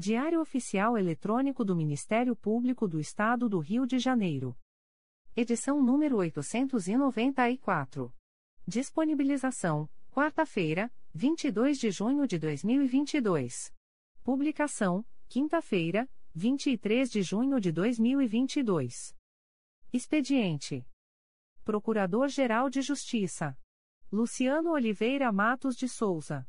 Diário Oficial Eletrônico do Ministério Público do Estado do Rio de Janeiro. Edição número 894. Disponibilização: quarta-feira, 22 de junho de 2022. Publicação: quinta-feira, 23 de junho de 2022. Expediente: Procurador-Geral de Justiça Luciano Oliveira Matos de Souza.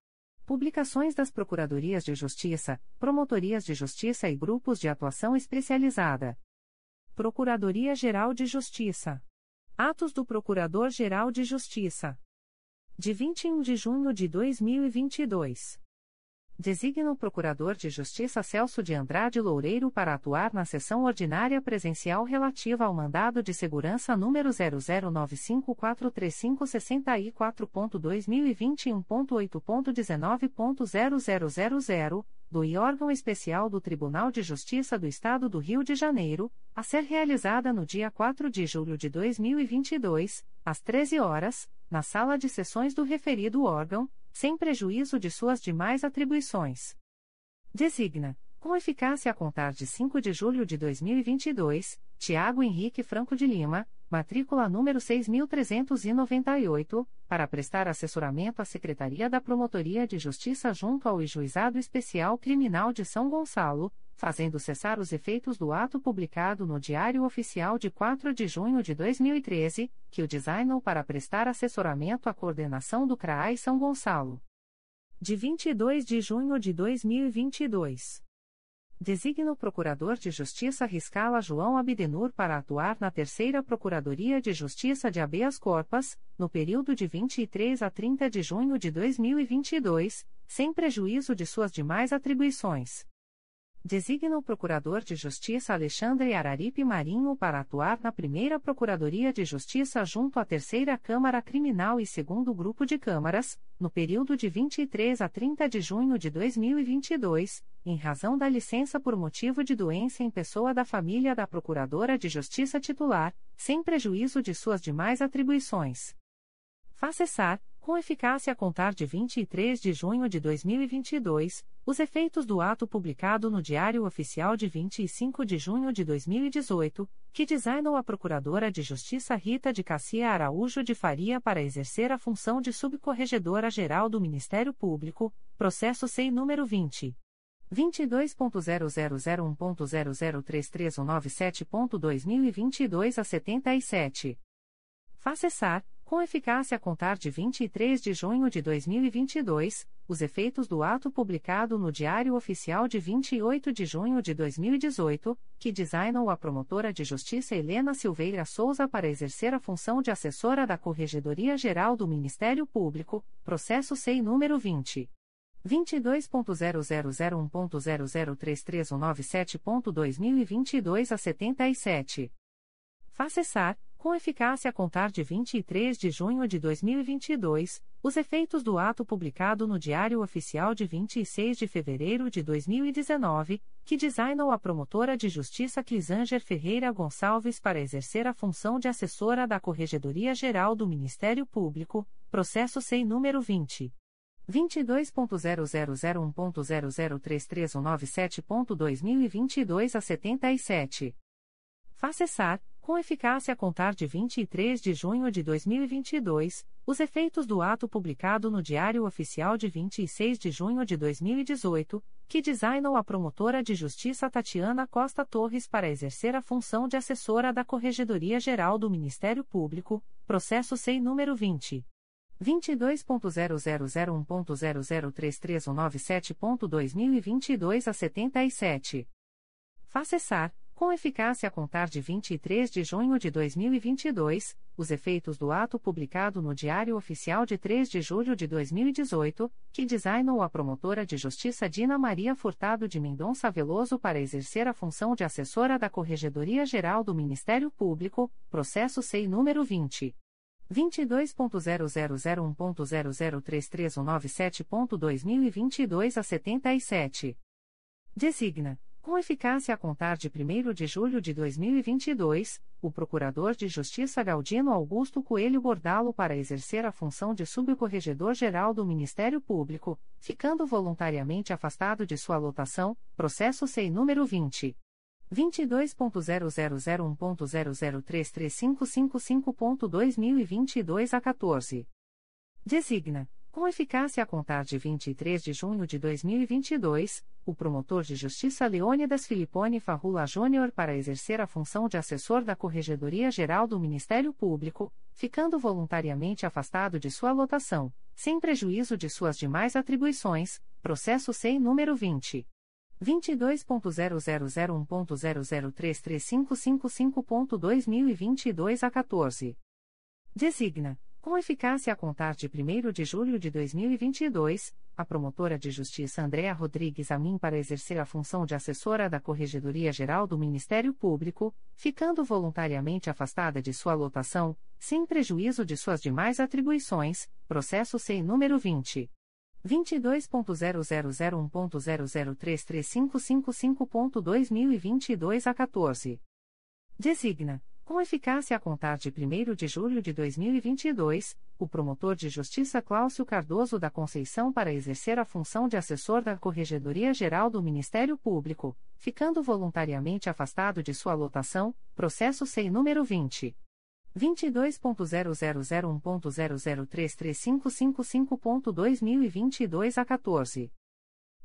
Publicações das Procuradorias de Justiça, Promotorias de Justiça e Grupos de Atuação Especializada. Procuradoria-Geral de Justiça. Atos do Procurador-Geral de Justiça. De 21 de junho de 2022. Designa o Procurador de Justiça Celso de Andrade Loureiro para atuar na sessão ordinária presencial relativa ao mandado de segurança número 009543565.2021.8.19.0000, do órgão especial do Tribunal de Justiça do Estado do Rio de Janeiro, a ser realizada no dia 4 de julho de 2022, às 13 horas, na sala de sessões do referido órgão sem prejuízo de suas demais atribuições. Designa, com eficácia a contar de 5 de julho de 2022, Tiago Henrique Franco de Lima, matrícula número 6398, para prestar assessoramento à Secretaria da Promotoria de Justiça junto ao Juizado Especial Criminal de São Gonçalo, fazendo cessar os efeitos do ato publicado no Diário Oficial de 4 de junho de 2013, que o designou para prestar assessoramento à coordenação do CRAI São Gonçalo. De 22 de junho de 2022. Designa o Procurador de Justiça Riscala João Abdenur para atuar na Terceira Procuradoria de Justiça de Abeas Corpas, no período de 23 a 30 de junho de 2022, sem prejuízo de suas demais atribuições. Designa o Procurador de Justiça Alexandre Araripe Marinho para atuar na Primeira Procuradoria de Justiça junto à Terceira Câmara Criminal e Segundo Grupo de Câmaras, no período de 23 a 30 de junho de 2022, em razão da licença por motivo de doença em pessoa da família da Procuradora de Justiça titular, sem prejuízo de suas demais atribuições. Faça cessar, com eficácia a contar de 23 de junho de 2022, os efeitos do ato publicado no Diário Oficial de 25 de junho de 2018, que designou a Procuradora de Justiça Rita de Cassia Araújo de Faria para exercer a função de Subcorregedora-Geral do Ministério Público, processo SEI número 20. 22.0001.0033197.2022 a 77. Faça cessar, com eficácia a contar de 23 de junho de 2022, os efeitos do ato publicado no Diário Oficial de 28 de junho de 2018, que designou a promotora de justiça Helena Silveira Souza para exercer a função de assessora da Corregedoria Geral do Ministério Público, processo SEI número 20. 22.0001.0033197.2022 a 77. Faça cessar, com eficácia a contar de 23 de junho de 2022, os efeitos do ato publicado no Diário Oficial de 26 de fevereiro de 2019, que designou a promotora de justiça Clisanger Ferreira Gonçalves para exercer a função de assessora da Corregedoria Geral do Ministério Público, processo sem número 20. 22.0001.0033197.2022 a 77. Faça cessar, com eficácia a contar de 23 de junho de 2022, os efeitos do ato publicado no Diário Oficial de 26 de junho de 2018, que designou a promotora de justiça Tatiana Costa Torres para exercer a função de assessora da Corregedoria Geral do Ministério Público, processo SEI número 20. 22.0001.0033197.2022 a 77. Faça cessar, com eficácia a contar de 23 de junho de 2022, os efeitos do ato publicado no Diário Oficial de 3 de julho de 2018, que designou a promotora de justiça Dina Maria Furtado de Mendonça Veloso para exercer a função de assessora da Corregedoria Geral do Ministério Público, processo SEI número 20. 22.0001.0033197.2022 a 77. Designa com eficácia a contar de 1 de julho de 2022, o Procurador de Justiça Galdino Augusto Coelho Bordalo para exercer a função de Subcorregedor-Geral do Ministério Público, ficando voluntariamente afastado de sua lotação, processo SEI número 20. 22.0001.0033555.2022 a 14. Designa com eficácia a contar de 23 de junho de 2022, o promotor de justiça Leônidas Filipone Farrula Júnior para exercer a função de assessor da Corregedoria Geral do Ministério Público, ficando voluntariamente afastado de sua lotação, sem prejuízo de suas demais atribuições, processo SEI número 20. 22.0001.0033555.2022 a 14. Designa com eficácia a contar de 1 de julho de 2022, a promotora de justiça Andréa Rodrigues Amin para exercer a função de assessora da Corregedoria Geral do Ministério Público, ficando voluntariamente afastada de sua lotação, sem prejuízo de suas demais atribuições, processo sem número 20. 22.0001.0033555.2022 a 14. Designa com eficácia a contar de 1 de julho de 2022, o promotor de justiça Cláudio Cardoso da Conceição para exercer a função de assessor da Corregedoria Geral do Ministério Público, ficando voluntariamente afastado de sua lotação, processo SEI número 20. 22.0001.0033555.2022 a 14.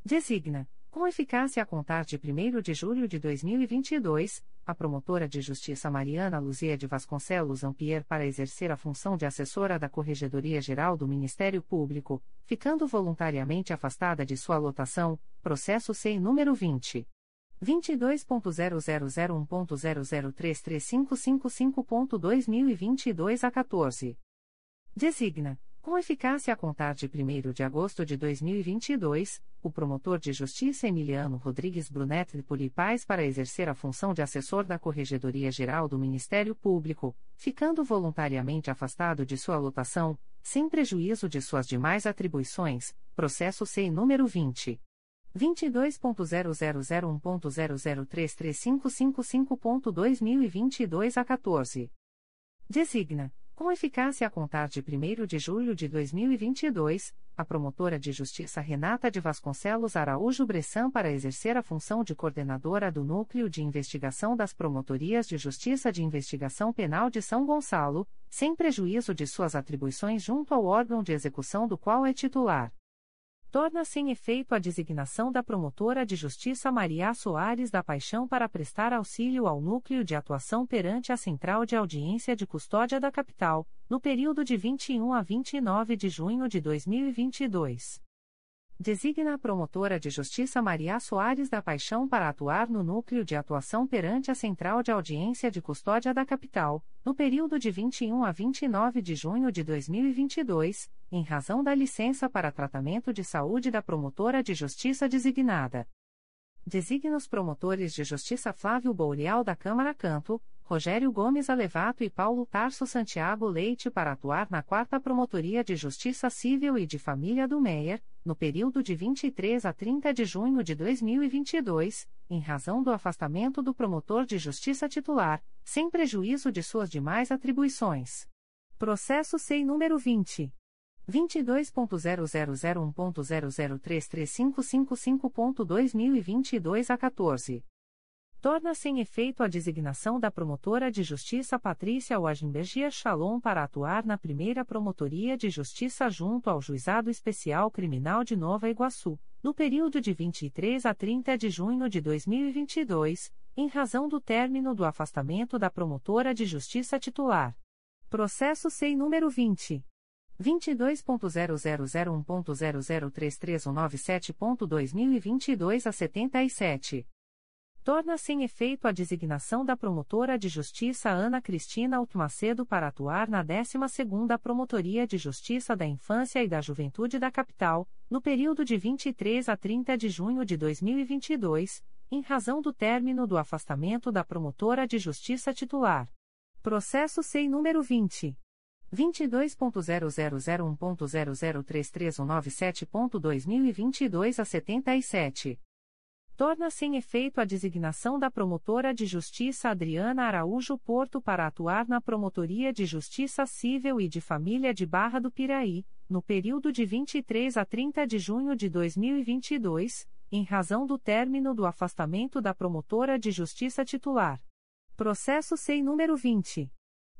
Designa com eficácia a contar de 1 de julho de 2022, a promotora de justiça Mariana Luzia de Vasconcelos Ampier para exercer a função de assessora da Corregedoria Geral do Ministério Público, ficando voluntariamente afastada de sua lotação, processo SEI número 20. 22.0001.0033555.2022 a 14. Designa com eficácia a contar de 1 de agosto de 2022, o promotor de justiça Emiliano Rodrigues Brunet de Polipais para exercer a função de assessor da Corregedoria Geral do Ministério Público, ficando voluntariamente afastado de sua lotação, sem prejuízo de suas demais atribuições, processo SEI número 20. 22.0001.0033555.2022 a 14. Designa com eficácia a contar de 1 de julho de 2022, a promotora de justiça Renata de Vasconcelos Araújo Bressan para exercer a função de coordenadora do Núcleo de Investigação das Promotorias de Justiça de Investigação Penal de São Gonçalo, sem prejuízo de suas atribuições junto ao órgão de execução do qual é titular torna-se em efeito a designação da promotora de justiça Maria Soares da Paixão para prestar auxílio ao núcleo de atuação perante a Central de Audiência de Custódia da Capital, no período de 21 a 29 de junho de 2022. Designa a promotora de justiça Maria Soares da Paixão para atuar no núcleo de atuação perante a Central de Audiência de Custódia da Capital, no período de 21 a 29 de junho de 2022, em razão da licença para tratamento de saúde da promotora de justiça designada. Designa os promotores de justiça Flávio Bourial da Câmara Canto, Rogério Gomes Alevato e Paulo Tarso Santiago Leite para atuar na 4 Promotoria de Justiça Civil e de Família do Meier, no período de 23 a 30 de junho de 2022, em razão do afastamento do promotor de justiça titular, sem prejuízo de suas demais atribuições. Processo SEI número 20. 22.0001.0033555.2022 a 14. Torna-se em efeito a designação da promotora de justiça Patrícia Wagenbergia Shalom para atuar na primeira promotoria de justiça junto ao Juizado Especial Criminal de Nova Iguaçu, no período de 23 a 30 de junho de 2022, em razão do término do afastamento da promotora de justiça titular. Processo SEI número 20. 22.0001.0033197.2022 a 77. Torna-se em efeito a designação da promotora de justiça Ana Cristina Altmacedo para atuar na 12ª Promotoria de Justiça da Infância e da Juventude da Capital, no período de 23 a 30 de junho de 2022, em razão do término do afastamento da promotora de justiça titular. Processo SEI número 20 22.0001.0033197.2022 a 77 torna-se em efeito a designação da promotora de justiça Adriana Araújo Porto para atuar na Promotoria de Justiça Civil e de Família de Barra do Piraí, no período de 23 a 30 de junho de 2022, em razão do término do afastamento da promotora de justiça titular. Processo SEI número 20.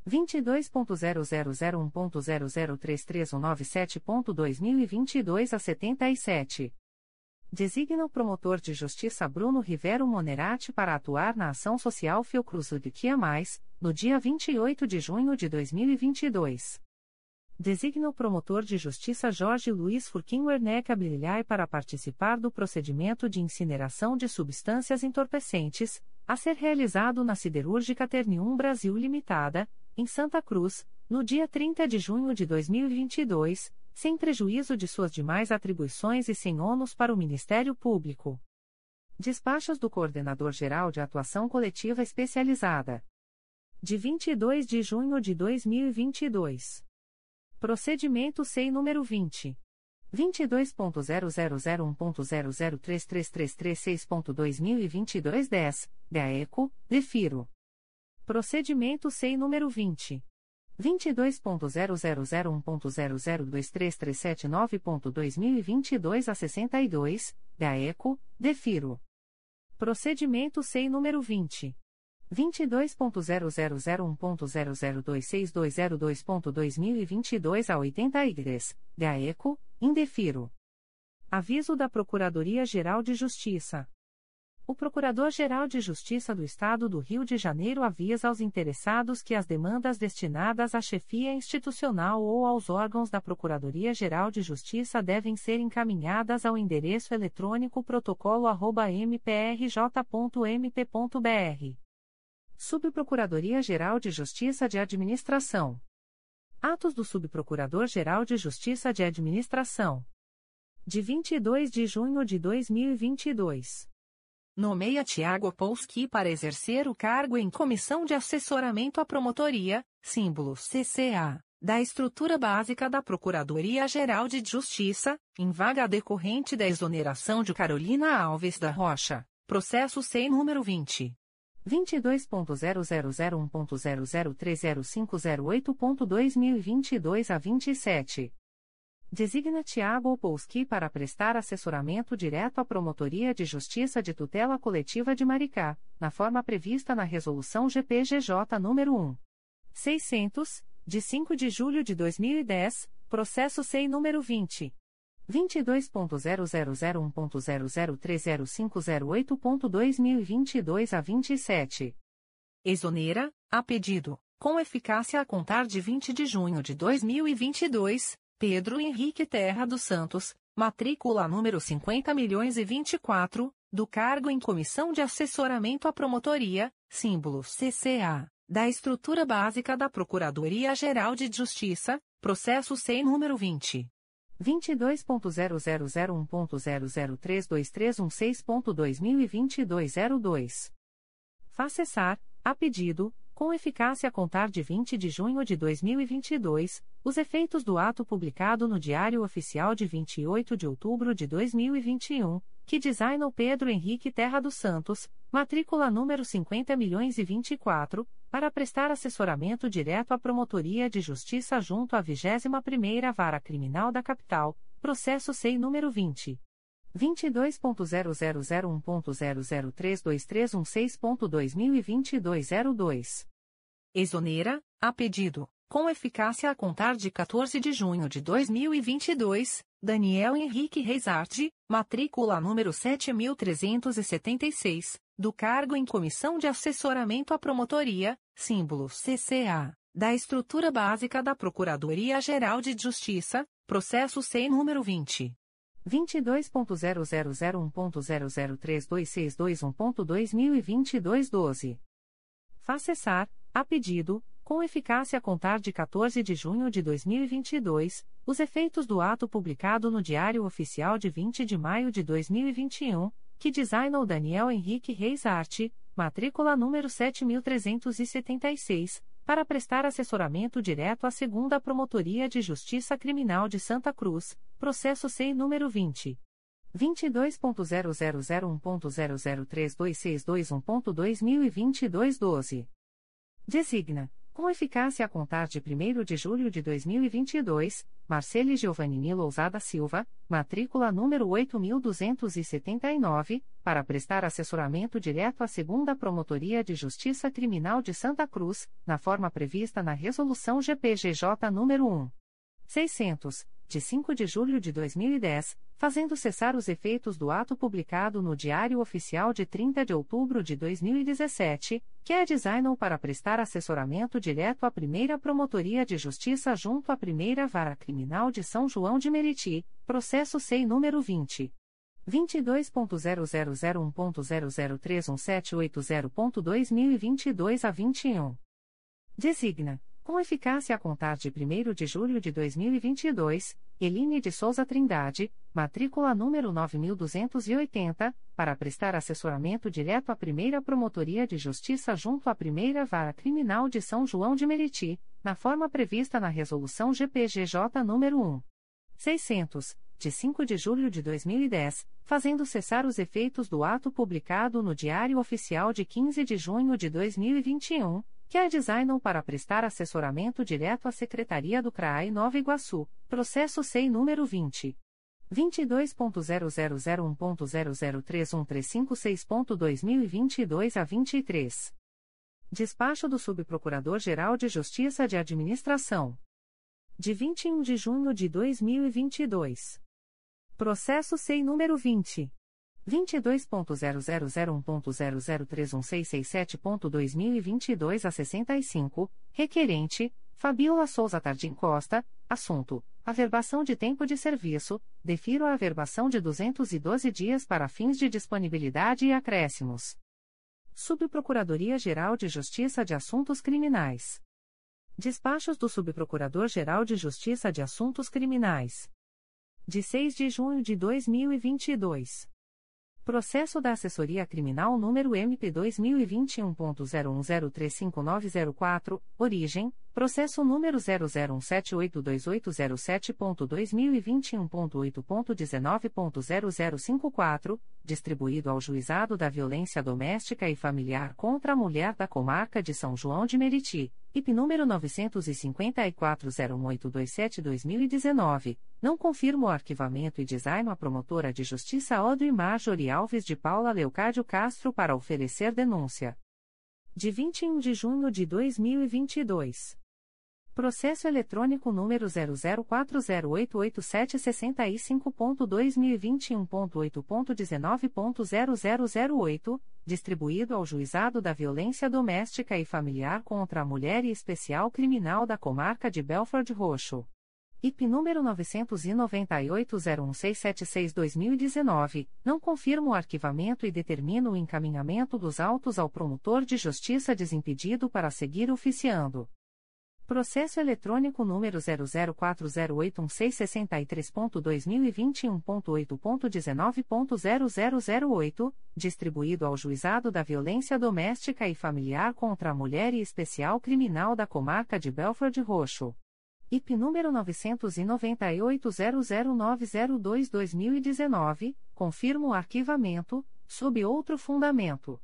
22.0001.0033197.2022 a 77. Designa o promotor de justiça Bruno Rivero Monerati para atuar na ação social Fiocruz do Kia Mais, no dia 28 de junho de 2022. Designa o promotor de justiça Jorge Luiz Furquim Werneck Abrilhai para participar do procedimento de incineração de substâncias entorpecentes, a ser realizado na Siderúrgica Ternium Brasil Limitada, em Santa Cruz, no dia 30 de junho de 2022 sem prejuízo de suas demais atribuições e sem ônus para o Ministério Público. Despachos do Coordenador-Geral de Atuação Coletiva Especializada. De 22 de junho de 2022. Procedimento SEI número 20. 22.0001.0033336.2022 10, GAECO, DEFIRO. Procedimento SEI número 20. 22.0001.0023379.2022 a 62, GAECO, DEFIRO. Procedimento SEI número 20. 22.0001.0026202.2022 a 83, GAECO, INDEFIRO. Aviso da Procuradoria-Geral de Justiça. O Procurador-Geral de Justiça do Estado do Rio de Janeiro avisa aos interessados que as demandas destinadas à chefia institucional ou aos órgãos da Procuradoria-Geral de Justiça devem ser encaminhadas ao endereço eletrônico protocolo@mprj.mp.br. Subprocuradoria-Geral de Justiça de Administração. Atos do Subprocurador-Geral de Justiça de Administração. De 22 de junho de 2022. Nomeia Tiago Polski para exercer o cargo em Comissão de Assessoramento à Promotoria, símbolo CCA, da estrutura básica da Procuradoria-Geral de Justiça, em vaga decorrente da exoneração de Carolina Alves da Rocha, processo SEI número 20. 22.0001.0030508.2022 a 27. Designa Tiago Opolski para prestar assessoramento direto à Promotoria de Justiça de Tutela Coletiva de Maricá, na forma prevista na Resolução GPGJ nº 1. 600, de 5 de julho de 2010, processo SEI número 20. 22.0001.0030508.2022 a 27. Exonera, a pedido, com eficácia a contar de 20 de junho de 2022, Pedro Henrique Terra dos Santos, matrícula número 50 milhões e 24, do cargo em Comissão de Assessoramento à Promotoria, símbolo CCA, da estrutura básica da Procuradoria-Geral de Justiça, processo SEI número 20. 22.0001.0032316.2022 02. Faz cessar, a pedido, com eficácia a contar de 20 de junho de 2022, os efeitos do ato publicado no Diário Oficial de 28 de outubro de 2021, que designou Pedro Henrique Terra dos Santos, matrícula número 50 milhões e 24, para prestar assessoramento direto à Promotoria de Justiça junto à 21ª Vara Criminal da Capital, processo SEI número 20 22.0001.0032316.2022 02. Exonera, a pedido, com eficácia a contar de 14 de junho de 2022, Daniel Henrique Reisarte, matrícula número 7376, do cargo em Comissão de Assessoramento à Promotoria, símbolo CCA, da Estrutura Básica da Procuradoria-Geral de Justiça, processo SEI número 20. 22.0001.0032621.2022 12. Faz cessar, a pedido, com eficácia a contar de 14 de junho de 2022, os efeitos do ato publicado no Diário Oficial de 20 de maio de 2021, que designou Daniel Henrique Reis Arte, matrícula número 7376, para prestar assessoramento direto à Segunda Promotoria de Justiça Criminal de Santa Cruz, processo SEI número 20. 22.0001.0032621.2022 12. Designa, com eficácia a contar de 1 de julho de 2022, Marcele Giovannini Lousada Silva, matrícula número 8279, para prestar assessoramento direto à Segunda Promotoria de Justiça Criminal de Santa Cruz, na forma prevista na Resolução GPGJ nº 1. 600, de 5 de julho de 2010, fazendo cessar os efeitos do ato publicado no Diário Oficial de 30 de outubro de 2017, que é designou para prestar assessoramento direto à primeira Promotoria de Justiça junto à primeira Vara Criminal de São João de Meriti, processo SEI número 20. 22.0001.0031780.2022 a 21. Designa com eficácia a contar de 1 de julho de 2022, Eline de Souza Trindade, matrícula número 9280, para prestar assessoramento direto à primeira Promotoria de Justiça junto à primeira Vara Criminal de São João de Meriti, na forma prevista na Resolução GPGJ nº 1. 600, de 5 de julho de 2010, fazendo cessar os efeitos do ato publicado no Diário Oficial de 15 de junho de 2021 que é designou para prestar assessoramento direto à Secretaria do CRAI Nova Iguaçu, processo SEI número 20. 22.0001.0031356.2022 a 23. Despacho do Subprocurador-Geral de Justiça de Administração. De 21 de junho de 2022. Processo SEI número 20. 22.0001.0031667.2022 a 65, requerente, Fabiola Souza Tardim Costa, assunto, averbação de tempo de serviço, defiro a averbação de 212 dias para fins de disponibilidade e acréscimos. Subprocuradoria-Geral de Justiça de Assuntos Criminais. Despachos do Subprocurador-Geral de Justiça de Assuntos Criminais. De 6 de junho de 2022. Processo da Assessoria Criminal número MP2021.01035904, origem, processo número 001782807.2021.8.19.0054, distribuído ao Juizado da Violência Doméstica e Familiar contra a Mulher da Comarca de São João de Meriti, IP número 954-01827-2019, não confirma o arquivamento e design a promotora de justiça Audrey Marjorie Alves de Paula Leocádio Castro para oferecer denúncia. De 21 de junho de 2022. Processo eletrônico número 004088765.2021.8.19.0008, distribuído ao Juizado da Violência Doméstica e Familiar contra a Mulher e Especial Criminal da Comarca de Belford Roxo. IP número 998-01676-2019, não confirma o arquivamento e determina o encaminhamento dos autos ao promotor de justiça desimpedido para seguir oficiando. Processo eletrônico número 004081663.2021.8.19.0008, distribuído ao Juizado da Violência Doméstica e Familiar contra a Mulher e Especial Criminal da Comarca de Belford Roxo. IP número 998-009002-2019, confirma o arquivamento, sob outro fundamento.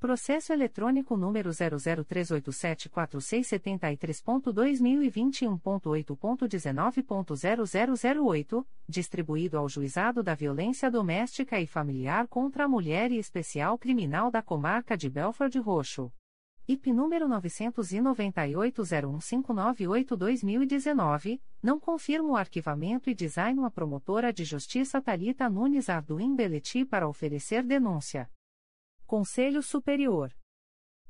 Processo eletrônico número 003874673.2021.8.19.0008, distribuído ao Juizado da Violência Doméstica e Familiar contra a Mulher e Especial Criminal da Comarca de Belford Roxo. IP número 998-01598-2019, não confirma o arquivamento e design a promotora de justiça Talita Nunes Arduim Beleti para oferecer denúncia. Conselho Superior.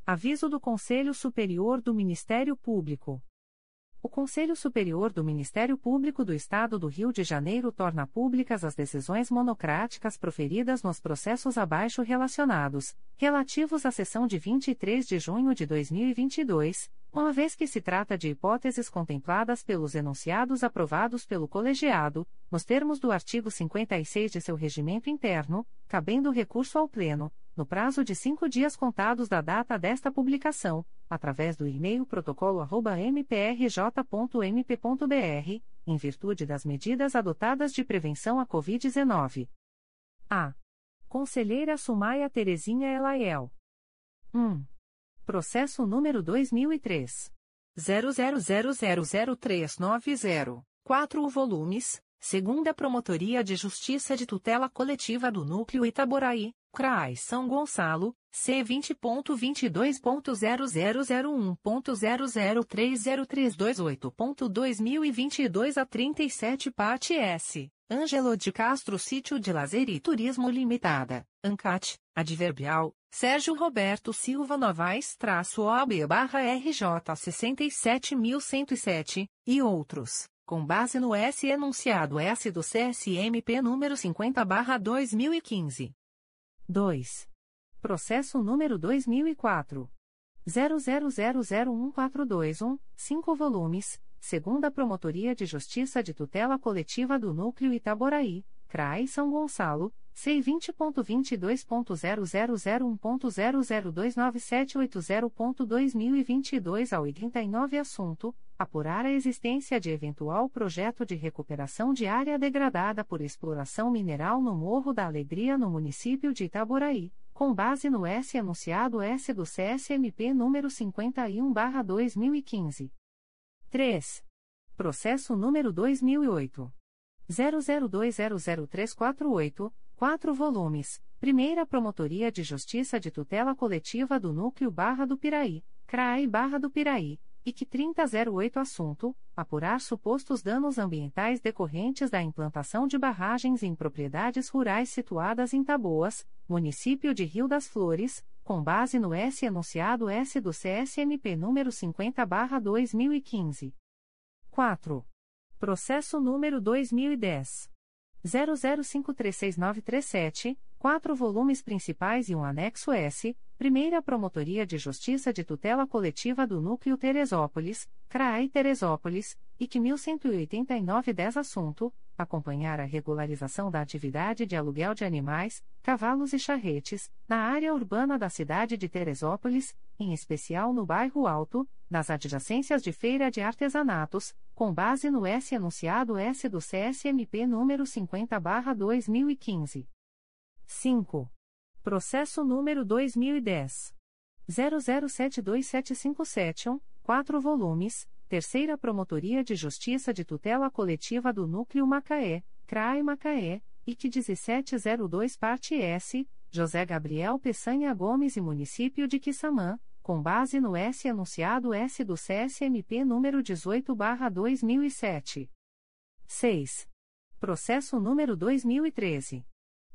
Aviso do Conselho Superior do Ministério Público. O Conselho Superior do Ministério Público do Estado do Rio de Janeiro torna públicas as decisões monocráticas proferidas nos processos abaixo relacionados, relativos à sessão de 23 de junho de 2022, uma vez que se trata de hipóteses contempladas pelos enunciados aprovados pelo colegiado, nos termos do artigo 56 de seu regimento interno, cabendo recurso ao Pleno, no prazo de cinco dias contados da data desta publicação, através do e-mail protocolo@mprj.mp.br, em virtude das medidas adotadas de prevenção à Covid-19. A. Conselheira Sumaia Terezinha Elaiel. 1. Processo número 2003 00000390, 4 volumes, segunda Promotoria de Justiça de Tutela Coletiva do Núcleo Itaboraí CRAI São Gonçalo, C20.22.0001.0030328.2022 a 37 Parte S. Ângelo de Castro Sítio de Lazer e Turismo Limitada, ANCAT, Adverbial, Sérgio Roberto Silva Novaes traço OAB barra RJ 67107, e outros, com base no S enunciado S do CSMP número 50 barra 2015. 2. Processo número 2004. 00001421, 5 volumes, segunda Promotoria de Justiça de Tutela Coletiva do Núcleo Itaboraí, CRAI São Gonçalo, C20.22.0001.0029780.2022 a 89 assunto, apurar a existência de eventual projeto de recuperação de área degradada por exploração mineral no Morro da Alegria no município de Itaboraí, com base no S anunciado S do CSMP número 51/2015. 3. Processo número 2008 00200348, 4 volumes. Primeira Promotoria de Justiça de Tutela Coletiva do Núcleo Barra do Piraí, CRAI Barra do Piraí IC 3008 Assunto: Apurar supostos danos ambientais decorrentes da implantação de barragens em propriedades rurais situadas em Taboas, município de Rio das Flores, com base no S enunciado S do CSMP número 50/2015. 4. Processo número 2010 00536937, quatro volumes principais e um anexo S Primeira Promotoria de Justiça de Tutela Coletiva do Núcleo Teresópolis, CRAI Teresópolis, IC 1189-10 Assunto: acompanhar a regularização da atividade de aluguel de animais, cavalos e charretes, na área urbana da cidade de Teresópolis, em especial no bairro Alto, nas adjacências de Feira de Artesanatos, com base no S anunciado S do CSMP número 50/2015. 5. Processo número 2010. 00727571, 4 volumes, Terceira Promotoria de Justiça de Tutela Coletiva do Núcleo Macaé, CRAI Macaé, IC 1702 Parte S, José Gabriel Peçanha Gomes e Município de Quissamã, com base no S enunciado S do CSMP número 18/2007. 6. Processo número 2013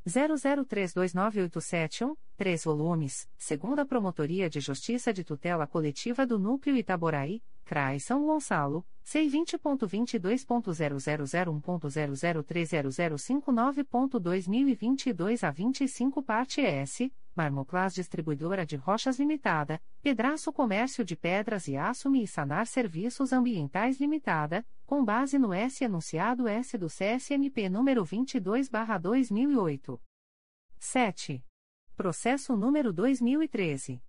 00329871, 3 volumes, segunda Promotoria de Justiça de Tutela Coletiva do Núcleo Itaboraí, CRAI São Gonçalo, C20.22.0001.0030059.2022 a 25 parte S, Marmoclas Distribuidora de Rochas Limitada, Pedraço Comércio de Pedras e Assume e Sanar Serviços Ambientais Limitada, com base no S enunciado S do CSMP número 22/2008. 7. Processo número 2013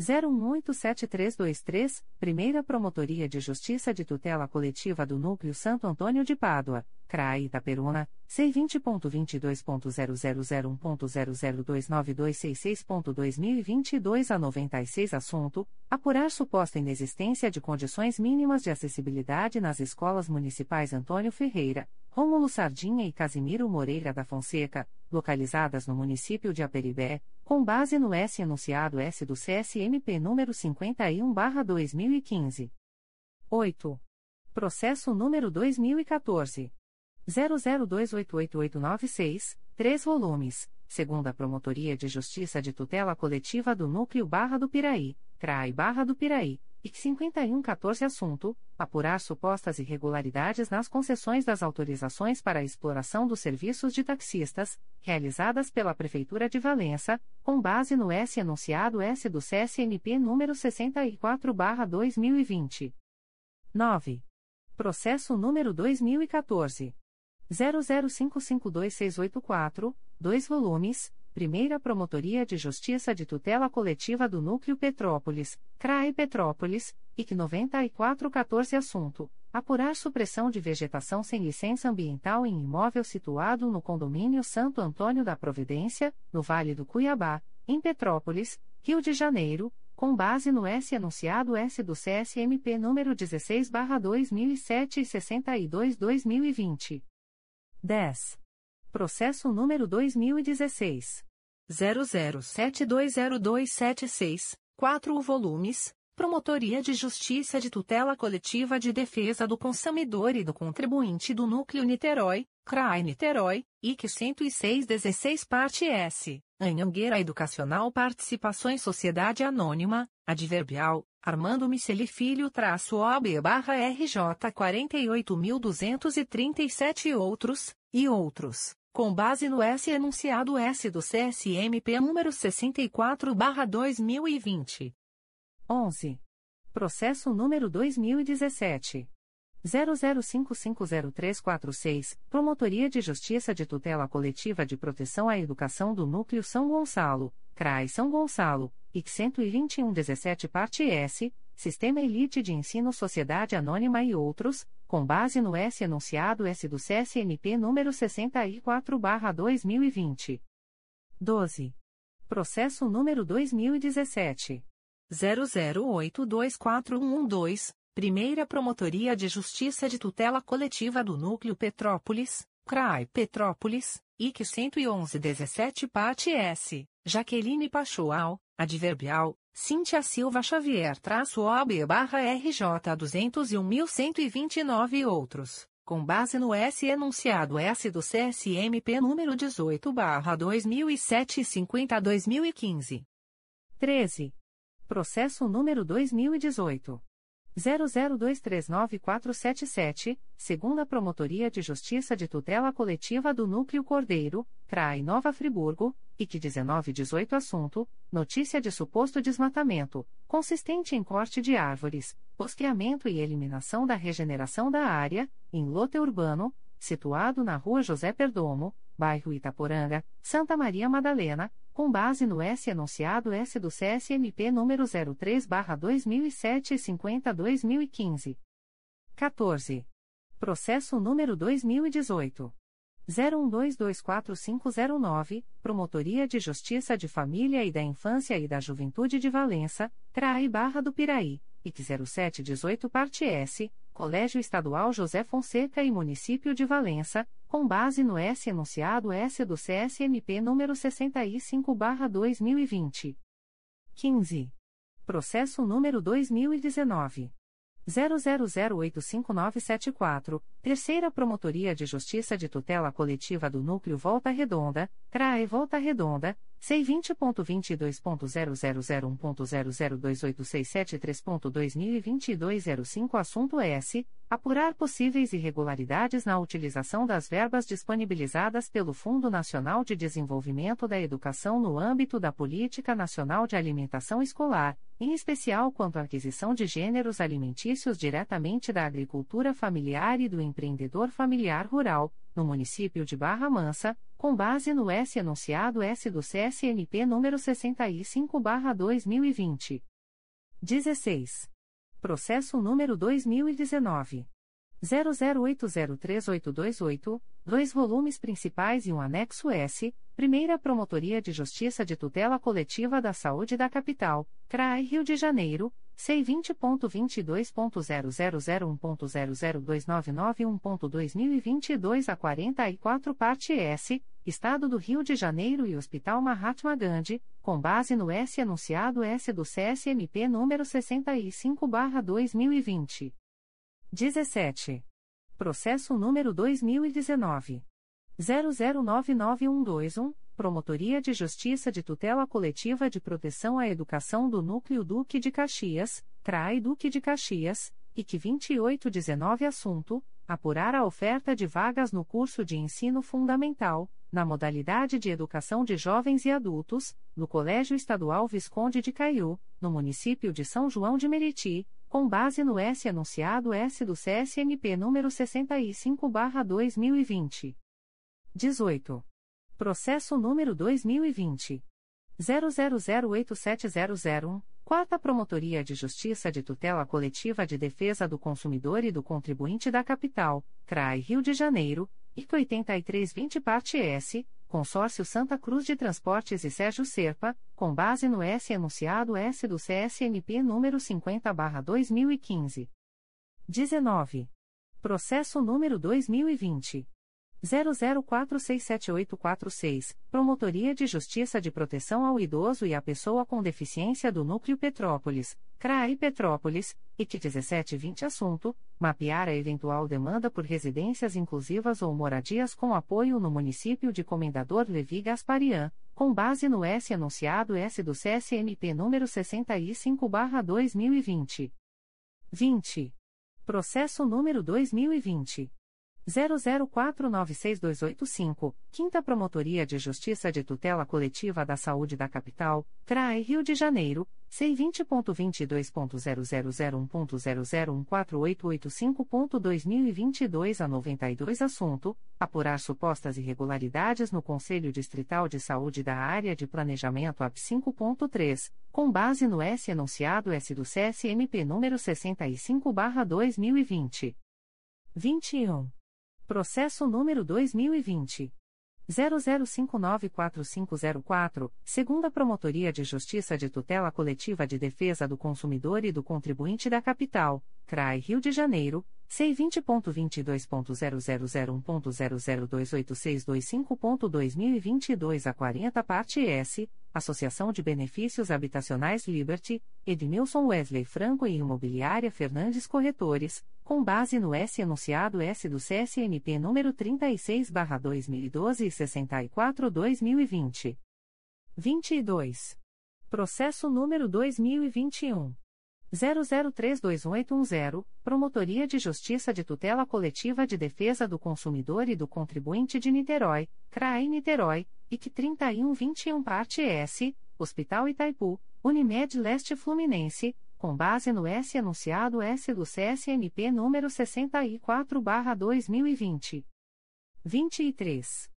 01187323, Primeira Promotoria de Justiça de Tutela Coletiva do Núcleo Santo Antônio de Pádua, CRAI Itaperuna, C20.22.0001.0029266.2022 a 96 Assunto: Apurar suposta inexistência de condições mínimas de acessibilidade nas escolas municipais Antônio Ferreira, Rômulo Sardinha e Casimiro Moreira da Fonseca, localizadas no município de Aperibé, com base no S enunciado S do CSMP número 51/2015. 8. Processo número 2014 00288896, 3 volumes, segunda Promotoria de Justiça de Tutela Coletiva do Núcleo Barra do Piraí, CRAI Barra do Piraí, IC 5114 Assunto: Apurar supostas irregularidades nas concessões das autorizações para a exploração dos serviços de taxistas, realizadas pela Prefeitura de Valença, com base no S enunciado S do CSNP número 64-2020. 9. Processo número 2014. 00552684, 2 volumes, Primeira Promotoria de Justiça de Tutela Coletiva do Núcleo Petrópolis, CRAE Petrópolis, IC 9414 Assunto: Apurar supressão de vegetação sem licença ambiental em imóvel situado no Condomínio Santo Antônio da Providência, no Vale do Cuiabá, em Petrópolis, Rio de Janeiro, com base no S enunciado S do CSMP número 16/2007 e 62/2020. 10. Processo número 2016 00720276, 4 volumes. Promotoria de Justiça de Tutela Coletiva de Defesa do Consumidor e do Contribuinte do Núcleo Niterói, CRAI Niterói, IC 10616 Parte S, Anhangueira Educacional Participações Sociedade Anônima, Adverbial, Armando Miceli Filho traço OB barra RJ 48.237 e outros, e outros, com base no S enunciado S do CSMP número 64 barra 2020. 11. Processo número 2017. 00550346, Promotoria de Justiça de Tutela Coletiva de Proteção à Educação do Núcleo São Gonçalo, CRAI São Gonçalo, IC 12117 Parte S, Sistema Elite de Ensino Sociedade Anônima e outros, com base no S enunciado S do CSNP número 64/2020. 12. Processo número 2017 00824112, Primeira Promotoria de Justiça de Tutela Coletiva do Núcleo Petrópolis, CRAI Petrópolis, IC 11117 Parte S, Jaqueline Pachoal, Adverbial, Cíntia Silva Xavier traço OB barra RJ 201.129 e outros, com base no S enunciado S do CSMP número 18 barra 2007 e 50 2015. 13. Processo número 2018. 00239477, segunda Promotoria de Justiça de Tutela Coletiva do Núcleo Cordeiro, CRAI Nova Friburgo, IC 1918 Assunto: Notícia de suposto desmatamento, consistente em corte de árvores, posteamento e eliminação da regeneração da área, em lote urbano, situado na Rua José Perdomo, bairro Itaporanga, Santa Maria Madalena, com base no S enunciado S do CSMP número 03/2007 e 50/2015. 14. Processo número 2018 01224509, Promotoria de Justiça de Família e da Infância e da Juventude de Valença, CRAI Barra do Piraí, IC 0718 Parte S, Colégio Estadual José Fonseca e Município de Valença, com base no S enunciado S do CSMP número 65/2020. 15. Processo número 2019. 00085974, Terceira Promotoria de Justiça de Tutela Coletiva do Núcleo Volta Redonda, CRAE Volta Redonda, C20.22.0001.0028673.2022 05 Assunto S. Apurar possíveis irregularidades na utilização das verbas disponibilizadas pelo Fundo Nacional de Desenvolvimento da Educação no âmbito da Política Nacional de Alimentação Escolar, em especial quanto à aquisição de gêneros alimentícios diretamente da agricultura familiar e do empreendedor familiar rural, no município de Barra Mansa, com base no S enunciado S do CSNP número 65/2020. 16. Processo número 2019 00803828, dois volumes principais e um anexo S, Primeira Promotoria de Justiça de Tutela Coletiva da Saúde da Capital, CRAI Rio de Janeiro C20.22.0001.0029991.2022 a 44 parte S, Estado do Rio de Janeiro e Hospital Mahatma Gandhi, com base no S anunciado S do CSMP número 65/2020. 17. Processo número 2019 00991121 Promotoria de Justiça de Tutela Coletiva de Proteção à Educação do Núcleo Duque de Caxias, CRAI Duque de Caxias, que 2819 Assunto: Apurar a oferta de vagas no curso de ensino fundamental, na modalidade de Educação de Jovens e Adultos, no Colégio Estadual Visconde de Caiú, no município de São João de Meriti, com base no S anunciado S do CSMP número 65/2020. 18. Processo número 2020. 00087001, Quarta Promotoria de Justiça de Tutela Coletiva de Defesa do Consumidor e do Contribuinte da Capital, CRAI Rio de Janeiro, IC 8320 Parte S, Consórcio Santa Cruz de Transportes e Sérgio Serpa, com base no S enunciado S do CSMP número 50/2015. 19. Processo número 2020 00467846, Promotoria de Justiça de Proteção ao Idoso e à Pessoa com Deficiência do Núcleo Petrópolis, CRAI Petrópolis, IC 1720 Assunto: Mapear a eventual demanda por residências inclusivas ou moradias com apoio no município de Comendador Levi Gasparian, com base no S anunciado S do CSMP número 65/2020. 20. Processo número 2020 00496285, Quinta Promotoria de Justiça de Tutela Coletiva da Saúde da Capital, CRAE Rio de Janeiro, C20.22.0001.0014885.2022 a 92 Assunto: Apurar supostas irregularidades no Conselho Distrital de Saúde da Área de Planejamento AP 5.3, com base no S enunciado S do CSMP número 65/2020. 21. Processo número 2020. 00594504, segunda Promotoria de Justiça de Tutela Coletiva de Defesa do Consumidor e do Contribuinte da Capital, CRAI Rio de Janeiro, C20.22.0001.0028625.2022 a 40 parte S, Associação de Benefícios Habitacionais Liberty, Edmilson Wesley Franco e Imobiliária Fernandes Corretores, com base no S enunciado S do CSNP número 36/2012 e 64/2020. 22. Processo número 2021 00321810, Promotoria de Justiça de Tutela Coletiva de Defesa do Consumidor e do Contribuinte de Niterói, CRAE Niterói, IC 3121 Parte S, Hospital Itaipu, Unimed Leste Fluminense, com base no S anunciado S do CSMP número 64/2020. 23.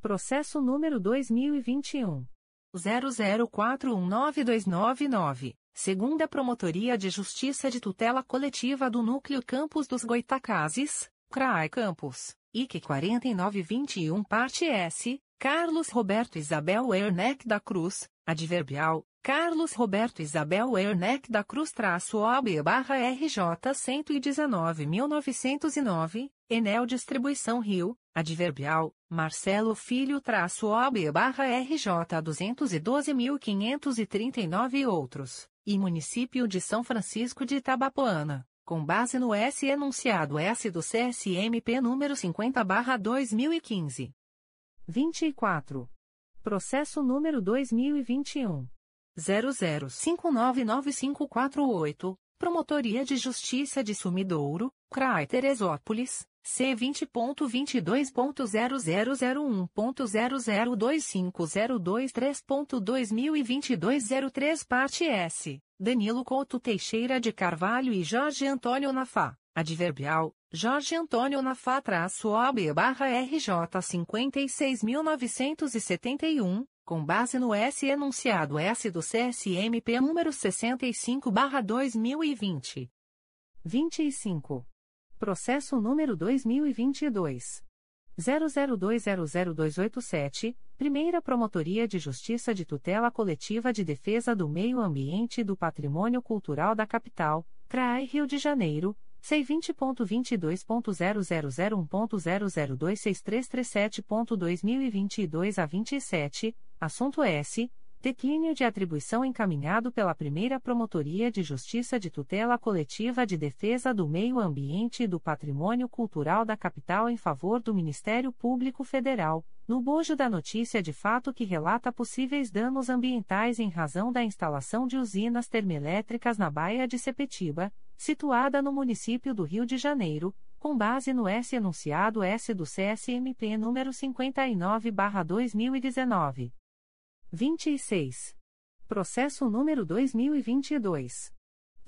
Processo número 2021 00419299. Segunda Promotoria de Justiça de Tutela Coletiva do Núcleo Campos dos Goitacazes, CRAI Campos, IC 4921 Parte S, Carlos Roberto Isabel Werneck da Cruz, Adverbial, Carlos Roberto Isabel Werneck da Cruz traço OB barra RJ 119.909, Enel Distribuição Rio, Adverbial, Marcelo Filho traço OB barra RJ 212.539 e outros. E Município de São Francisco de Itabapoana, com base no S enunciado S do CSMP número 50/2015. 24. Processo número 2021 00599548, Promotoria de Justiça de Sumidouro, CRAI Teresópolis. C vinte ponto vinte dois ponto zero zero zero um ponto zero zero dois cinco zero dois três ponto dois mil e vinte dois zero três parte S. Danilo Couto Teixeira de Carvalho e Jorge Antônio Nafá. Adverbial Jorge Antônio Nafá traço OB barra RJ cinquenta e seis mil novecentos e setenta e um com base no S enunciado S do CSMP número sessenta e cinco barra dois mil e vinte. vinte e cinco Processo número 2022. 00200287, Primeira Promotoria de Justiça de Tutela Coletiva de Defesa do Meio Ambiente e do Patrimônio Cultural da Capital, CRAI Rio de Janeiro, C20.22.0001.0026337.2022 a 27, assunto S Declínio de atribuição encaminhado pela primeira Promotoria de Justiça de Tutela Coletiva de Defesa do Meio Ambiente e do Patrimônio Cultural da Capital em favor do Ministério Público Federal, no bojo da notícia de fato que relata possíveis danos ambientais em razão da instalação de usinas termoelétricas na Baía de Sepetiba, situada no município do Rio de Janeiro, com base no S enunciado S do CSMP número 59/2019. 26. Processo número 2022.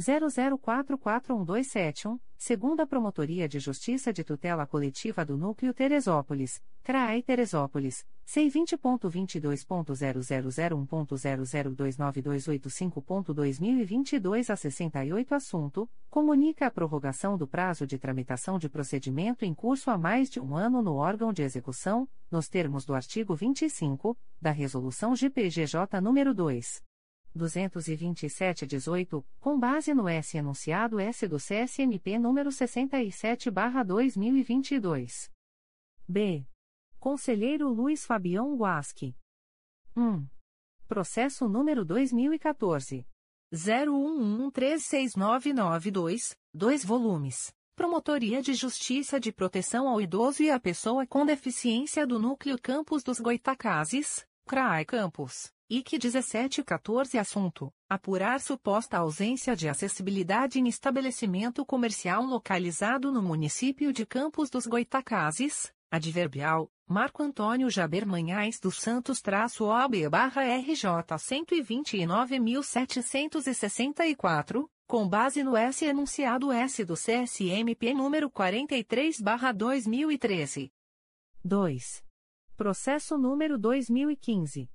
00441271, segunda Promotoria de Justiça de Tutela Coletiva do Núcleo Teresópolis, CRAE Teresópolis, C20.22.0001.0029285.2022 a 68 assunto, comunica a prorrogação do prazo de tramitação de procedimento em curso há mais de um ano no órgão de execução, nos termos do artigo 25, da Resolução GPGJ nº 2. 227-18, com base no S enunciado S do CSMP número 67/2022. B. Conselheiro Luiz Fabião Guasque. 1. Processo número 2014 011369992, 2 volumes. Promotoria de Justiça de Proteção ao Idoso e à Pessoa com Deficiência do Núcleo Campos dos Goitacazes, CRAI Campos. IC 1714 Assunto: Apurar suposta ausência de acessibilidade em estabelecimento comercial localizado no município de Campos dos Goitacazes. Adverbial: Marco Antônio Jaber Manhães dos Santos traço OB barra RJ 129.764, com base no S enunciado S do CSMP número 43 barra 2013. 2. Processo número 2015.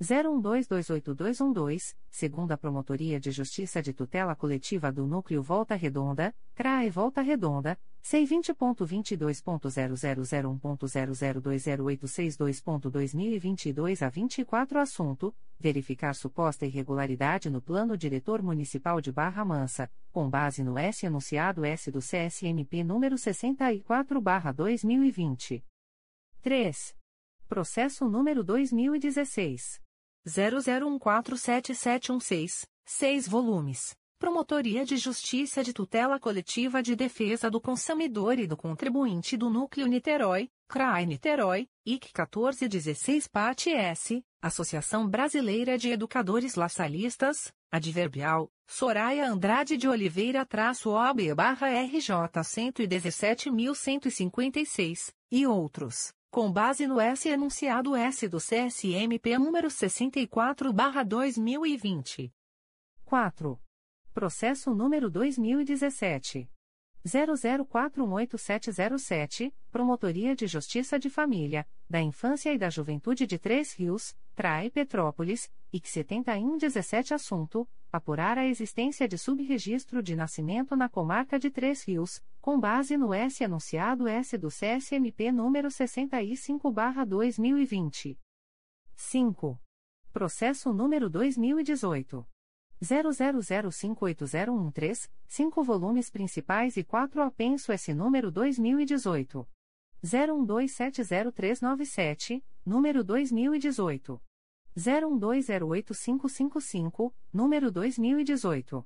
01228212, segunda Promotoria de Justiça de Tutela Coletiva do Núcleo Volta Redonda, CRAE Volta Redonda, C20.22.0001.0020862.2022 a 24 Assunto, verificar suposta irregularidade no Plano Diretor Municipal de Barra Mansa, com base no S enunciado S do CSMP número 64-2020. 3. Processo número 2016. 00147716, 6 volumes. Promotoria de Justiça de Tutela Coletiva de Defesa do Consumidor e do Contribuinte do Núcleo Niterói, CRAI Niterói, IC 1416 Parte S, Associação Brasileira de Educadores Laçalistas, Adverbial, Soraya Andrade de Oliveira traço OB barra RJ 117.156, e outros com base no S enunciado S do CSMP número 64/2020. 4. Processo número 2017 00418707, Promotoria de Justiça de Família, da Infância e da Juventude de Três Rios, Trai Petrópolis, IC 7117 Assunto: apurar a existência de subregistro de nascimento na comarca de Três Rios, com base no S anunciado S do CSMP número 65/2020. 5. Processo número 2018 00058013, 5 volumes principais e 4 apenso S número 2018 01270397, número 2018 01208555, número 2018.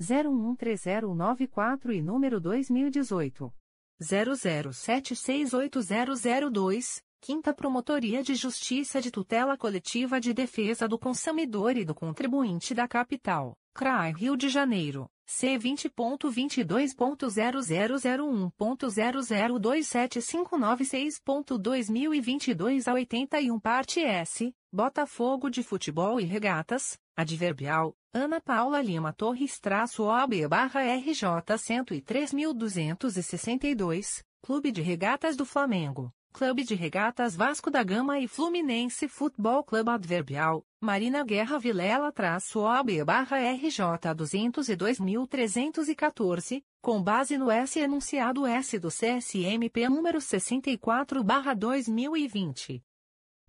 01130994 e número 2018. 00768002, Quinta Promotoria de Justiça de Tutela Coletiva de Defesa do Consumidor e do Contribuinte da Capital, CRAI Rio de Janeiro. C vinte ponto vinte dois ponto zero zero zero um ponto zero zero dois sete cinco nove seis ponto dois mil e vinte e dois a oitenta e um parte S Botafogo de Futebol e Regatas Adverbial Ana Paula Lima Torres traço OB barra RJ cento e três mil duzentos e sessenta e dois Clube de Regatas do Flamengo Clube de Regatas Vasco da Gama e Fluminense Futebol Clube Adverbial, Marina Guerra Vilela traço OB barra RJ 202.314, com base no S enunciado S do CSMP número 64 barra 2020.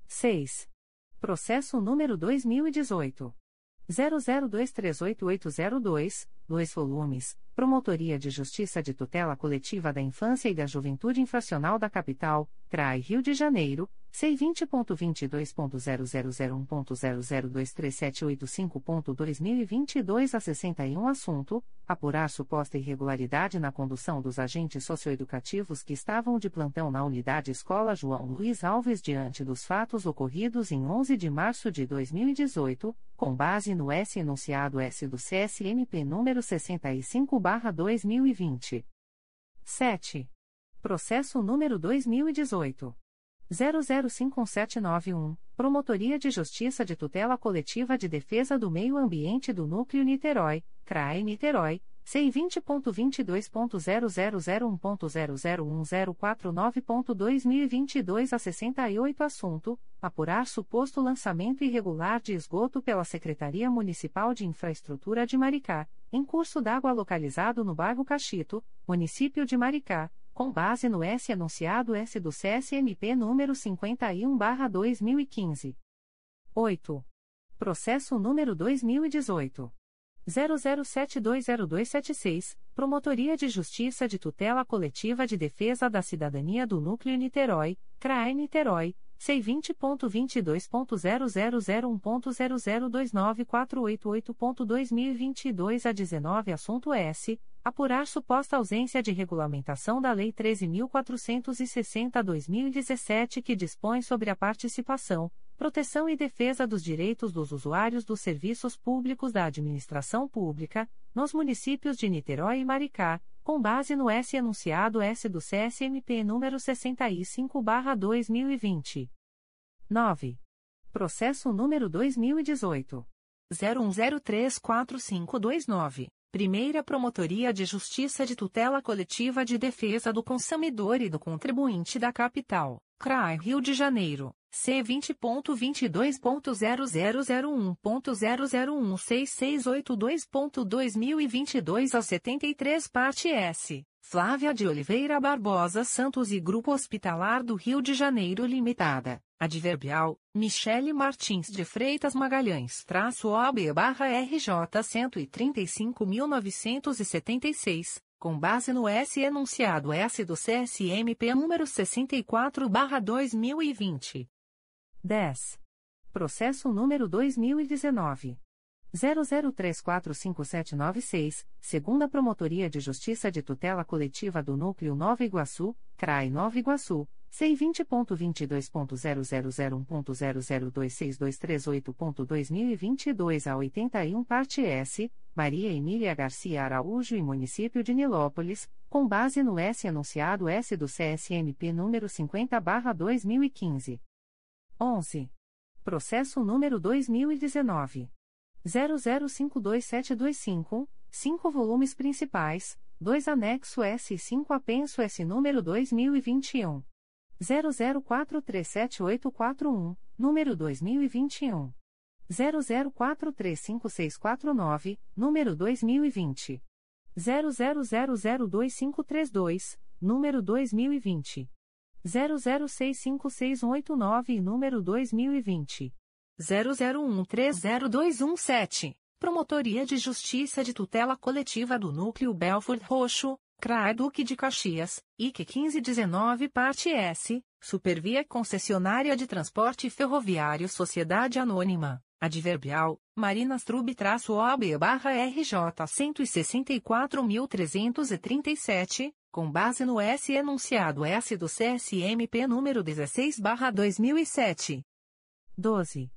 6. Processo número 2018. 00238802, 2 volumes, Promotoria de Justiça de Tutela Coletiva da Infância e da Juventude Infracional da Capital, CRAI Rio de Janeiro, C20.22.0001.0023785.2022 a 61 Assunto: Apurar suposta irregularidade na condução dos agentes socioeducativos que estavam de plantão na unidade Escola João Luiz Alves diante dos fatos ocorridos em 11 de março de 2018, com base no S enunciado S do CSMP número 65/2020. 7. Processo número 2018 005791, Promotoria de Justiça de Tutela Coletiva de Defesa do Meio Ambiente do Núcleo Niterói, CRAE Niterói, C20.22.0001.0010499.2022 a 68 Assunto: Apurar suposto lançamento irregular de esgoto pela Secretaria Municipal de Infraestrutura de Maricá, em curso d'água localizado no bairro Caxito, município de Maricá com base no S anunciado S do CSMP número 51/2015. 8. Processo número 2018 00720276, Promotoria de Justiça de Tutela Coletiva de Defesa da Cidadania do Núcleo Niterói, CRAE Niterói. C20.22.0001.0029488.2022 a 19 Assunto S apurar suposta ausência de regulamentação da Lei 13.460-2017 que dispõe sobre a participação, proteção e defesa dos direitos dos usuários dos serviços públicos da administração pública, nos municípios de Niterói e Maricá, com base no S enunciado S do CSMP número 65/2020. 9. Processo número 2018 01034529. Primeira Promotoria de Justiça de Tutela Coletiva de Defesa do Consumidor e do Contribuinte da Capital, CRAI Rio de Janeiro, C20.22.0001.0016682.2022 a 73 parte S. Flávia de Oliveira Barbosa Santos e Grupo Hospitalar do Rio de Janeiro Limitada. Adverbial, Michele Martins de Freitas Magalhães traço OB barra RJ 135.976, com base no S enunciado S do CSMP número 64 barra 2020. 10. Processo número 2019. 00345796, segunda Promotoria de Justiça de Tutela Coletiva do Núcleo Nova Iguaçu, CRAI Nova Iguaçu, C20.22.0001.0026238.2022 a 81 parte S, Maria Emília Garcia Araújo e Município de Nilópolis, com base no S enunciado S do CSMP número 50/2015. 11. Processo número 2019 00527251, 5 volumes principais, 2 anexo S e 5 apenso S número 2021 00437841, número 2021 00435649, número 2020 00002532, número 2020 00656189 e número 2020 00130217, Promotoria de Justiça de Tutela Coletiva do Núcleo Belford Roxo, CRAE Duque de Caxias, IC 1519 Parte S, Supervia Concessionária de Transporte Ferroviário Sociedade Anônima, Adverbial, Marinas Trub-OB barra RJ 164.337, com base no S enunciado S do CSMP número 16 barra 2007. 12.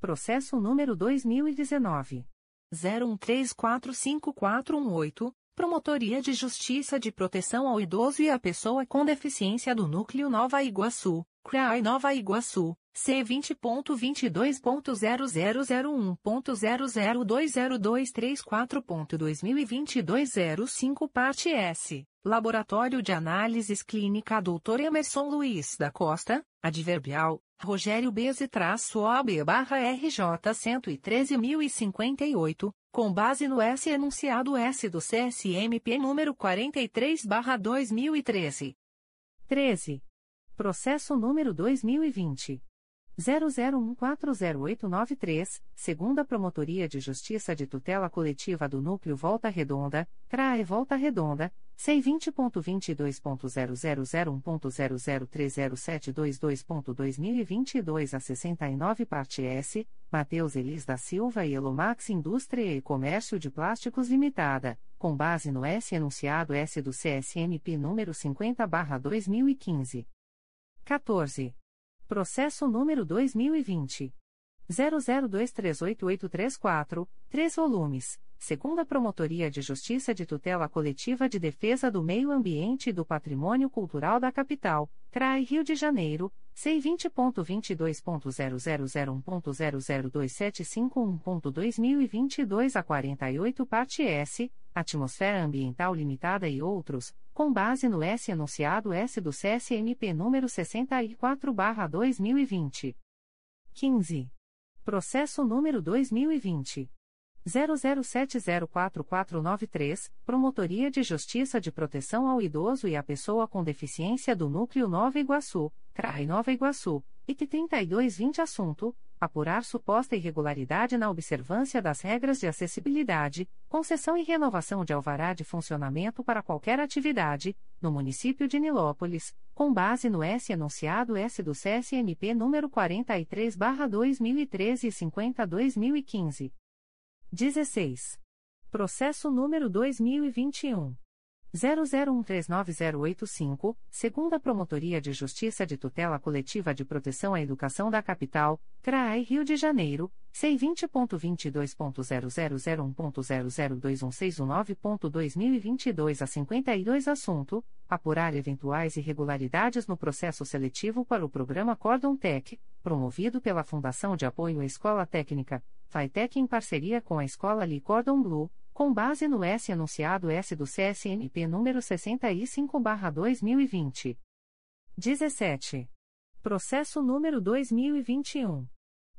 Processo número 2019. 01345418, Promotoria de Justiça de Proteção ao Idoso e à Pessoa com Deficiência do Núcleo Nova Iguaçu, CRAI Nova Iguaçu, C20.22.0001.0020234.2022 05 Parte S. Laboratório de Análises Clínica Dr. Emerson Luiz da Costa, Adverbial, Rogério Beze-OB-RJ 113.058, com base no S enunciado S do CSMP número 43/2013. 13. Processo número 2020 00140893, segunda Promotoria de Justiça de Tutela Coletiva do Núcleo Volta Redonda, CRAE Volta Redonda, C20.22.0001.0030722.2022 a 69 parte S, Mateus Elis da Silva e Elomax Indústria e Comércio de Plásticos Limitada, com base no S enunciado S do CSMP número 50/2015. 14. Processo número 2020 00238834, 3 volumes segunda Promotoria de Justiça de Tutela Coletiva de Defesa do Meio Ambiente e do Patrimônio Cultural da Capital, CRAI Rio de Janeiro, C20.22.0001.00275.2022 a 48 parte S, Atmosfera Ambiental Limitada e outros, com base no S enunciado S do CSMP número 64/2020. 15. Processo número 2020 00704493, Promotoria de Justiça de Proteção ao Idoso e à Pessoa com Deficiência do Núcleo Nova Iguaçu, CRAI Nova Iguaçu, IT 3220 Assunto: Apurar suposta irregularidade na observância das regras de acessibilidade, concessão e renovação de alvará de funcionamento para qualquer atividade, no município de Nilópolis, com base no S enunciado S do CSMP número 43/2013 e 50/2015. 16. Processo número 2021. 00139085, segunda Promotoria de Justiça de Tutela Coletiva de Proteção à Educação da Capital, CRAI Rio de Janeiro, C20.22.0001.0021619.2022 a 52 Assunto: Apurar eventuais irregularidades no processo seletivo para o programa Cordon Tech, promovido pela Fundação de Apoio à Escola Técnica, FAITEC em parceria com a Escola Lee Cordon Blue com base no S anunciado S do CSNP número 65/2020. 17. Processo número 2021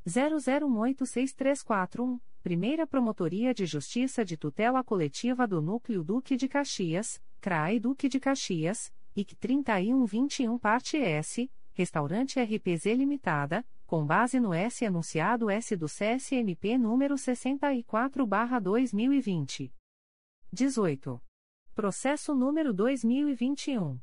00186341, Primeira Promotoria de Justiça de Tutela Coletiva do Núcleo Duque de Caxias, CRAI Duque de Caxias, IC 3121 parte S, Restaurante RPZ Limitada com base no S anunciado S do CSMP número 64/2020. 18. Processo número 2021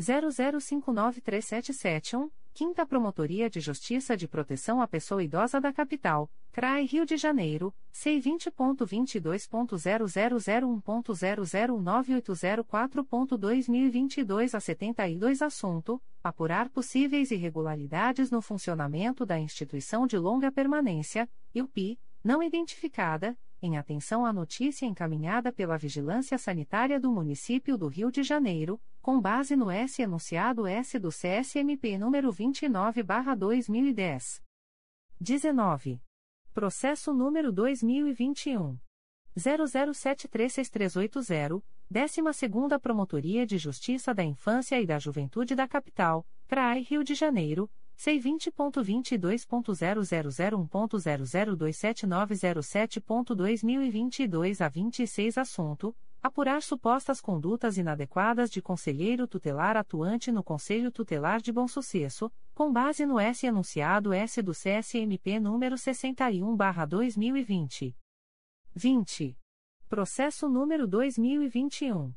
00593771, Quinta Promotoria de Justiça de Proteção à Pessoa Idosa da Capital, CRAI Rio de Janeiro, C20.22.0001.0098042.2022 a 72 Assunto: Apurar possíveis irregularidades no funcionamento da instituição de longa permanência, IUPI, não identificada, em atenção à notícia encaminhada pela Vigilância Sanitária do Município do Rio de Janeiro, com base no S enunciado S do CSMP número 29/2010. 19. Processo número 2021 00736380, 12ª Promotoria de Justiça da Infância e da Juventude da Capital, CRAI Rio de Janeiro C20.22.0001.0027907.2022 a 26 Assunto: Apurar supostas condutas inadequadas de conselheiro tutelar atuante no Conselho Tutelar de Bom Sucesso, com base no S enunciado S do CSMP número 61/2020. 20. Processo número 2021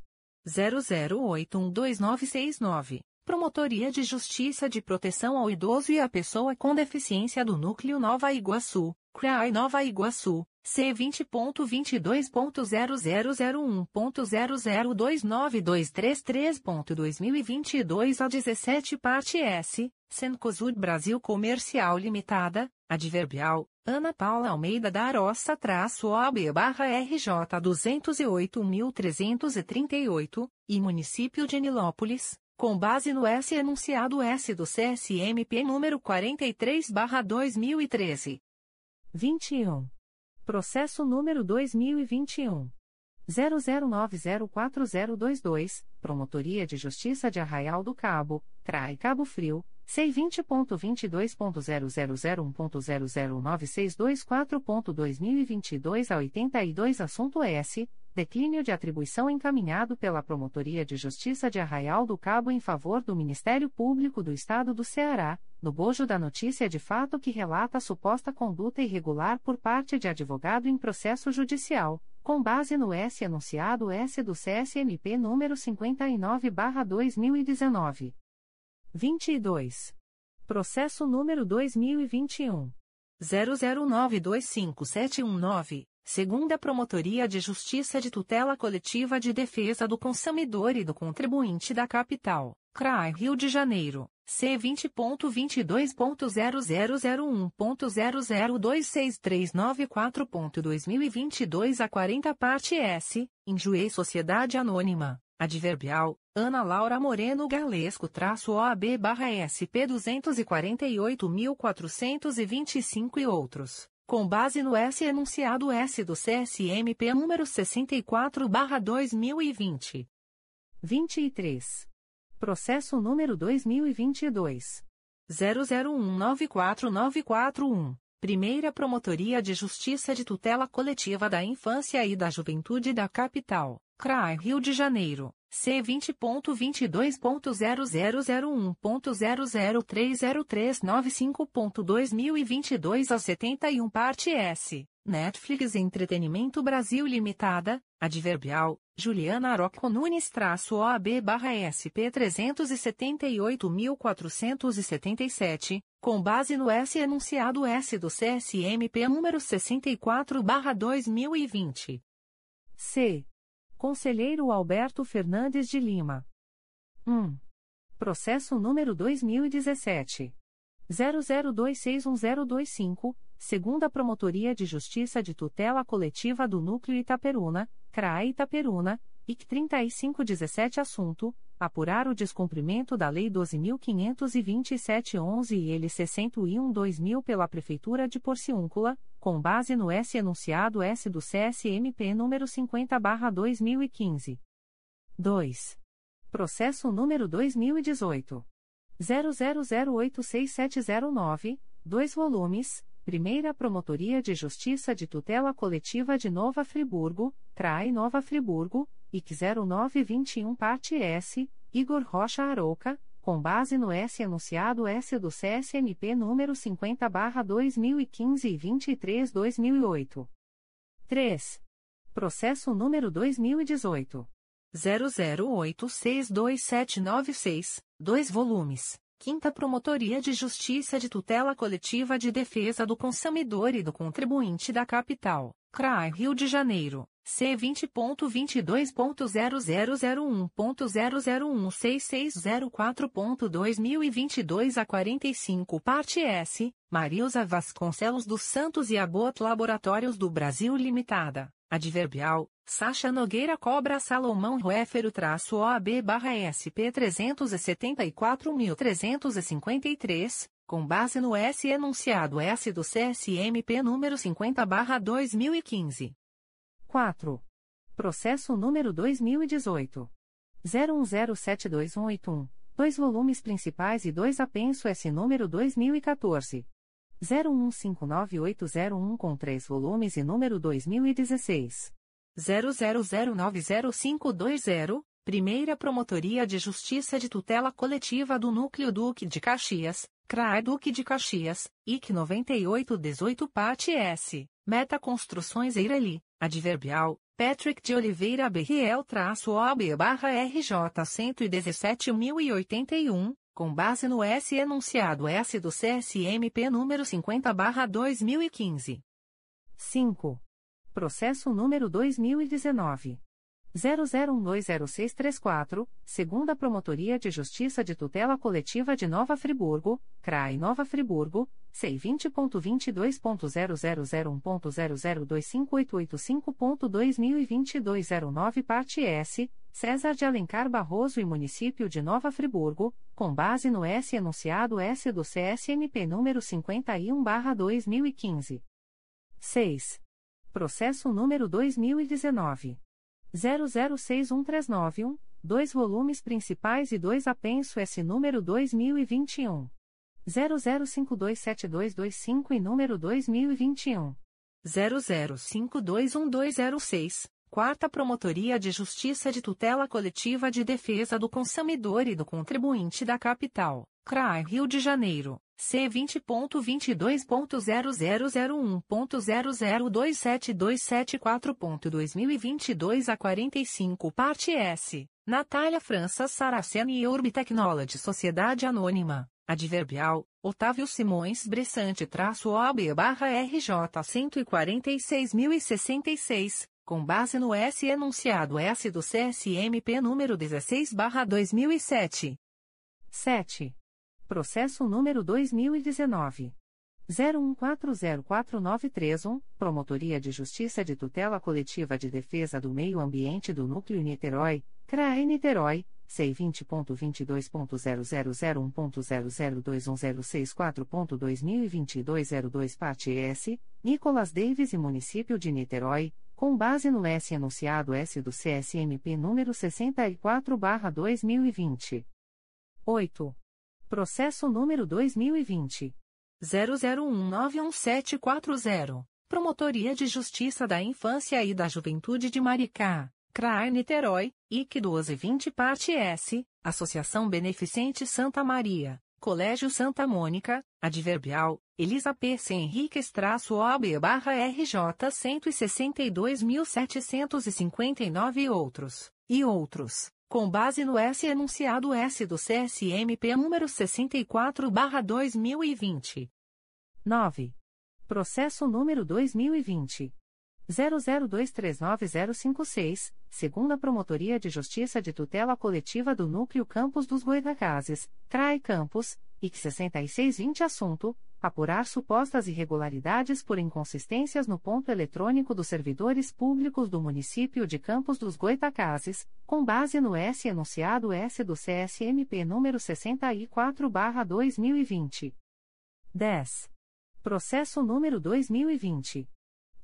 00812969. Promotoria de Justiça de Proteção ao Idoso e à Pessoa com Deficiência do Núcleo Nova Iguaçu, CRAI Nova Iguaçu, C20.22.0001.0029233.2022 a 17 parte S, Sencosud Brasil Comercial Limitada, Adverbial, Ana Paula Almeida da Aroça traço OAB barra RJ 208.338, e Município de Nilópolis, com base no S enunciado S do CSMP número 43 barra 2013. 21. Processo número 2021. 00904022, Promotoria de Justiça de Arraial do Cabo, CRAI Cabo Frio, C20.22.0001.0096224.2022 a 82 Assunto S. Declínio de atribuição encaminhado pela Promotoria de Justiça de Arraial do Cabo em favor do Ministério Público do Estado do Ceará, no bojo da notícia de fato que relata suposta conduta irregular por parte de advogado em processo judicial, com base no S enunciado S do CSMP número 59/2019. 22. Processo número 2021 00925719. Segunda Promotoria de Justiça de Tutela Coletiva de Defesa do Consumidor e do Contribuinte da Capital, CRAI Rio de Janeiro, C20.22.0001.0026394.2022 a 40 parte S, Injuei Sociedade Anônima, Adverbial, Ana Laura Moreno Galesco traço OAB barra SP 248.425 e outros com base no S enunciado S do CSMP número 64/2020. 23. Processo número 2022 00194941. Primeira Promotoria de Justiça de Tutela Coletiva da Infância e da Juventude da Capital, CRAI Rio de Janeiro. C20.22.0001.0030395.2022 a 71 parte S. Netflix Entretenimento Brasil Limitada, Adverbial, Juliana Rocco Nunes traço OAB barra SP 378.477, com base no S enunciado S do CSMP número 64 barra 2020. C. Conselheiro Alberto Fernandes de Lima. 1. Processo número 2017. 00261025, segunda Promotoria de Justiça de Tutela Coletiva do Núcleo Itaperuna, CRAE Itaperuna, IC 3517 Assunto: Apurar o descumprimento da Lei 12.527-11 e L 601-2000 pela Prefeitura de Porciúncula, com base no S enunciado S do CSMP número 50/2015. 2. Processo número 2018 00086709, 2 volumes. Primeira Promotoria de Justiça de Tutela Coletiva de Nova Friburgo, CRAI Nova Friburgo, IC 0921 Parte S, Igor Rocha Arouca, com base no S enunciado S do CSMP número 50/2015 e 23/2008. 3. Processo número 2018 00862796, 2 volumes. Quinta Promotoria de Justiça de Tutela Coletiva de Defesa do Consumidor e do Contribuinte da Capital, CRAI Rio de Janeiro. C20.22.0001.0016604.2022 a 45 Parte S, Marilza Vasconcelos dos Santos e Abot Laboratórios do Brasil Limitada, Adverbial, Sacha Nogueira Cobra Salomão Ruéfero traço OAB barra SP 374.353, com base no S enunciado S do CSMP número 50 barra 2015. 4. Processo número 2018. 01072181, dois volumes principais e dois apenso S número 2014. 01598001 com três volumes e número 2016. 00090520, Primeira Promotoria de Justiça de Tutela Coletiva do Núcleo Duque de Caxias, CRAE Duque de Caxias, IC 9818 Parte S, Meta Construções Eireli. Adverbial, Patrick de Oliveira Berriel-OB-RJ 117.081, com base no S enunciado S do CSMP número 50/2015. 5. Processo número 2019 00120634, segunda Promotoria de Justiça de Tutela Coletiva de Nova Friburgo, CRAI Nova Friburgo, C20.22.0001.0025885.2022 Parte S, César de Alencar Barroso e Município de Nova Friburgo, com base no S enunciado S do CSMP número 51/2015. 6. Processo número 2019 00613991, dois volumes principais e dois apenso S número 2021 00527225 e número 2021 00521206. Quarta Promotoria de Justiça de Tutela Coletiva de Defesa do Consumidor e do Contribuinte da Capital, CRAI Rio de Janeiro, C20.22.0001.0027274.2022 a 45 Parte S, Natália França Saraceni e Urbi Technology Sociedade Anônima, Adverbial, Otávio Simões Bressante-OB-RJ 146.066 com base no S enunciado S do CSMP número 16/2007. 7. Processo número 2019 01404931, Promotoria de Justiça de Tutela Coletiva de Defesa do Meio Ambiente do Núcleo Niterói, CRAE Niterói. C20.22.0001.0021064.2022 02 Parte S, Nicolas Davis e Município de Niterói, com base no S enunciado S do CSMP número 64/2020. 8. Processo número 2020 00191740. Promotoria de Justiça da Infância e da Juventude de Maricá, CRAI Niterói, IC 1220 Parte S, Associação Beneficente Santa Maria, Colégio Santa Mônica, Adverbial, Elisa P. C. Henriques-OB-RJ 162.759 e outros, e outros, com base no S enunciado S do CSMP número 64-2020. 9. Processo número 2020. 00239056, segunda Promotoria de Justiça de Tutela Coletiva do Núcleo Campos dos Goitacazes, CRAE Campos, IC 6620 Assunto: Apurar supostas irregularidades por inconsistências no ponto eletrônico dos servidores públicos do município de Campos dos Goitacazes, com base no S enunciado S do CSMP número 64/2020. 10. Processo número 2020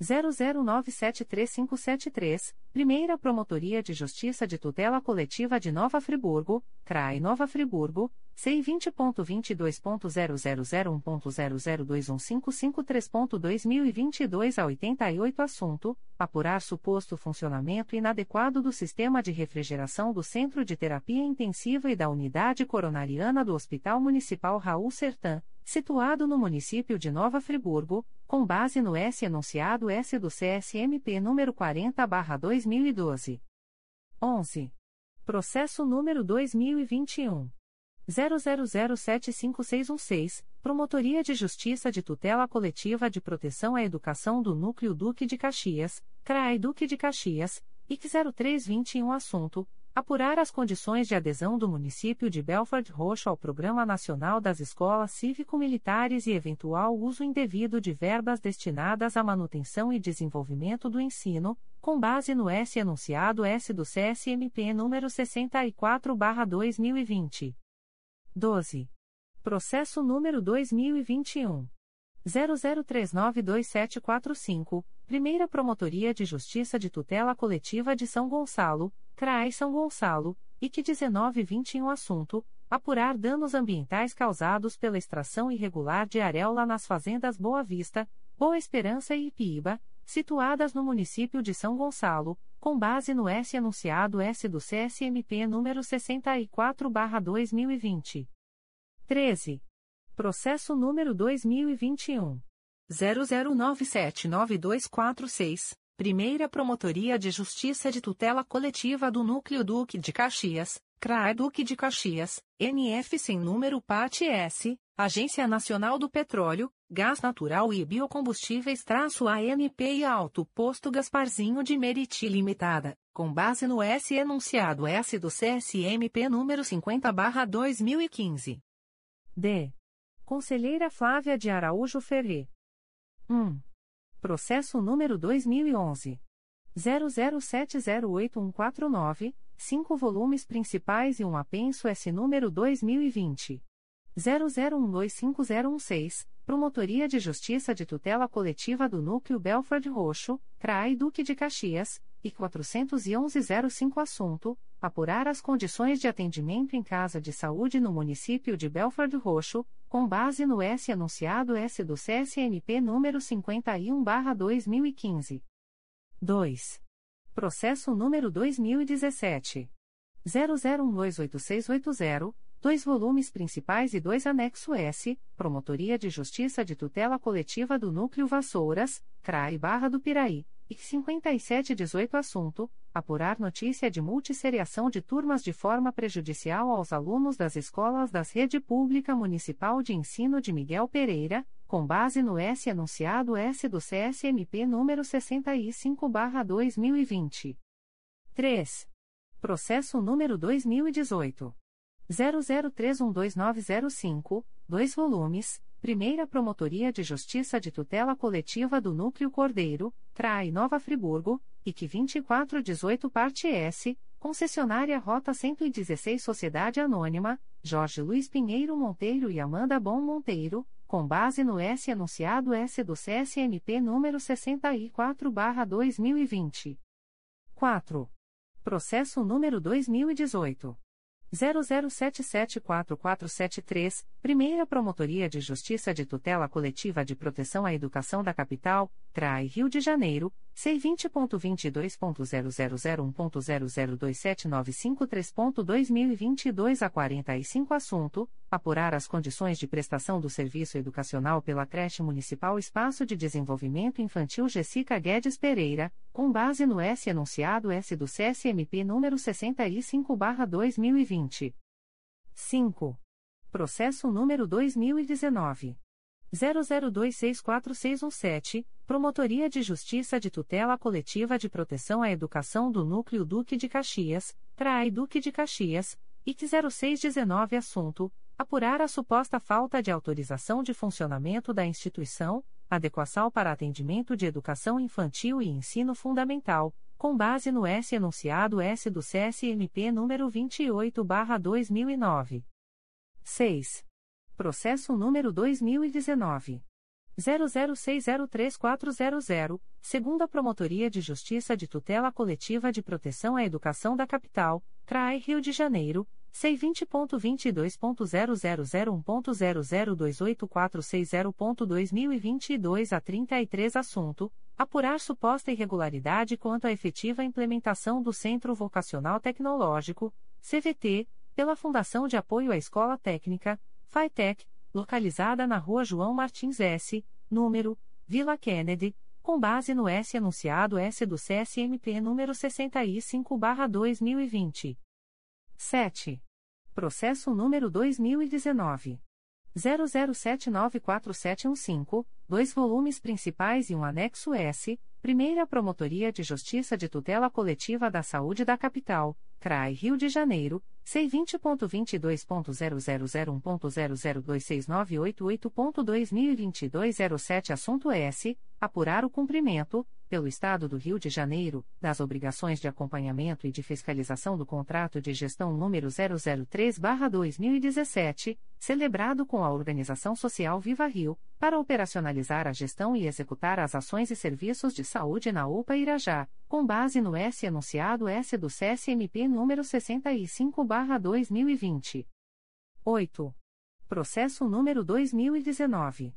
00973573, Primeira Promotoria de Justiça de Tutela Coletiva de Nova Friburgo, CRAI Nova Friburgo, C20.22.0001.0021553.2022 a 88 Assunto: Apurar suposto funcionamento inadequado do sistema de refrigeração do Centro de Terapia Intensiva e da Unidade Coronariana do Hospital Municipal Raul Sertã, situado no município de Nova Friburgo, com base no S enunciado S do CSMP número 40/2012. 11. Processo número 2021 00075616, Promotoria de Justiça de Tutela Coletiva de Proteção à Educação do Núcleo Duque de Caxias, CRAI Duque de Caxias, IC 0321 Assunto: Apurar as condições de adesão do município de Belford Roxo ao Programa Nacional das Escolas Cívico-Militares e eventual uso indevido de verbas destinadas à manutenção e desenvolvimento do ensino, com base no S enunciado S do CSMP número 64/2020. 12. Processo número 2021. 00392745, Primeira Promotoria de Justiça de Tutela Coletiva de São Gonçalo, CRAI São Gonçalo, IC 1921 Assunto: Apurar danos ambientais causados pela extração irregular de areola nas fazendas Boa Vista, Boa Esperança e Ipiíba, situadas no município de São Gonçalo, com base no S enunciado S do CSMP número 64/2020. 13. Processo número 2021 00979246, Primeira Promotoria de Justiça de Tutela Coletiva do Núcleo Duque de Caxias, CRAE Duque de Caxias, NF sem número parte S, Agência Nacional do Petróleo, Gás Natural e Biocombustíveis-ANP e Alto Posto Gasparzinho de Meriti Limitada, com base no S enunciado S do CSMP número 50/2015. D. Conselheira Flávia de Araújo Ferri. 1. Processo número 2011. 00708149, 5 volumes principais e um apenso S número 2020. 00125016, Promotoria de Justiça de Tutela Coletiva do Núcleo Belford Roxo, CRAI Duque de Caxias, e 41105 Assunto, apurar as condições de atendimento em casa de saúde no município de Belford Roxo, com base no S anunciado S do CSNP número 51/2015. 2. Processo número 2017 00128680, dois volumes principais e dois anexo S, Promotoria de Justiça de Tutela Coletiva do Núcleo Vassouras, CRAI Barra do Piraí e 5718 assunto, apurar notícia de multisseriação de turmas de forma prejudicial aos alunos das escolas das Rede Pública Municipal de Ensino de Miguel Pereira, com base no S anunciado S do CSMP número 65/2020. 3. Processo número 2018 00312905, dois volumes Primeira Promotoria de Justiça de Tutela Coletiva do Núcleo Cordeiro, CRAI Nova Friburgo, IC 2418 Parte S, Concessionária Rota 116 Sociedade Anônima, Jorge Luiz Pinheiro Monteiro e Amanda Bom Monteiro, com base no S anunciado S do CSMP número 64/2020. 4. Processo número 2018 00774473, Primeira Promotoria de Justiça de Tutela Coletiva de Proteção à Educação da Capital, CRAI Rio de Janeiro, C20.22.0001.0027953.2022 a 45 Assunto: Apurar as condições de prestação do serviço educacional pela creche municipal Espaço de Desenvolvimento Infantil Jessica Guedes Pereira, com base no S enunciado S do CSMP número 65/2020. 5. Processo número 2019 00264617, Promotoria de Justiça de Tutela Coletiva de Proteção à Educação do Núcleo Duque de Caxias, CRAI Duque de Caxias, IC 0619 Assunto: Apurar a suposta falta de autorização de funcionamento da instituição, adequação para atendimento de educação infantil e ensino fundamental, com base no S enunciado S do CSMP número 28/2009. 6. Processo número 2019. 00603400, segunda Promotoria de Justiça de Tutela Coletiva de Proteção à Educação da Capital, CRAE Rio de Janeiro, C20.22.0001.0028460.2022 a 33 Assunto: Apurar suposta irregularidade quanto à efetiva implementação do Centro Vocacional Tecnológico, CVT, pela Fundação de Apoio à Escola Técnica, FATEC, localizada na Rua João Martins S, número, Vila Kennedy, com base no S anunciado S do CSMP número 65/2020. 7. Processo número 2019 00794715, dois volumes principais e um anexo S, Primeira Promotoria de Justiça de Tutela Coletiva da Saúde da Capital, CRAI Rio de Janeiro, C20.22.0001.0026988.2022 07 Assunto S. Apurar o cumprimento, pelo Estado do Rio de Janeiro, das obrigações de acompanhamento e de fiscalização do contrato de gestão número 003-2017, celebrado com a Organização Social Viva Rio, para operacionalizar a gestão e executar as ações e serviços de saúde na UPA Irajá, com base no S enunciado S do CSMP número 65/2020. 8. Processo número 2019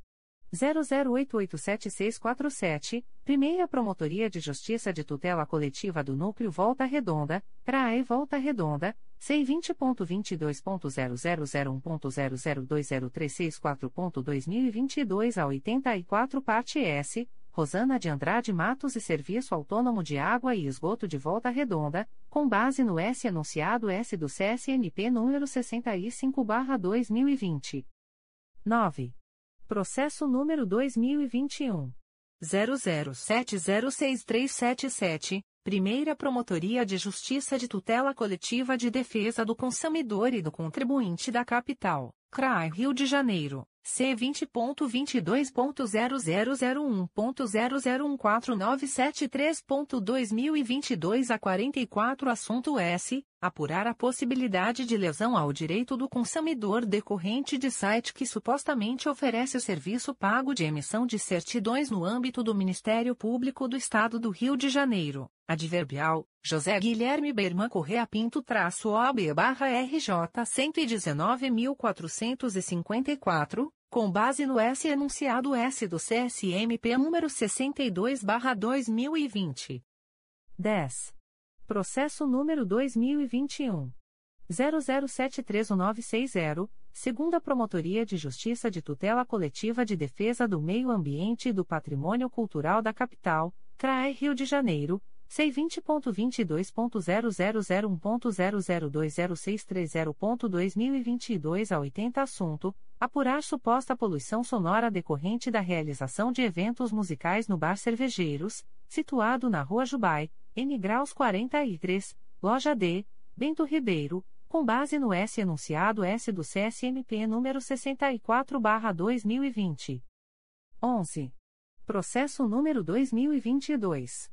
00887647, Primeira Promotoria de Justiça de Tutela Coletiva do Núcleo Volta Redonda, CRAE Volta Redonda, C20.22.0001.0020364.2022 a 84 parte S, Rosana de Andrade Matos e Serviço Autônomo de Água e Esgoto de Volta Redonda, com base no S enunciado S do CSNP número 65/2020. 9. Processo número 2021 00706377, Primeira Promotoria de Justiça de Tutela Coletiva de Defesa do Consumidor e do Contribuinte da Capital, CRAI Rio de Janeiro. C vinte ponto vinte dois ponto zero zero zero um ponto zero zero um quatro nove sete três ponto dois mil e vinte e dois a quarenta e quatro assunto S apurar a possibilidade de lesão ao direito do consumidor decorrente de site que supostamente oferece o serviço pago de emissão de certidões no âmbito do Ministério Público do Estado do Rio de Janeiro adverbial José Guilherme Berman Correa Pinto traço OB barra RJ 119.454, com base no S enunciado S do CSMP número 62 barra 2020. 10. Processo número 2021. 00731960, segunda Promotoria de Justiça de Tutela Coletiva de Defesa do Meio Ambiente e do Patrimônio Cultural da Capital, CRAE Rio de Janeiro, C20.22.0001.0020630.2022 a 80 Assunto: Apurar suposta poluição sonora decorrente da realização de eventos musicais no Bar Cervejeiros, situado na Rua Jubai, N graus 43, Loja D, Bento Ribeiro, com base no S enunciado S do CSMP número 64/2020. 11. Processo número 2022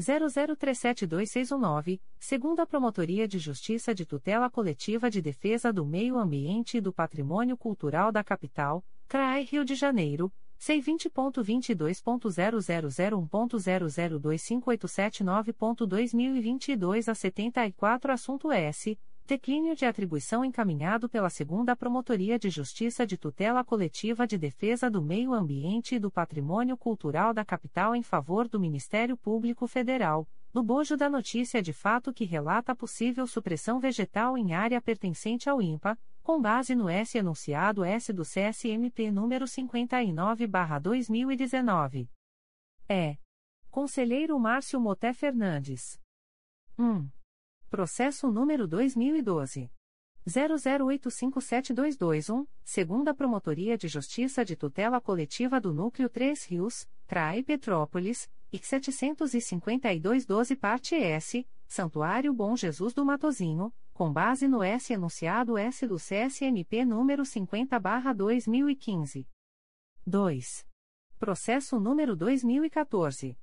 00372619, segunda Promotoria de Justiça de Tutela Coletiva de Defesa do Meio Ambiente e do Patrimônio Cultural da Capital, CRAE Rio de Janeiro, C20.22.0001.0025879.2022 a 74 Assunto S. Declínio de atribuição encaminhado pela Segunda Promotoria de Justiça de Tutela Coletiva de Defesa do Meio Ambiente e do Patrimônio Cultural da Capital em favor do Ministério Público Federal, no bojo da notícia de fato que relata possível supressão vegetal em área pertencente ao INPA, com base no S enunciado S do CSMP número 59/2019. É. Conselheiro Márcio Moté Fernandes. 1. Processo número 2012. 00857221, segunda Promotoria de Justiça de Tutela Coletiva do Núcleo 3 Rios, CRAI Petrópolis, IC 75212 parte S, Santuário Bom Jesus do Matozinho, com base no S enunciado S do CSMP número 50/2015. 2. Processo número 2014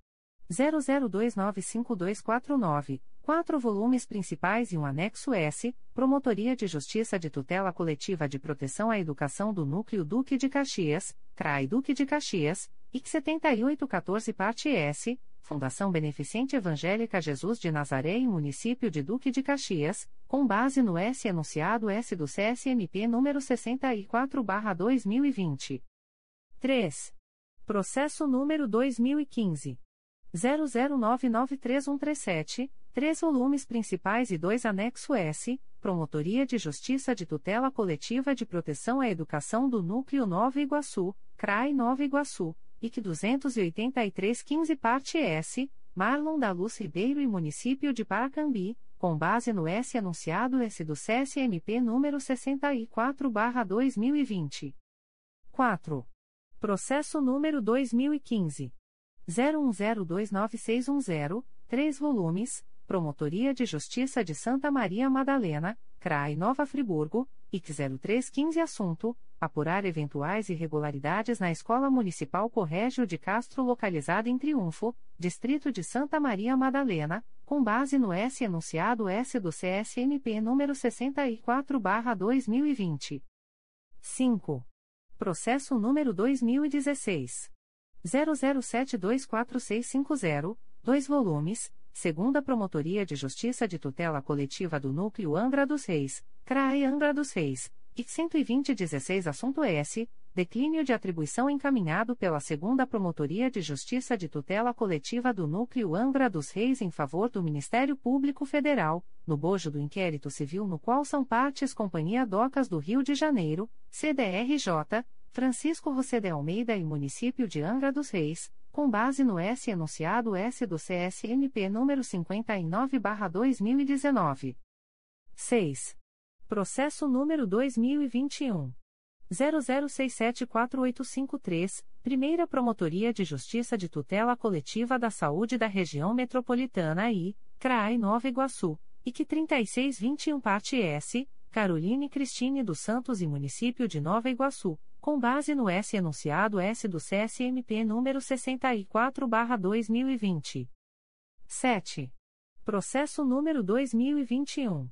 00295249 quatro volumes principais e um anexo S, Promotoria de Justiça de Tutela Coletiva de Proteção à Educação do Núcleo Duque de Caxias, CRAI Duque de Caxias, IC 7814 Parte S, Fundação Beneficente Evangélica Jesus de Nazaré e Município de Duque de Caxias, com base no S enunciado S do CSMP número 64/2020. 3. Processo número 2015 00993137 três volumes principais e dois anexo S, Promotoria de Justiça de Tutela Coletiva de Proteção à Educação do Núcleo Nova Iguaçu, CRAI Nova Iguaçu, IC 28315 parte S, Marlon da Luz Ribeiro e Município de Paracambi, com base no S anunciado S do CSMP número 64/2020. 4. Processo número 2015 01029610, 3 volumes Promotoria de Justiça de Santa Maria Madalena, CRAI Nova Friburgo, IC 0315 Assunto: Apurar eventuais irregularidades na Escola Municipal Corrégio de Castro localizada em Triunfo, Distrito de Santa Maria Madalena, com base no S enunciado S do CSMP número 64/2020. 5. Processo número 2016 00724650, 2 volumes segunda Promotoria de Justiça de Tutela Coletiva do Núcleo Angra dos Reis, CRAE Angra dos Reis, IC 12016 Assunto S. Declínio de atribuição encaminhado pela segunda Promotoria de Justiça de Tutela Coletiva do Núcleo Angra dos Reis em favor do Ministério Público Federal, no bojo do inquérito civil no qual são partes Companhia Docas do Rio de Janeiro, CDRJ, Francisco José de Almeida e Município de Angra dos Reis, com base no S enunciado S do CSMP número 59/2019. 6. Processo número 2021 00674853, Primeira Promotoria de Justiça de Tutela Coletiva da Saúde da Região Metropolitana I, CRAI Nova Iguaçu, IC 3621 Parte S, Caroline Cristine dos Santos e Município de Nova Iguaçu com base no S enunciado S do CSMP número 64/2020. 7. Processo número 2021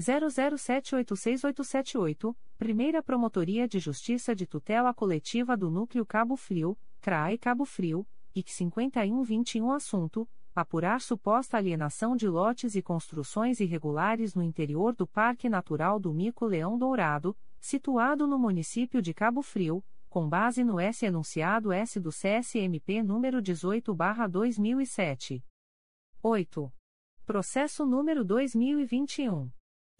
00786878, Primeira Promotoria de Justiça de Tutela Coletiva do Núcleo Cabo Frio, CRAE Cabo Frio, IC 5121 assunto: apurar suposta alienação de lotes e construções irregulares no interior do Parque Natural do Mico Leão Dourado situado no município de Cabo Frio, com base no S enunciado S do CSMP número 18/2007. 8. Processo número 2021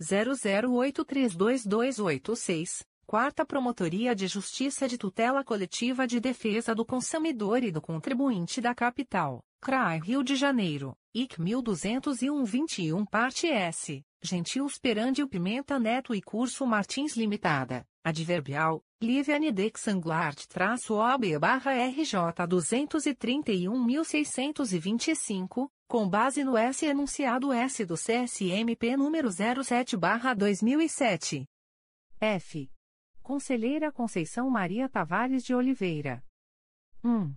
00832286, Quarta Promotoria de Justiça de Tutela Coletiva de Defesa do Consumidor e do Contribuinte da Capital, CRAI Rio de Janeiro, IC 1201-21 Parte S. Gentil Sperandio Pimenta Neto e Curso Martins Limitada, Adverbial, Liviane Dexanglart traço OB barra RJ 231.625, com base no S enunciado S do CSMP número 07 barra 2007. F. Conselheira Conceição Maria Tavares de Oliveira. 1.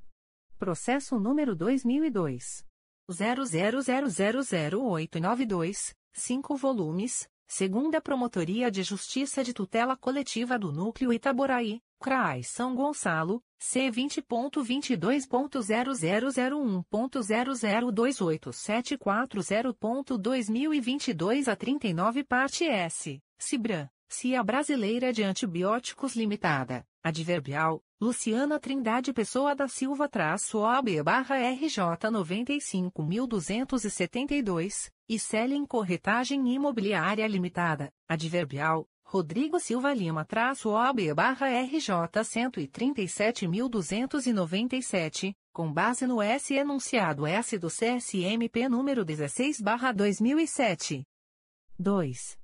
Processo número 2002. 00000892, 5 volumes, segunda Promotoria de Justiça de Tutela Coletiva do Núcleo Itaboraí, CRAI São Gonçalo, C20.22.0001.0028740.2022 a 39 parte S, Cibran, CIA Brasileira de Antibióticos Limitada, Adverbial, Luciana Trindade Pessoa da Silva traço OB barra RJ 95.272, e Celen Corretagem Imobiliária Limitada, Adverbial, Rodrigo Silva Lima traço OB barra RJ 137.297, com base no S enunciado S do CSMP número 16 barra 2007. 2.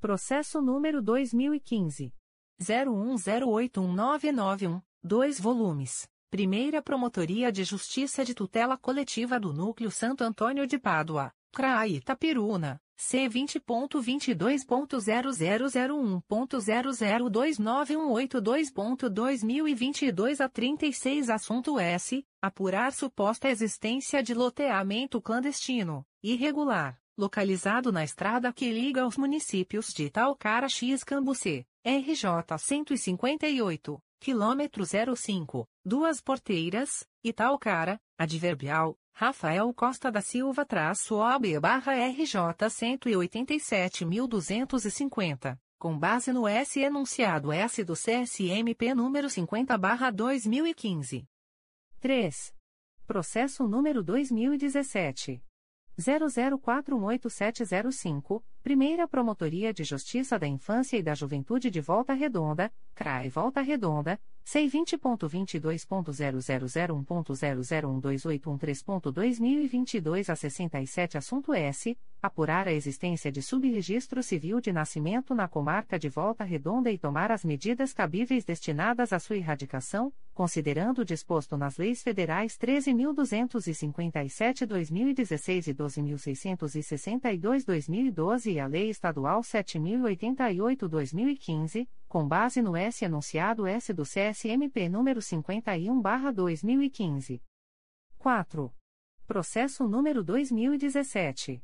Processo número 2015. 01081991, 2 volumes. Primeira Promotoria de Justiça de Tutela Coletiva do Núcleo Santo Antônio de Pádua, CRAI Itapiruna, C20.22.0001.0029182.2022 a 36 Assunto S. Apurar suposta existência de loteamento clandestino, irregular, localizado na estrada que liga os municípios de Talcara X Cambucê, RJ 158, quilômetro 05, Duas Porteiras, Italcara, adverbial, Rafael Costa da Silva traço OB barra RJ 187.250, com base no S enunciado S do CSMP número 50 barra 2015. 3. Processo número 2017. 00418705, Primeira Promotoria de Justiça da Infância e da Juventude de Volta Redonda, CRAE Volta Redonda, C20.22.0001.0012813.2022 a 67 Assunto S. Apurar a existência de subregistro civil de nascimento na comarca de Volta Redonda e tomar as medidas cabíveis destinadas à sua erradicação, considerando o disposto nas leis federais 13.257-2016 e 12.662-2012 e a Lei Estadual 7.088-2015 com base no S enunciado S do CSMP número 51/2015. 4. Processo número 2017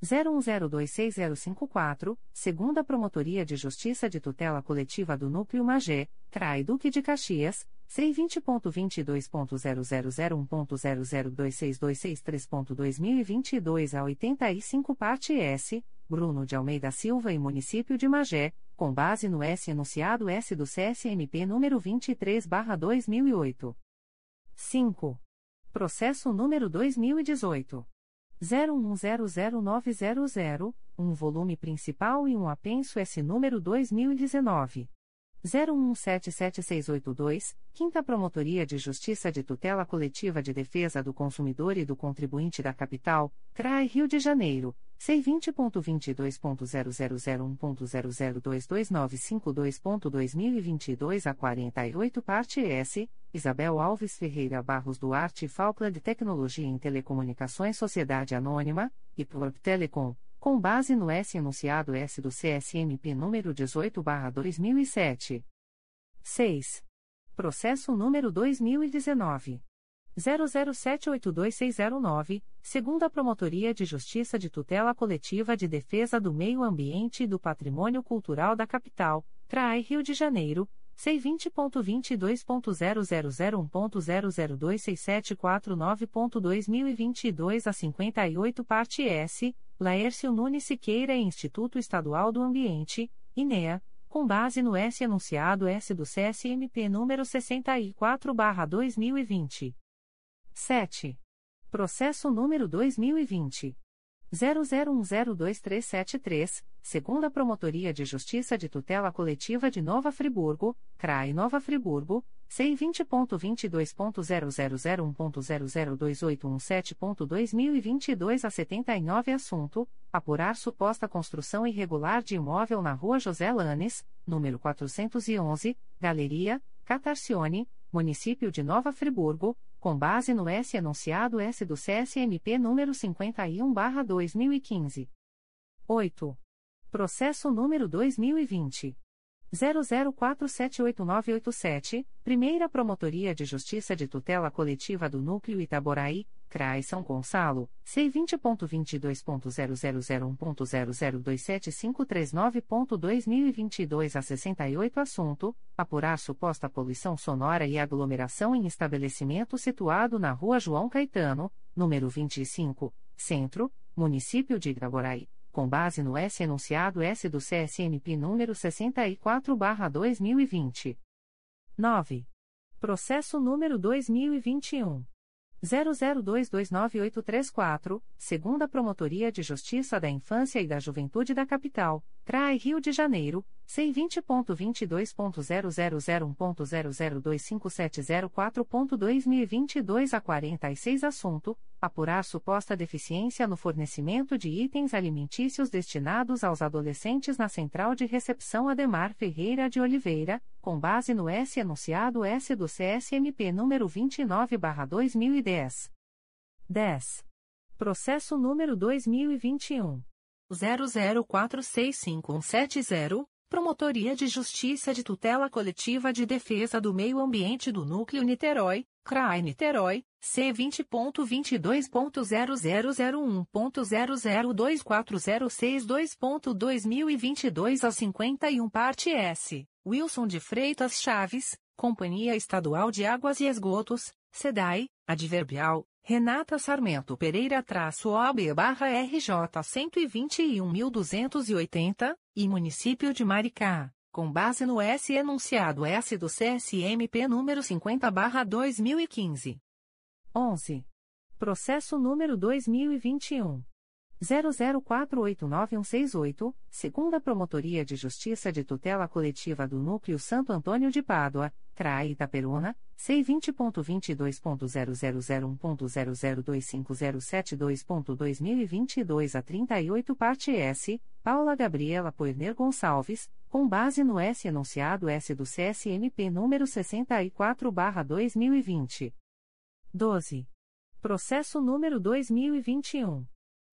01026054, segunda Promotoria de Justiça de Tutela Coletiva do Núcleo Magé, CRAI Duque de Caxias, C20.22.0001.0026263.2022 a 85 parte S, Bruno de Almeida Silva e Município de Magé, com base no S enunciado S do CSMP número 23/2008. 5. Processo número 2018 01100900, um volume principal e um apenso S número 2019 01177682, Quinta Promotoria de Justiça de Tutela Coletiva de Defesa do Consumidor e do Contribuinte da Capital, CRAI Rio de Janeiro, C20.22.0001.0022952.2022 a 48 parte S, Isabel Alves Ferreira Barros Duarte Falkland Tecnologia em Telecomunicações Sociedade Anônima, e Plurp Telecom, com base no S enunciado S do CSMP número 18/2007. 6. Processo número 2019 00782609, segunda Promotoria de Justiça de Tutela Coletiva de Defesa do Meio Ambiente e do Patrimônio Cultural da Capital, CRAI Rio de Janeiro. C20.22.0001.0026749.2022 a 58 parte S, Laércio Nunes Siqueira e Instituto Estadual do Ambiente, INEA, com base no S enunciado S do CSMP número 64/2020. 7. Processo número 2020 00102373, segunda Promotoria de Justiça de Tutela Coletiva de Nova Friburgo, CRAI Nova Friburgo, C20.22.0001.0028117.2022 a 79 assunto, apurar suposta construção irregular de imóvel na Rua José Lanes, número 411, Galeria, Catarcione, Município de Nova Friburgo, com base no S enunciado S do CSMP número 51/2015. 8. Processo número 2020 00478987, Primeira Promotoria de Justiça de Tutela Coletiva do Núcleo Itaboraí, CRAI São Gonçalo, C20.22.0001.0027539.2022 a 68 assunto, apurar suposta poluição sonora e aglomeração em estabelecimento situado na Rua João Caetano, número 25, Centro, Município de Itaboraí com base no S enunciado S do CSMP número 64/2020. 9. Processo número 2021 00229834, segunda Promotoria de Justiça da Infância e da Juventude da Capital, CRAI Rio de Janeiro, C20.22.0001.0025704.2022 a 46 assunto, apurar suposta deficiência no fornecimento de itens alimentícios destinados aos adolescentes na Central de Recepção Ademar Ferreira de Oliveira, com base no S enunciado S do CSMP número 29/2010. 10. Processo número 2021 00465170, Promotoria de Justiça de Tutela Coletiva de Defesa do Meio Ambiente do Núcleo Niterói, CRAI Niterói, C20.22.0001.0024062.2022 a 51 parte S, Wilson de Freitas Chaves, Companhia Estadual de Águas e Esgotos, SEDAI, Adverbial, Renata Sarmento Pereira traço OB barra RJ 121.280, e Município de Maricá, com base no S enunciado S do CSMP número 50 barra 2015. 11. Processo número 2021. 00489168, segunda Promotoria de Justiça de Tutela Coletiva do Núcleo Santo Antônio de Pádua, CRAI Itaperuna, C20.22.0001.0025072.2022 a 38 parte S, Paula Gabriela Poerner Gonçalves, com base no S enunciado S do CSMP número 64/2020. 12. Processo número 2021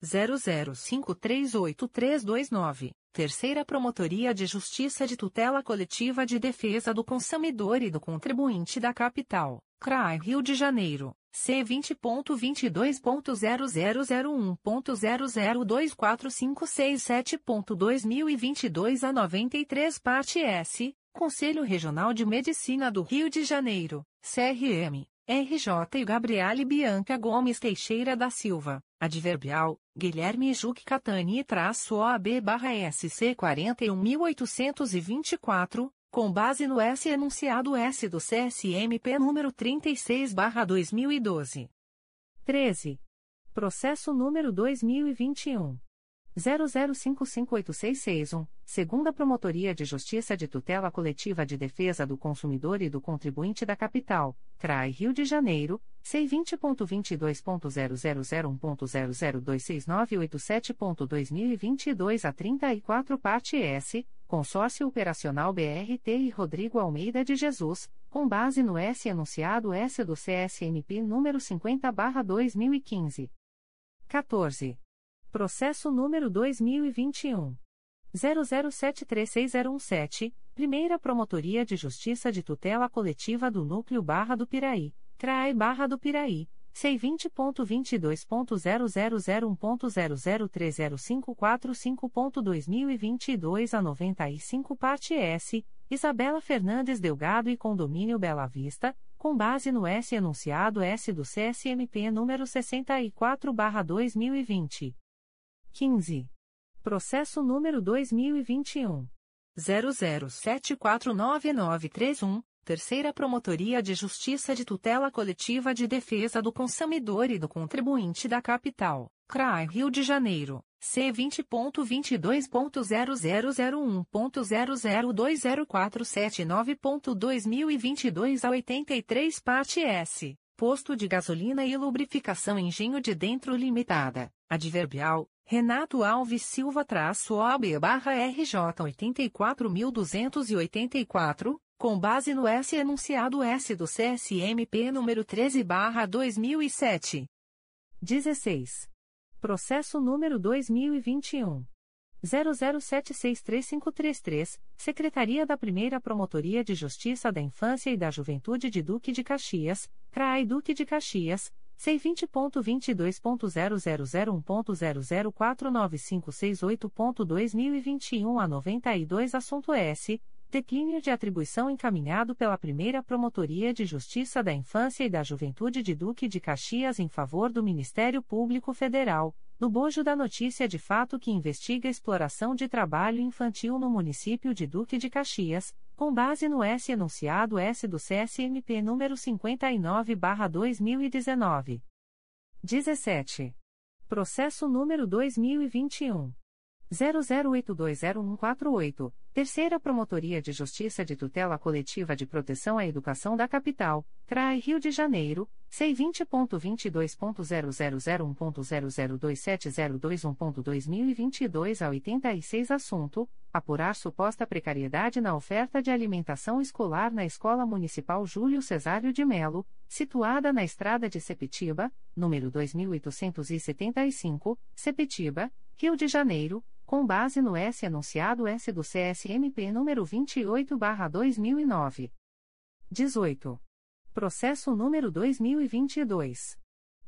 00538329, Terceira Promotoria de Justiça de Tutela Coletiva de Defesa do Consumidor e do Contribuinte da Capital, CRAI Rio de Janeiro, C20.22.0001.0024567.2022 a 93 parte S, Conselho Regional de Medicina do Rio de Janeiro, CRM. RJ e Gabriele Bianca Gomes Teixeira da Silva, Adverbial, Guilherme Juque Catani traço OAB barra SC 41824, com base no S enunciado S do CSMP número 36 barra 2012. 13. Processo número 2021. 00558661, segunda Promotoria de Justiça de Tutela Coletiva de Defesa do Consumidor e do Contribuinte da Capital, CRAI Rio de Janeiro, C20.22.0001.0026987.2022 a 34 parte S, Consórcio Operacional BRT e Rodrigo Almeida de Jesus, com base no S enunciado S do CSMP número 50/2015. 14. Processo número 2021. 00736017, Primeira Promotoria de Justiça de Tutela Coletiva do Núcleo Barra do Piraí, CRAE Barra do Piraí, C20.22.0001.0030545.2022 a 95 parte S, Isabela Fernandes Delgado e Condomínio Bela Vista, com base no S enunciado S do CSMP número 64/2020. 15. Processo número 2021 00749931, Terceira Promotoria de Justiça de Tutela Coletiva de Defesa do Consumidor e do Contribuinte da Capital, CRAI Rio de Janeiro. C20.22.0001.0020479.2022 a 83 parte S, Posto de Gasolina e Lubrificação Engenho de Dentro Limitada, Adverbial, Renato Alves Silva traço OB barra RJ 84.284, com base no S enunciado S do CSMP número 13 barra 2007. 16. Processo número 2021. 00763533, Secretaria da Primeira Promotoria de Justiça da Infância e da Juventude de Duque de Caxias, CRAI Duque de Caxias, C20.22.0001.0049568.2021 a 92 Assunto S. Declínio de atribuição encaminhado pela Primeira Promotoria de Justiça da Infância e da Juventude de Duque de Caxias em favor do Ministério Público Federal, no bojo da notícia de fato que investiga exploração de trabalho infantil no município de Duque de Caxias, com base no S enunciado S do CSMP número 59/2019. 17. Processo número 2021 00820148, Terceira Promotoria de Justiça de Tutela Coletiva de Proteção à Educação da Capital, CRAI Rio de Janeiro, C20.22.0001.0027021.2022 a 86 Assunto: Apurar suposta precariedade na oferta de alimentação escolar na Escola Municipal Júlio Cesário de Melo, situada na Estrada de Sepetiba, número 2875, Sepetiba, Rio de Janeiro, com base no S anunciado S do CSMP número 28/2009. 18. Processo número 2022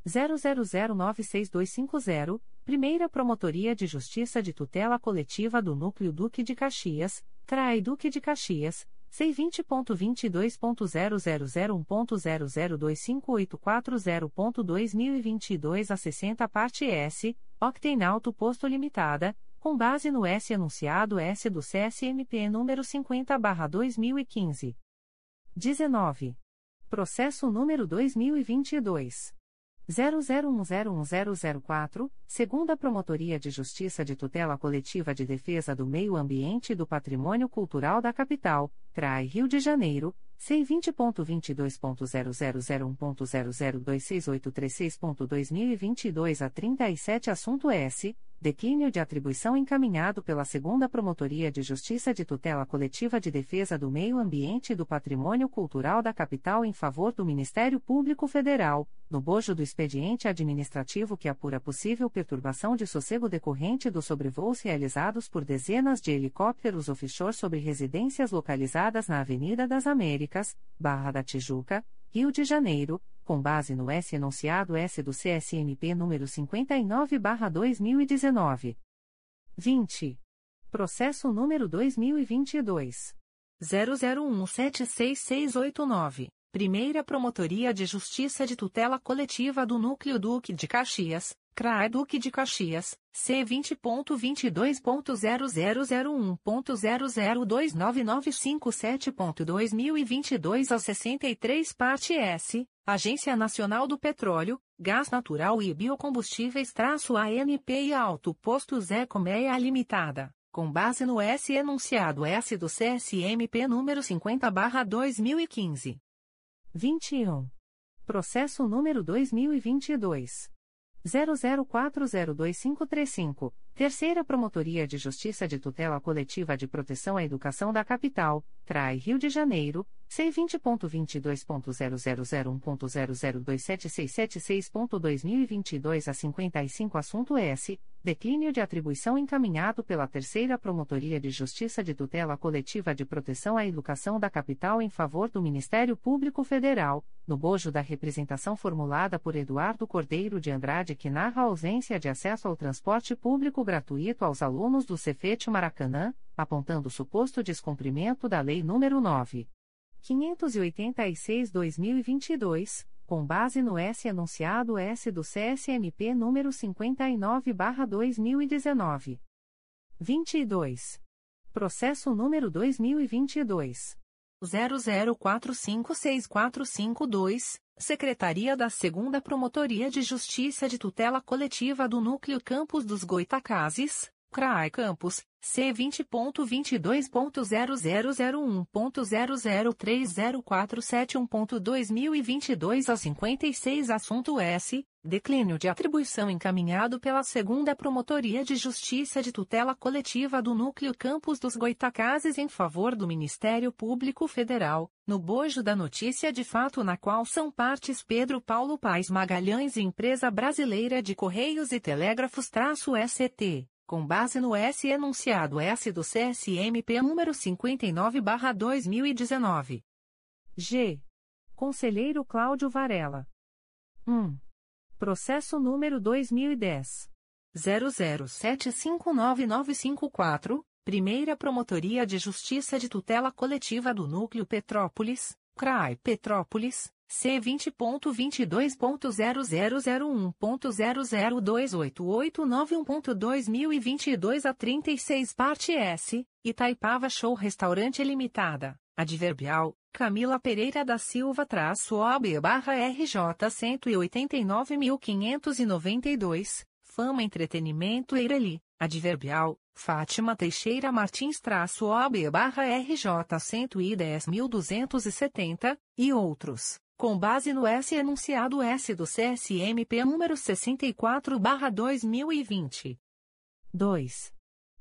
00096250, Primeira Promotoria de Justiça de Tutela Coletiva do Núcleo Duque de Caxias, CRAI Duque de Caxias. C20.22.0001.0025840.2022 a 60 parte S, Octenauto Posto Limitada, com base no S enunciado S do CSMP número 50/2015. 19. Processo número 2022 00101004, segunda Promotoria de Justiça de Tutela Coletiva de Defesa do Meio Ambiente e do Patrimônio Cultural da Capital, CRAI Rio de Janeiro, C20.22.0001.0026836.2022 a 37 Assunto S. Declínio de atribuição encaminhado pela Segunda Promotoria de Justiça de Tutela Coletiva de Defesa do Meio Ambiente e do Patrimônio Cultural da Capital em favor do Ministério Público Federal, no bojo do expediente administrativo que apura possível perturbação de sossego decorrente dos sobrevoos realizados por dezenas de helicópteros offshore sobre residências localizadas na Avenida das Américas, Barra da Tijuca, Rio de Janeiro, com base no S enunciado S do CSMP número 59/2019. 20. Processo número 2022 00176689. Primeira Promotoria de Justiça de Tutela Coletiva do Núcleo Duque de Caxias, CRAE Duque de Caxias, C20.22.0001.0029957.2022 a 63 parte S, Agência Nacional do Petróleo, Gás Natural e Biocombustíveis-ANP e Alto Posto Zé Comeia Limitada com base no S enunciado S do CSMP número 50/2015. 21. Processo número 2022 00402535, Terceira Promotoria de Justiça de Tutela Coletiva de Proteção à Educação da Capital, Trai Rio de Janeiro, C20.22.0001.0027676.2022 a 55 Assunto S. Declínio de atribuição encaminhado pela Terceira Promotoria de Justiça de Tutela Coletiva de Proteção à Educação da Capital em favor do Ministério Público Federal, no bojo da representação formulada por Eduardo Cordeiro de Andrade que narra a ausência de acesso ao transporte público gratuito aos alunos do Cefete Maracanã, apontando suposto descumprimento da Lei nº 9. 586-2022, com base no S enunciado S do CSMP número 59/2019. 22. Processo número 2022 00456452, Secretaria da 2 Promotoria de Justiça de Tutela Coletiva do Núcleo Campos dos Goitacazes, CRAI Campos, C20.22.0001.0030471.2022 a 56 Assunto S. Declínio de atribuição encaminhado pela Segunda Promotoria de Justiça de Tutela Coletiva do Núcleo Campos dos Goitacazes em favor do Ministério Público Federal, no bojo da notícia de fato na qual são partes Pedro Paulo Paes Magalhães e Empresa Brasileira de Correios e Telégrafos-ST com base no S enunciado S do CSMP número 59/2019. G. Conselheiro Cláudio Varela. 1. Processo número 2010 00759954, Primeira Promotoria de Justiça de Tutela Coletiva do Núcleo Petrópolis, CRAI Petrópolis C20.22.0001.0028891.2022 a 36 parte S, Itaipava Show Restaurante Limitada, Adverbial, Camila Pereira da Silva traço OB barra RJ 189.592, Fama Entretenimento Eireli, Adverbial, Fátima Teixeira Martins traço OB barra RJ 110.270, e outros com base no S enunciado S do CSMP número 64/2020. 2.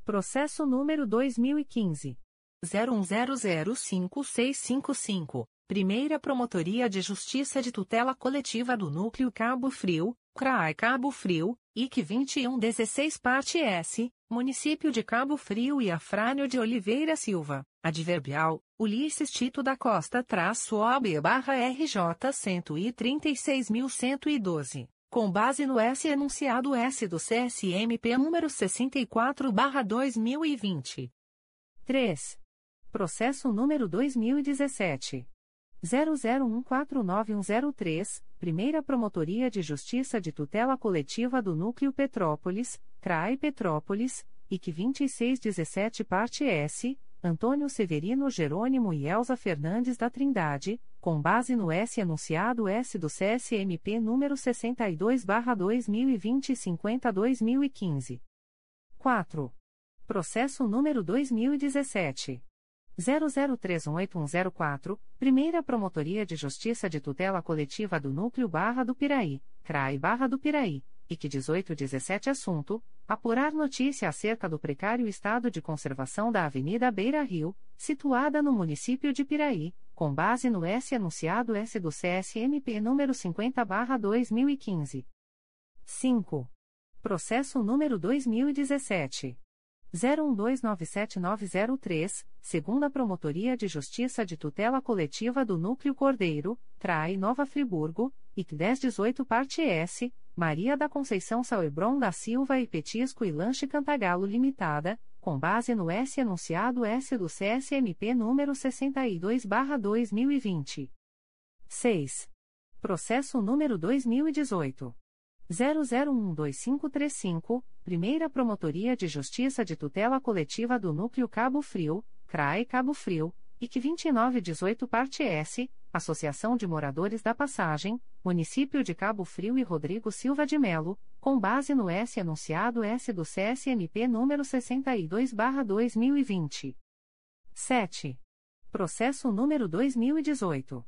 Processo número 2015 01005655, Primeira Promotoria de Justiça de Tutela Coletiva do Núcleo Cabo Frio, CRAI Cabo Frio, IC 2116 parte S, Município de Cabo Frio e Afrânio de Oliveira Silva, Adverbial, Ulisses Tito da Costa traço OB barra RJ 136.112, com base no S enunciado S do CSMP número 64 barra 2020. 3. Processo número 2017. 00149103, Primeira Promotoria de Justiça de Tutela Coletiva do Núcleo Petrópolis, CRAI Petrópolis, IC 2617 Parte S, Antônio Severino Jerônimo e Elza Fernandes da Trindade, com base no S enunciado S do CSMP número 62/2020 50/2015. 4. Processo número 2017 00318104, Primeira Promotoria de Justiça de Tutela Coletiva do Núcleo Barra do Piraí, CRAI Barra do Piraí IC 1817 Assunto: Apurar notícia acerca do precário estado de conservação da Avenida Beira Rio, situada no município de Piraí, com base no S anunciado S do CSMP número 50/2015. 5. Processo número 2017 01297903, segunda Promotoria de Justiça de Tutela Coletiva do Núcleo Cordeiro, Trai Nova Friburgo, IC 1018 parte S Maria da Conceição Sauebron da Silva e Petisco e Lanche Cantagalo Limitada, com base no S enunciado S do CSMP número 62/2020. 6. Processo número 2018. 00125535, Primeira Promotoria de Justiça de Tutela Coletiva do Núcleo Cabo Frio, CRAE Cabo Frio, IC 2918 Parte S, Associação de Moradores da Passagem, Município de Cabo Frio e Rodrigo Silva de Melo, com base no S enunciado S do CSMP número 62/2020. 7. Processo número 2018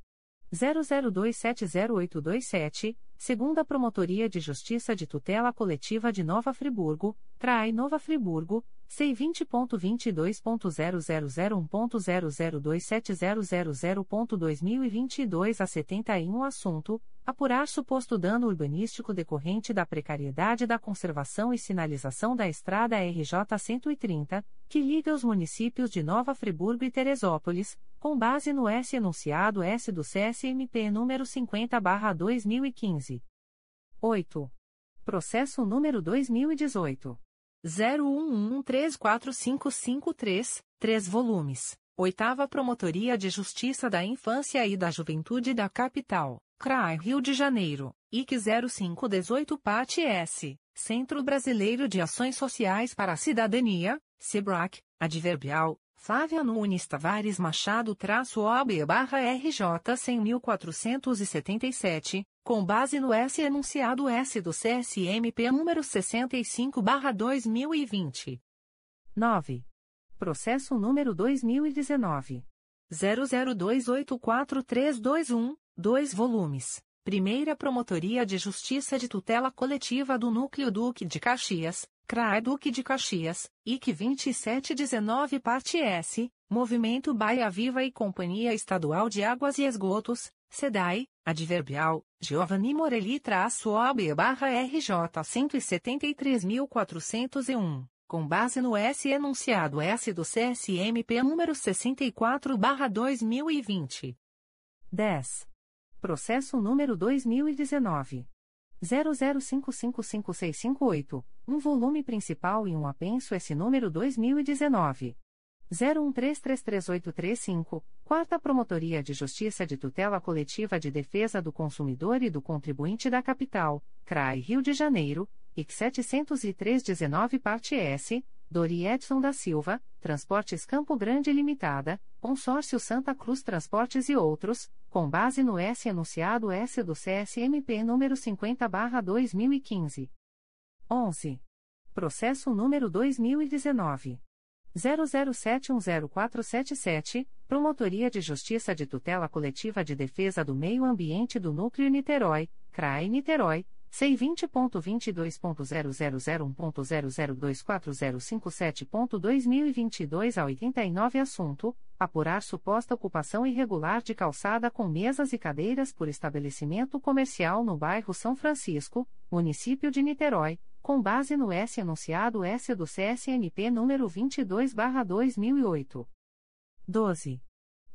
00270827, segunda Promotoria de Justiça de Tutela Coletiva de Nova Friburgo, Trai Nova Friburgo, C20.22.0001.0027000.2022 a 71 assunto, apurar suposto dano urbanístico decorrente da precariedade da conservação e sinalização da estrada RJ 130, que liga os municípios de Nova Friburgo e Teresópolis, com base no S enunciado S do CSMP número 50/2015. 8. Processo número 2018 01134553, 3 volumes. Oitava Promotoria de Justiça da Infância e da Juventude da Capital, CRAI Rio de Janeiro, IC 0518 Parte S, Centro Brasileiro de Ações Sociais para a Cidadania, CEBRAC, Adverbial, Flávia Nunes Tavares Machado traço OB barra RJ 100.477, com base no S enunciado S do CSMP número 65 barra 2020. 9. Processo número 2019. 00284321, 2 volumes. Primeira Promotoria de Justiça de Tutela Coletiva do Núcleo Duque de Caxias, CRAE Duque de Caxias, IC 2719 Parte S, Movimento Baia Viva e Companhia Estadual de Águas e Esgotos, SEDAI, Adverbial, Giovanni Morelli traço OB barra RJ 173.401, com base no S enunciado S do CSMP número 64 barra 2020. 10. Processo número 2019. 00555658, um volume principal e um apenso S número 2019. 01333835, Quarta Promotoria de Justiça de Tutela Coletiva de Defesa do Consumidor e do Contribuinte da Capital, CRAI Rio de Janeiro, IC 70319 Parte S, Dori Edson da Silva, Transportes Campo Grande Limitada, Consórcio Santa Cruz Transportes e outros, com base no S enunciado S do CSMP número 50/2015. 11. Processo número 2019 00710477, Promotoria de Justiça de Tutela Coletiva de Defesa do Meio Ambiente do Núcleo Niterói, CRAE Niterói C20.22.0001.0024057.2022 a 89 assunto, apurar suposta ocupação irregular de calçada com mesas e cadeiras por estabelecimento comercial no bairro São Francisco, município de Niterói, com base no S enunciado S do CSNP número 22/2008. 12.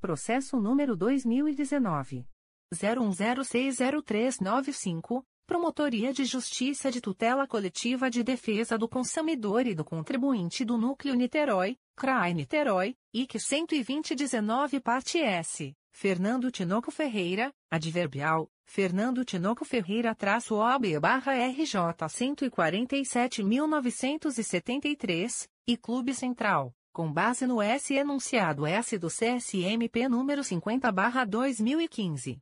Processo número 2019 01060395 Promotoria de Justiça de Tutela Coletiva de Defesa do Consumidor e do Contribuinte do Núcleo Niterói, CRAI Niterói, IC 12019 Parte S, Fernando Tinoco Ferreira, Adverbial, Fernando Tinoco Ferreira traço OB barra RJ 147.973, e Clube Central, com base no S enunciado S do CSMP número 50 barra 2015.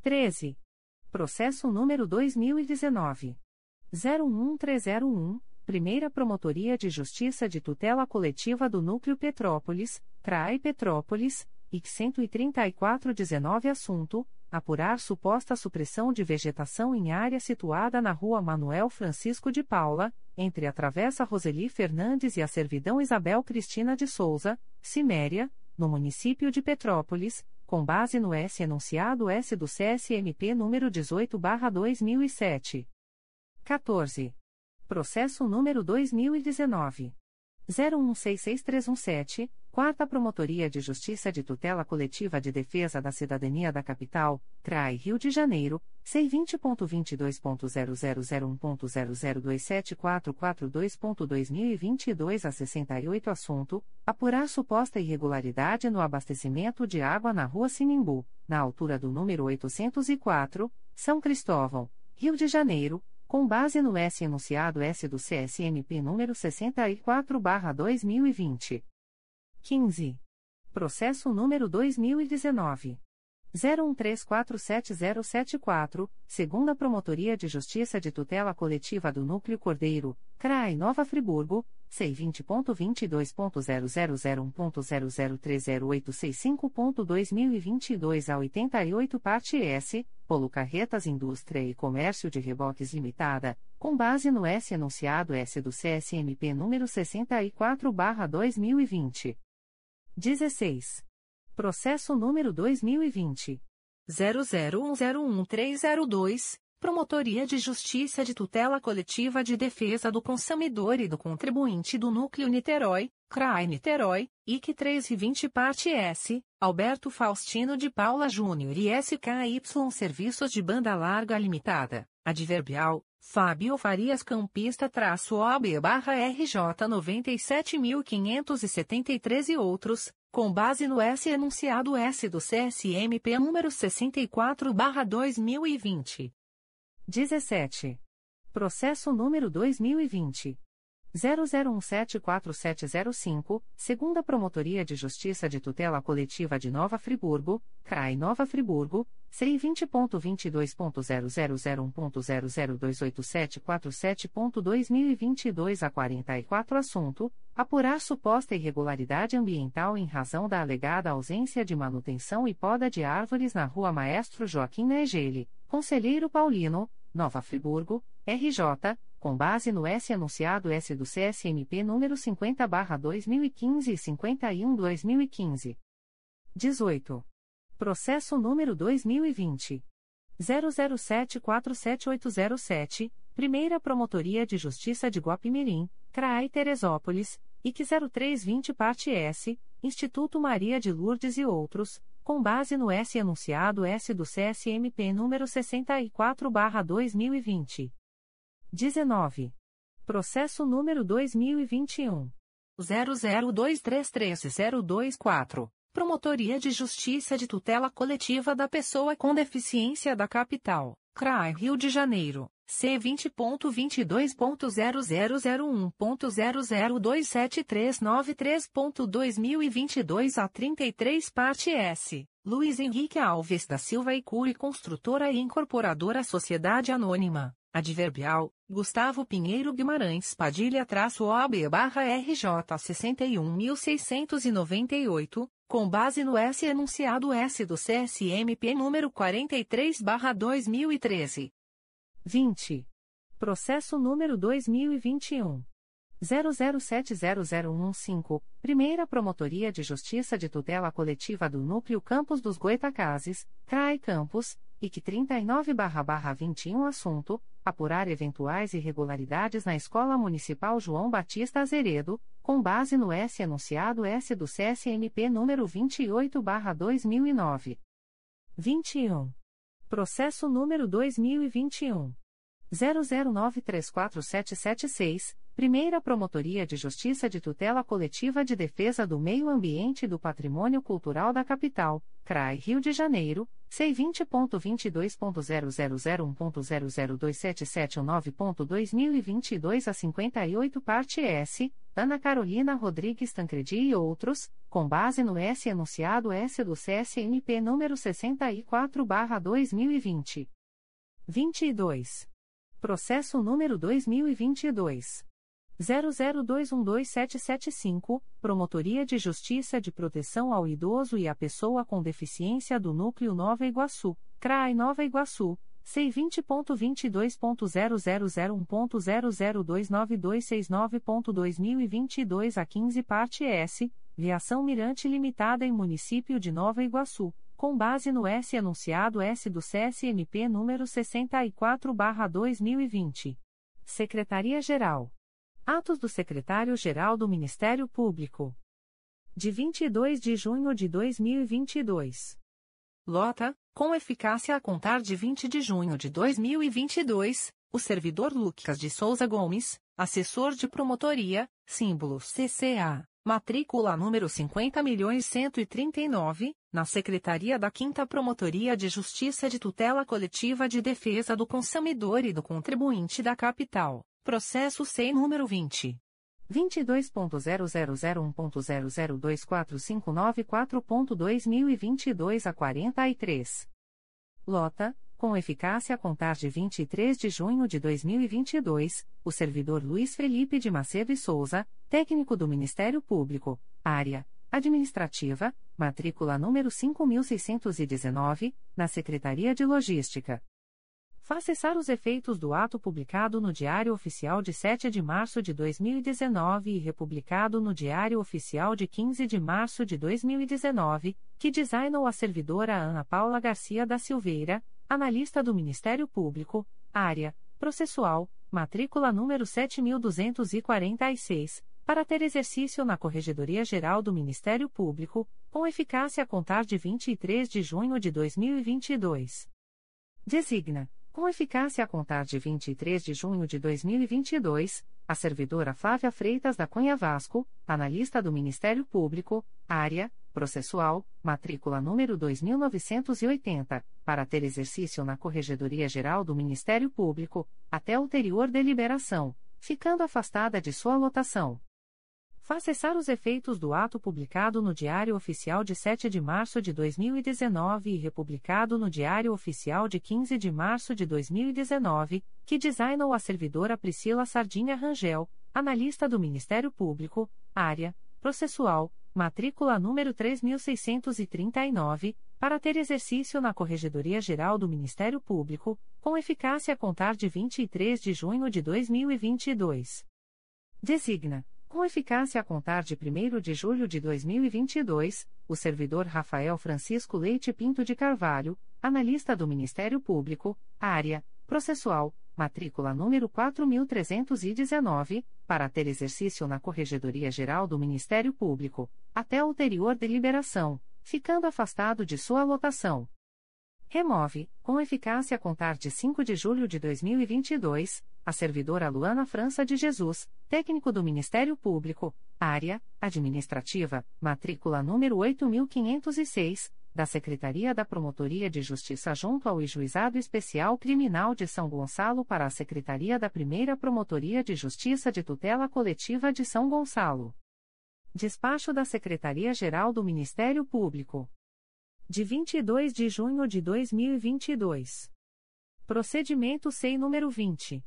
13. Processo número 2019. 01301, Primeira Promotoria de Justiça de Tutela Coletiva do Núcleo Petrópolis, CRAI Petrópolis, IC 13419 Assunto: Apurar suposta supressão de vegetação em área situada na Rua Manuel Francisco de Paula, entre a Travessa Roseli Fernandes e a Servidão Isabel Cristina de Souza, Ciméria, no município de Petrópolis, com base no S enunciado S do CSMP número 18/2007. 14. Processo número 2019 01663317, Quarta Promotoria de Justiça de Tutela Coletiva de Defesa da Cidadania da Capital, CRAI Rio de Janeiro, C20.22.0001.0027442.2022 a 68 Assunto: Apurar suposta irregularidade no abastecimento de água na Rua Sinimbu, na altura do número 804, São Cristóvão, Rio de Janeiro, com base no S enunciado S do CSMP número 64/2020. 15. Processo número 2019. 01347074, segunda Promotoria de Justiça de Tutela Coletiva do Núcleo Cordeiro, CRAI Nova Friburgo, C20.22.0001.0030865.2022 a 88 parte S, Polo Carretas Indústria e Comércio de Reboques Limitada, com base no S enunciado S do CSMP número 64/2020. 16. Processo número 2020. 00101302, Promotoria de Justiça de Tutela Coletiva de Defesa do Consumidor e do Contribuinte do Núcleo Niterói, CRAI Niterói, IC 320 Parte S, Alberto Faustino de Paula Júnior e SKY Serviços de Banda Larga Limitada, Adverbial, Fábio Farias Campista traço OB barra RJ 97.573 e outros, com base no S enunciado S do CSMP número 64 barra 2020. 17. Processo número 2020. 00174705, segunda Promotoria de Justiça de Tutela Coletiva de Nova Friburgo, CRAI Nova Friburgo, C20.22.0001.0028747.2022 a 44 Assunto: Apurar suposta irregularidade ambiental em razão da alegada ausência de manutenção e poda de árvores na Rua Maestro Joaquim Negele, Conselheiro Paulino, Nova Friburgo, RJ, com base no S anunciado S do CSMP número 50/2015 e 51/2015. 18. Processo número 2020 00747807, Primeira Promotoria de Justiça de Guapimirim, CRAI Teresópolis, IC 0320 parte S, Instituto Maria de Lourdes e outros, com base no S anunciado S do CSMP número 64/2020. 19. Processo número 2021. 00233024. Promotoria de Justiça de Tutela Coletiva da Pessoa com Deficiência da Capital, CRAI Rio de Janeiro, C20.22.0001.0027393.2022 a 33 parte S. Luiz Henrique Alves da Silva e Curi Construtora e Incorporadora Sociedade Anônima. Adverbial, Gustavo Pinheiro Guimarães Padilha traço OAB barra RJ 61.698, com base no S enunciado S do CSMP número 43 barra 2013. 20. Processo número 2021. 00700115, Primeira Promotoria de Justiça de Tutela Coletiva do Núcleo Campos dos Goitacazes, CRAI Campos, IC 39-21 Assunto: Apurar eventuais irregularidades na Escola Municipal João Batista Azeredo, com base no S enunciado S do CSMP número 28-2009. 21. Processo número 2021. 00934776, Primeira Promotoria de Justiça de Tutela Coletiva de Defesa do Meio Ambiente e do Patrimônio Cultural da Capital, CRAI Rio de Janeiro, C20.22.0001.0027719.2022 a 58 parte S, Ana Carolina Rodrigues Tancredi e outros, com base no S enunciado S do CSNP número 64/2020. 22. Processo número 2022 00212775, Promotoria de Justiça de Proteção ao Idoso e à Pessoa com Deficiência do Núcleo Nova Iguaçu, CRAI Nova Iguaçu, C20.22.0001.0029269.2022 a 15 parte S, Viação Mirante Limitada em Município de Nova Iguaçu com base no S anunciado S do CSMP número 64/2020. Secretaria-Geral. Atos do Secretário-Geral do Ministério Público. de 22 de junho de 2022. Lota, com eficácia a contar de 20 de junho de 2022, o servidor Lucas de Souza Gomes, assessor de promotoria, símbolo CCA, matrícula número 50.139, na Secretaria da 5 Promotoria de Justiça de Tutela Coletiva de Defesa do Consumidor e do Contribuinte da Capital, processo sem número 20. 22.0001.0024594.2022 a 43. Lota, com eficácia a contar de 23 de junho de 2022, o servidor Luiz Felipe de Macedo e Souza, técnico do Ministério Público, área administrativa, matrícula número 5619, na Secretaria de Logística. Faz cessar os efeitos do ato publicado no Diário Oficial de 7 de março de 2019 e republicado no Diário Oficial de 15 de março de 2019, que designou a servidora Ana Paula Garcia da Silveira, analista do Ministério Público, área processual, matrícula número 7246, para ter exercício na Corregedoria Geral do Ministério Público, com eficácia a contar de 23 de junho de 2022. Designa com eficácia a contar de 23 de junho de 2022, a servidora Flávia Freitas da Cunha Vasco, analista do Ministério Público, área processual, matrícula número 2980, para ter exercício na Corregedoria Geral do Ministério Público, até ulterior deliberação, ficando afastada de sua lotação. Faz cessar os efeitos do ato publicado no Diário Oficial de 7 de março de 2019 e republicado no Diário Oficial de 15 de março de 2019, que designou a servidora Priscila Sardinha Rangel, analista do Ministério Público, área processual, matrícula número 3639, para ter exercício na Corregedoria Geral do Ministério Público, com eficácia a contar de 23 de junho de 2022. Designa com eficácia a contar de 1 de julho de 2022, o servidor Rafael Francisco Leite Pinto de Carvalho, analista do Ministério Público, área processual, matrícula número 4319, para ter exercício na Corregedoria Geral do Ministério Público, até ulterior deliberação, ficando afastado de sua lotação. Remove, com eficácia a contar de 5 de julho de 2022, a servidora Luana França de Jesus, técnico do Ministério Público, área administrativa, matrícula número 8506, da Secretaria da Promotoria de Justiça junto ao Juizado Especial Criminal de São Gonçalo para a Secretaria da Primeira Promotoria de Justiça de Tutela Coletiva de São Gonçalo. Despacho da Secretaria-Geral do Ministério Público de 22 de junho de 2022. Procedimento SEI número 20.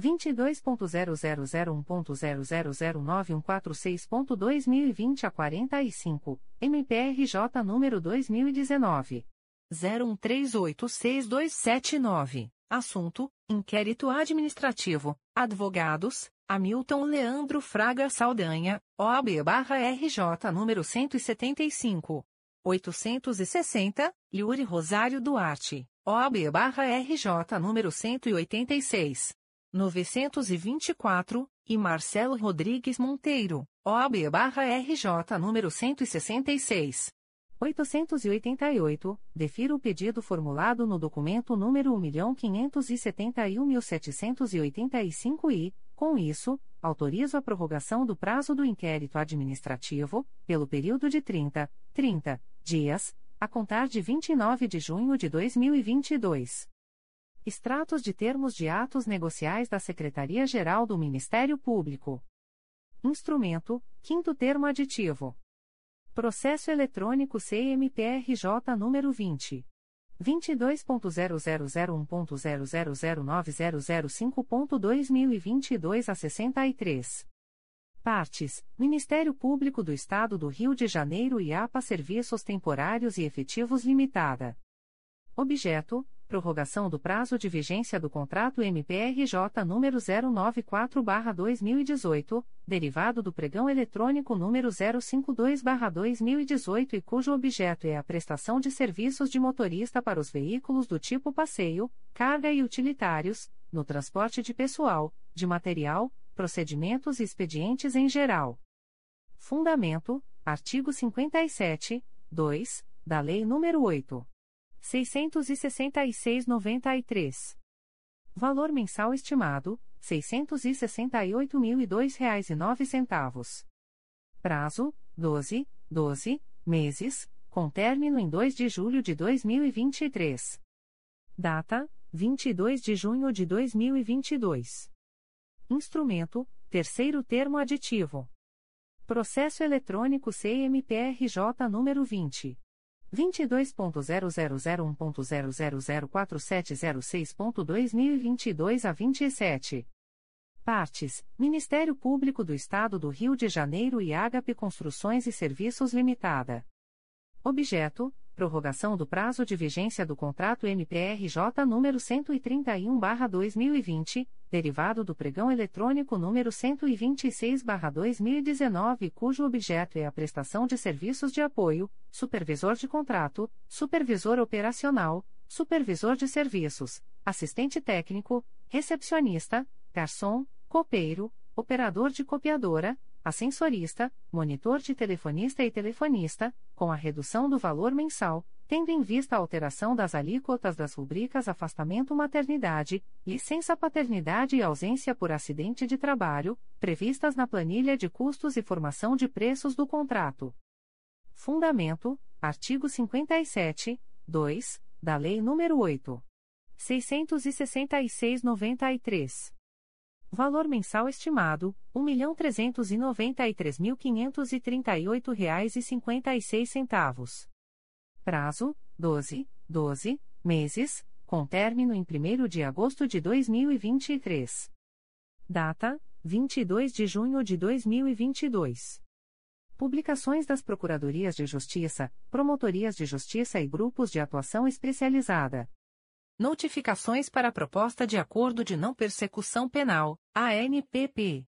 22.0001.0009146.2020 a 45, MPRJ número 2019. 01386279. Assunto: Inquérito Administrativo. Advogados: Hamilton Leandro Fraga Saldanha, OAB-RJ número 175. 860, Yuri Rosário Duarte, OAB-RJ número 186. 924, e Marcelo Rodrigues Monteiro, OAB-RJ número 166. 888, defiro o pedido formulado no documento número 1.571.785 e, com isso, autorizo a prorrogação do prazo do inquérito administrativo, pelo período de 30, 30 dias, a contar de 29 de junho de 2022. Extratos de termos de atos negociais da Secretaria-Geral do Ministério Público. Instrumento: Quinto Termo Aditivo. Processo eletrônico CMPRJ número 20 22.0001.0009005.2022 a 63. Partes: Ministério Público do Estado do Rio de Janeiro e APA Serviços Temporários e Efetivos Limitada. Objeto: prorrogação do prazo de vigência do contrato MPRJ número 094/2018, derivado do pregão eletrônico número 052/2018 e cujo objeto é a prestação de serviços de motorista para os veículos do tipo passeio, carga e utilitários, no transporte de pessoal, de material, procedimentos e expedientes em geral. Fundamento: artigo 57, 2, da Lei nº 8. 666-93. Valor mensal estimado: R$ 668.002,09. Prazo: 12, 12 meses, com término em 2 de julho de 2023. Data: 22 de junho de 2022. Instrumento: Terceiro termo aditivo. Processo eletrônico CMPRJ número 20 22.0001.0004706.2022 a 27. Partes: Ministério Público do Estado do Rio de Janeiro e Ágape Construções e Serviços Limitada. Objeto: prorrogação do prazo de vigência do contrato MPRJ número 131/2020, derivado do pregão eletrônico número 126/2019, cujo objeto é a prestação de serviços de apoio, supervisor de contrato, supervisor operacional, supervisor de serviços, assistente técnico, recepcionista, garçom, copeiro, operador de copiadora, ascensorista, monitor de telefonista e telefonista, com a redução do valor mensal, tendo em vista a alteração das alíquotas das rubricas afastamento maternidade, licença paternidade e ausência por acidente de trabalho, previstas na planilha de custos e formação de preços do contrato. Fundamento: artigo 57, 2, da Lei nº 8. 666-93. Valor mensal estimado: R$ 1.393.538,56. Prazo: 12, 12 meses, com término em 1 de agosto de 2023. Data: 22 de junho de 2022. Publicações das Procuradorias de Justiça, Promotorias de Justiça e Grupos de Atuação Especializada. Notificações para a Proposta de Acordo de Não Persecução Penal, ANPP.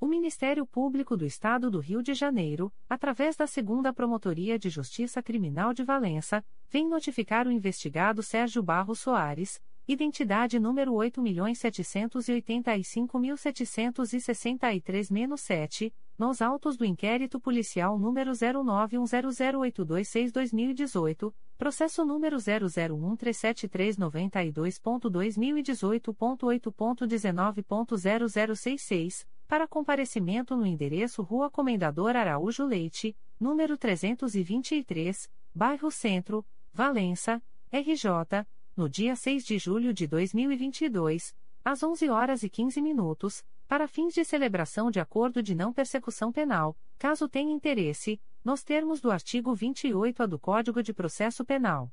O Ministério Público do Estado do Rio de Janeiro, através da Segunda Promotoria de Justiça Criminal de Valença, vem notificar o investigado Sérgio Barros Soares, identidade número 8.785.763-7, nos autos do inquérito policial número 09100826-2018, processo número 001373922.2018.8.19.0066, para comparecimento no endereço Rua Comendador Araújo Leite, número 323, Bairro Centro, Valença, RJ, no dia 6 de julho de 2022, às 11 horas e 15 minutos, para fins de celebração de acordo de não persecução penal, caso tenha interesse, nos termos do artigo 28-A do Código de Processo Penal.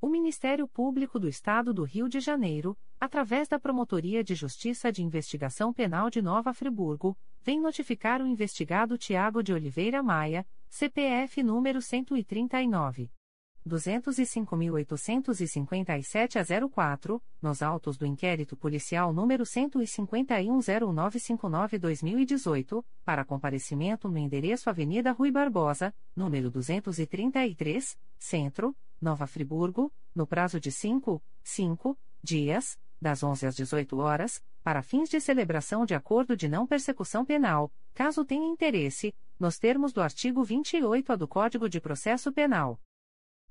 O Ministério Público do Estado do Rio de Janeiro, através da Promotoria de Justiça de Investigação Penal de Nova Friburgo, vem notificar o investigado Tiago de Oliveira Maia, CPF número 139. 205.857 a 04, nos autos do inquérito policial número 1510959-2018, para comparecimento no endereço Avenida Rui Barbosa, número 233, Centro, Nova Friburgo, no prazo de 5, 5 dias, das 11 às 18 horas, para fins de celebração de acordo de não persecução penal, caso tenha interesse, nos termos do artigo 28-A do Código de Processo Penal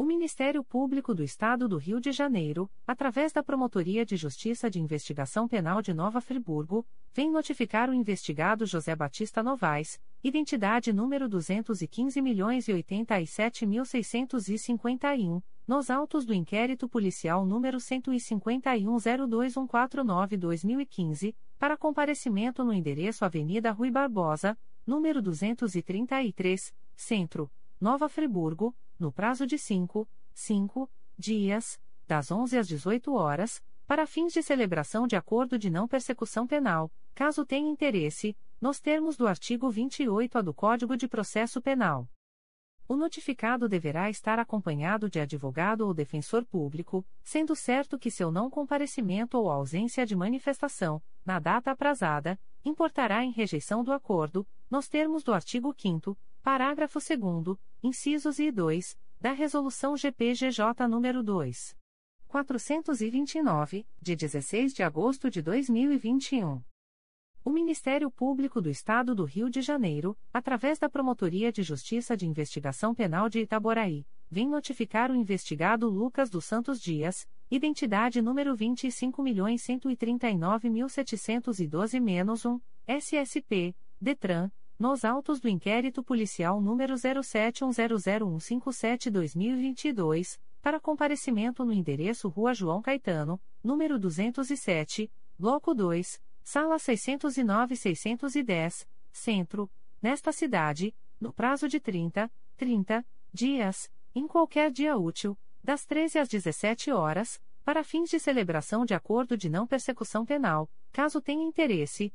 O Ministério Público do Estado do Rio de Janeiro, através da Promotoria de Justiça de Investigação Penal de Nova Friburgo, vem notificar o investigado José Batista Novaes, identidade número 215.087.651, nos autos do inquérito policial número 151021499-2015, para comparecimento no endereço Avenida Rui Barbosa, número 233, Centro, Nova Friburgo, no prazo de 5, 5 dias, das 11 às 18 horas, para fins de celebração de acordo de não persecução penal, caso tenha interesse, nos termos do artigo 28A do Código de Processo Penal. O notificado deverá estar acompanhado de advogado ou defensor público, sendo certo que seu não comparecimento ou ausência de manifestação, na data aprazada, importará em rejeição do acordo, nos termos do artigo 5 parágrafo 2 incisos e 2, da Resolução GPGJ nº 2. 429, de 16 de agosto de 2021. O Ministério Público do Estado do Rio de Janeiro, através da Promotoria de Justiça de Investigação Penal de Itaboraí, vem notificar o investigado Lucas dos Santos Dias, identidade número 25.139.712-1, SSP, DETRAN, nos autos do inquérito policial número 07100157-2022, para comparecimento no endereço Rua João Caetano, número 207, Bloco 2, Sala 609-610, Centro, nesta cidade, no prazo de 30, 30 dias, em qualquer dia útil, das 13 às 17 horas, para fins de celebração de acordo de não persecução penal, caso tenha interesse,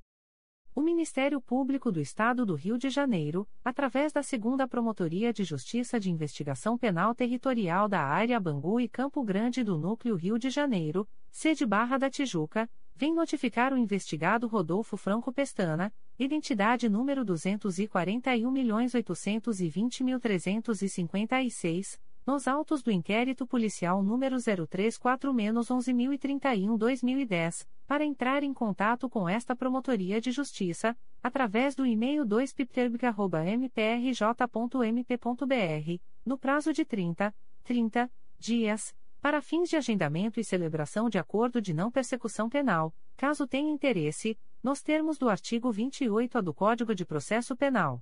O Ministério Público do Estado do Rio de Janeiro, através da Segunda Promotoria de Justiça de Investigação Penal Territorial da Área Bangu e Campo Grande do Núcleo Rio de Janeiro, sede Barra da Tijuca, vem notificar o investigado Rodolfo Franco Pestana, identidade número 241.820.356, nos autos do inquérito policial número 034-11031-2010, para entrar em contato com esta Promotoria de Justiça, através do e-mail 2pipterbica.mprj.mp.br, no prazo de 30, 30 dias para fins de agendamento e celebração de acordo de não persecução penal, caso tenha interesse, nos termos do artigo 28A do Código de Processo Penal.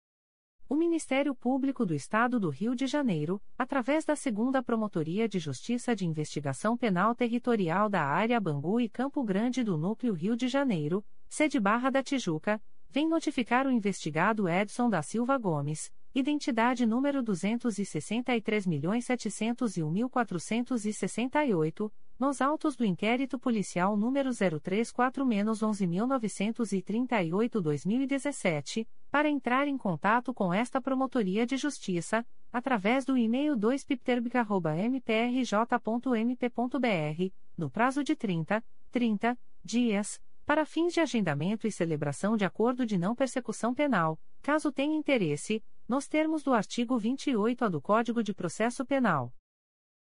O Ministério Público do Estado do Rio de Janeiro, através da Segunda Promotoria de Justiça de Investigação Penal Territorial da Área Bangu e Campo Grande do Núcleo Rio de Janeiro, sede Barra da Tijuca, vem notificar o investigado Edson da Silva Gomes, identidade número 263.701.468, nos autos do inquérito policial número 034-11938-2017, para entrar em contato com esta Promotoria de Justiça, através do e-mail 2pipterbica.mprj.mp.br, no prazo de 30, 30 dias, para fins de agendamento e celebração de acordo de não persecução penal, caso tenha interesse, nos termos do artigo 28A do Código de Processo Penal.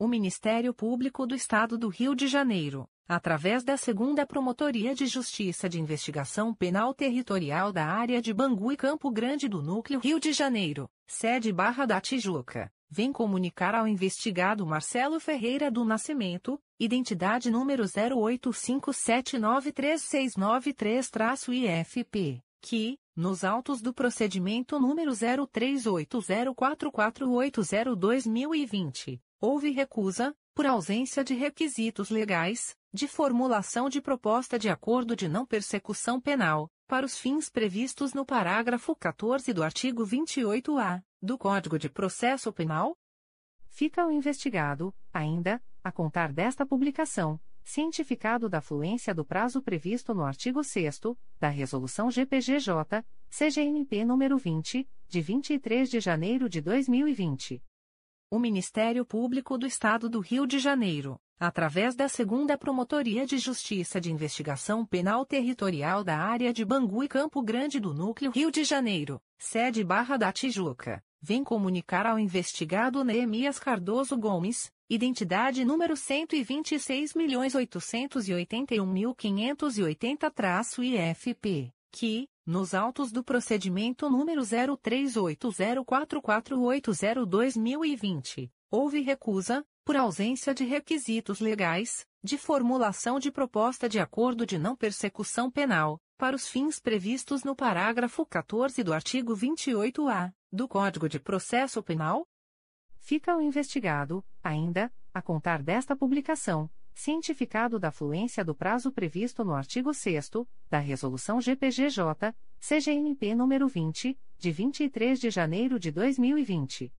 O Ministério Público do Estado do Rio de Janeiro, através da Segunda Promotoria de Justiça de Investigação Penal Territorial da Área de Bangu e Campo Grande do Núcleo Rio de Janeiro, sede Barra da Tijuca, vem comunicar ao investigado Marcelo Ferreira do Nascimento, identidade número 085793693-IFP, que, nos autos do procedimento número 03804480-2020, houve recusa, por ausência de requisitos legais, de formulação de proposta de acordo de não persecução penal, para os fins previstos no parágrafo 14 do artigo 28-A do Código de Processo Penal? Fica o investigado, ainda, a contar desta publicação, cientificado da fluência do prazo previsto no artigo 6 da Resolução GPGJ, CGNP nº 20, de 23 de janeiro de 2020. O Ministério Público do Estado do Rio de Janeiro, através da Segunda Promotoria de Justiça de Investigação Penal Territorial da Área de Bangu e Campo Grande do Núcleo Rio de Janeiro, sede Barra da Tijuca, vem comunicar ao investigado Neemias Cardoso Gomes, identidade número 126.881.580-IFP, que, nos autos do procedimento número 03804480-2020, houve recusa, por ausência de requisitos legais, de formulação de proposta de acordo de não persecução penal, para os fins previstos no parágrafo 14 do artigo 28-A do Código de Processo Penal? Fica o investigado, ainda, a contar desta publicação, cientificado da fluência do prazo previsto no artigo 6 da Resolução GPGJ, CGNP nº 20, de 23 de janeiro de 2020.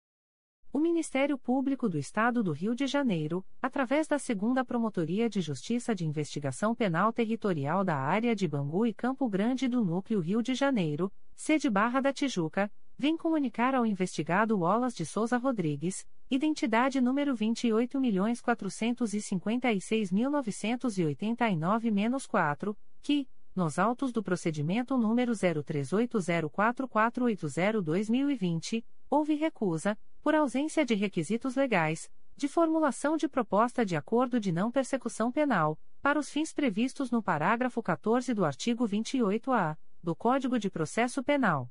O Ministério Público do Estado do Rio de Janeiro, através da Segunda Promotoria de Justiça de Investigação Penal Territorial da Área de Bangu e Campo Grande do Núcleo Rio de Janeiro, sede Barra da Tijuca, vem comunicar ao investigado Wallace de Souza Rodrigues, identidade número 28.456.989-4, que, nos autos do procedimento número 03804480-2020, houve recusa, por ausência de requisitos legais, de formulação de proposta de acordo de não persecução penal, para os fins previstos no parágrafo 14 do artigo 28-A do Código de Processo Penal.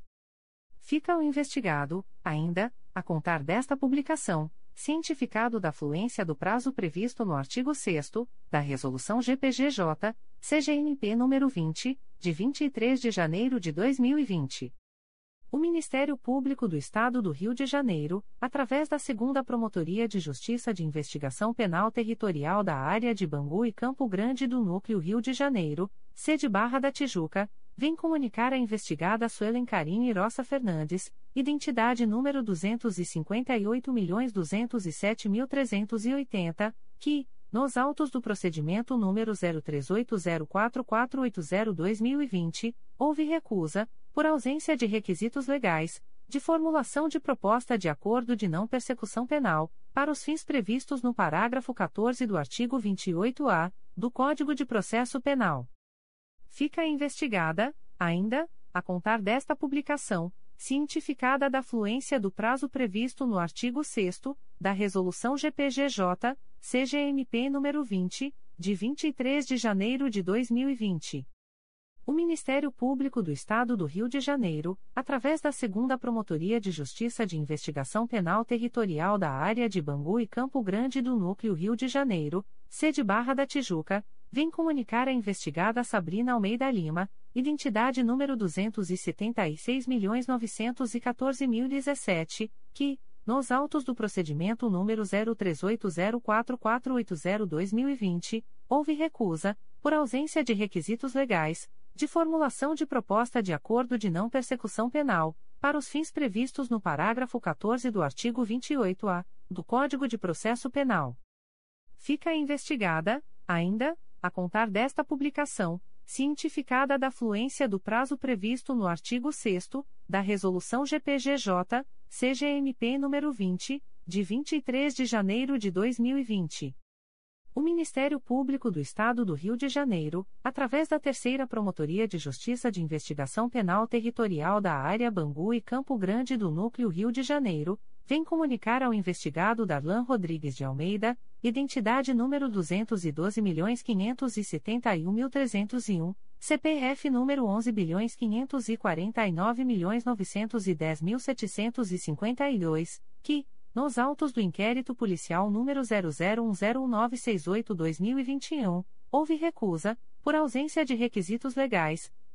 Fica o investigado, ainda, a contar desta publicação, cientificado da fluência do prazo previsto no artigo 6 da Resolução GPGJ, CGNP nº 20, de 23 de janeiro de 2020. O Ministério Público do Estado do Rio de Janeiro, através da Segunda Promotoria de Justiça de Investigação Penal Territorial da Área de Bangu e Campo Grande do Núcleo Rio de Janeiro, sede Barra da Tijuca, vem comunicar a investigada Suelen Carim Irossa Fernandes, identidade número 258.207.380, que, nos autos do procedimento número 03804480-2020, houve recusa, por ausência de requisitos legais, de formulação de proposta de acordo de não persecução penal, para os fins previstos no parágrafo 14 do artigo 28-A do Código de Processo Penal. Fica investigada, ainda, a contar desta publicação, cientificada da fluência do prazo previsto no artigo 6 da Resolução GPGJ, CGMP nº 20, de 23 de janeiro de 2020. O Ministério Público do Estado do Rio de Janeiro, através da Segunda Promotoria de Justiça de Investigação Penal Territorial da Área de Bangu e Campo Grande do Núcleo Rio de Janeiro, sede Barra da Tijuca, vem comunicar a investigada Sabrina Almeida Lima, identidade número 276.914.017, que, nos autos do procedimento número 03804480-2020, houve recusa, por ausência de requisitos legais, de formulação de proposta de acordo de não persecução penal, para os fins previstos no parágrafo 14 do artigo 28-A do Código de Processo Penal. Fica investigada, ainda, a contar desta publicação, cientificada da fluência do prazo previsto no artigo 6 da Resolução GPGJ, CGMP nº 20, de 23 de janeiro de 2020. O Ministério Público do Estado do Rio de Janeiro, através da Terceira Promotoria de Justiça de Investigação Penal Territorial da Área Bangu e Campo Grande do Núcleo Rio de Janeiro, vem comunicar ao investigado Darlan Rodrigues de Almeida, identidade número 212.571.301, CPF número 11.549.910.752, que, nos autos do inquérito policial número 00101968-2021, houve recusa, por ausência de requisitos legais,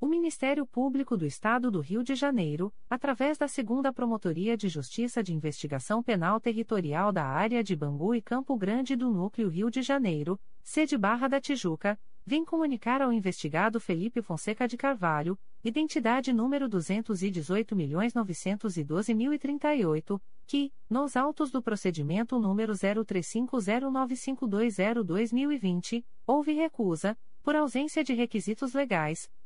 O Ministério Público do Estado do Rio de Janeiro, através da Segunda Promotoria de Justiça de Investigação Penal Territorial da Área de Bangu e Campo Grande do Núcleo Rio de Janeiro, sede Barra da Tijuca, vem comunicar ao investigado Felipe Fonseca de Carvalho, identidade número 218.912.038, que, nos autos do procedimento número 03509520-2020, houve recusa, por ausência de requisitos legais,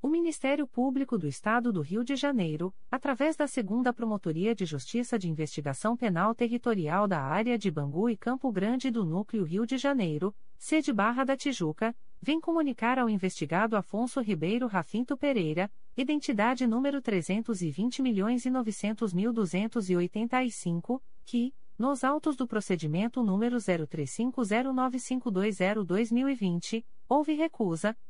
O Ministério Público do Estado do Rio de Janeiro, através da Segunda Promotoria de Justiça de Investigação Penal Territorial da Área de Bangu e Campo Grande do Núcleo Rio de Janeiro, sede Barra da Tijuca, vem comunicar ao investigado Afonso Ribeiro Rafinto Pereira, identidade número 320.900.285, que, nos autos do procedimento número 03509520-2020, houve recusa,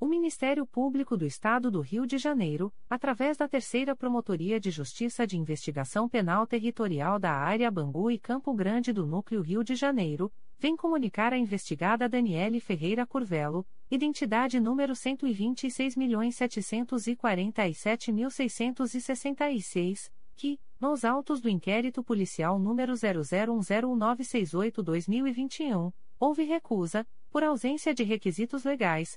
O Ministério Público do Estado do Rio de Janeiro, através da Terceira Promotoria de Justiça de Investigação Penal Territorial da Área Bangu e Campo Grande do Núcleo Rio de Janeiro, vem comunicar a investigada Daniele Ferreira Curvelo, identidade número 126.747.666, que, nos autos do inquérito policial número 00101968-2021, houve recusa, por ausência de requisitos legais,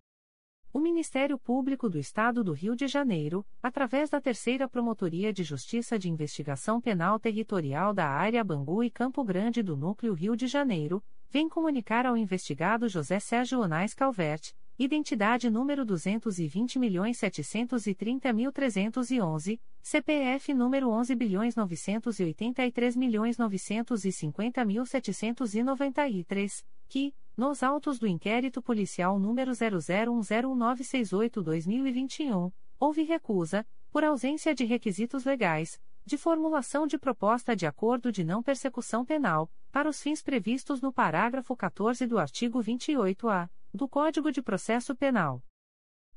O Ministério Público do Estado do Rio de Janeiro, através da Terceira Promotoria de Justiça de Investigação Penal Territorial da Área Bangu e Campo Grande do Núcleo Rio de Janeiro, vem comunicar ao investigado José Sérgio Onais Calvert, identidade número 220.730.311, CPF número 11.983.950.793, que, nos autos do inquérito policial número 00101968-2021, houve recusa, por ausência de requisitos legais, de formulação de proposta de acordo de não persecução penal, para os fins previstos no parágrafo 14 do artigo 28-A do Código de Processo Penal.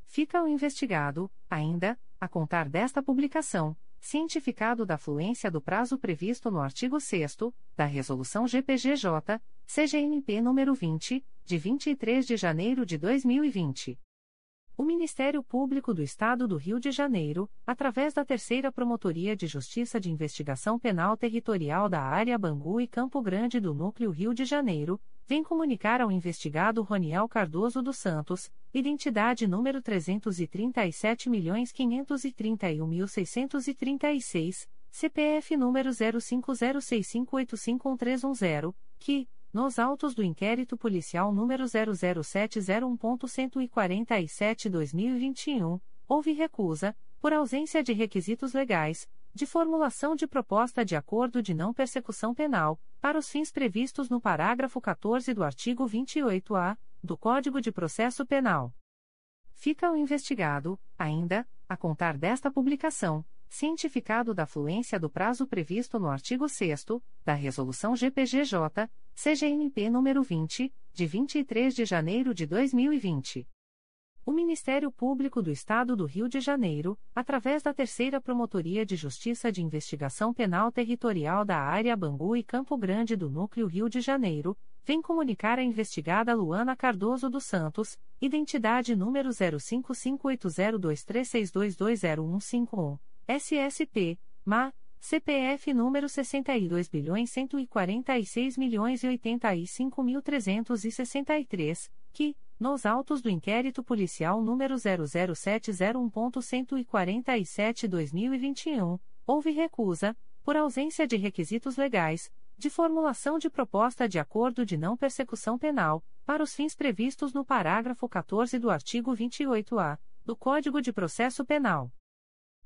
Fica o investigado, ainda, a contar desta publicação, cientificado da fluência do prazo previsto no artigo 6 da Resolução GPGJ, CGNP nº 20, de 23 de janeiro de 2020. O Ministério Público do Estado do Rio de Janeiro, através da Terceira Promotoria de Justiça de Investigação Penal Territorial da Área Bangu e Campo Grande do Núcleo Rio de Janeiro, vem comunicar ao investigado Roniel Cardoso dos Santos, identidade número 337.531.636, CPF número 0506585110, que, nos autos do inquérito policial número 00701.147-2021, houve recusa, por ausência de requisitos legais, de formulação de proposta de acordo de não persecução penal, para os fins previstos no parágrafo 14 do artigo 28-A do Código de Processo Penal. Fica o investigado, ainda, a contar desta publicação cientificado da fluência do prazo previsto no artigo 6 da Resolução GPGJ, CGNP nº 20, de 23 de janeiro de 2020. O Ministério Público do Estado do Rio de Janeiro, através da Terceira Promotoria de Justiça de Investigação Penal Territorial da Área Bangu e Campo Grande do Núcleo Rio de Janeiro, vem comunicar a investigada Luana Cardoso dos Santos, identidade número 05580236220151 SSP, MA, CPF número 62.146.085.363, que, nos autos do inquérito policial número 00701.147-2021, houve recusa, por ausência de requisitos legais, de formulação de proposta de acordo de não persecução penal, para os fins previstos no parágrafo 14 do artigo 28-A do Código de Processo Penal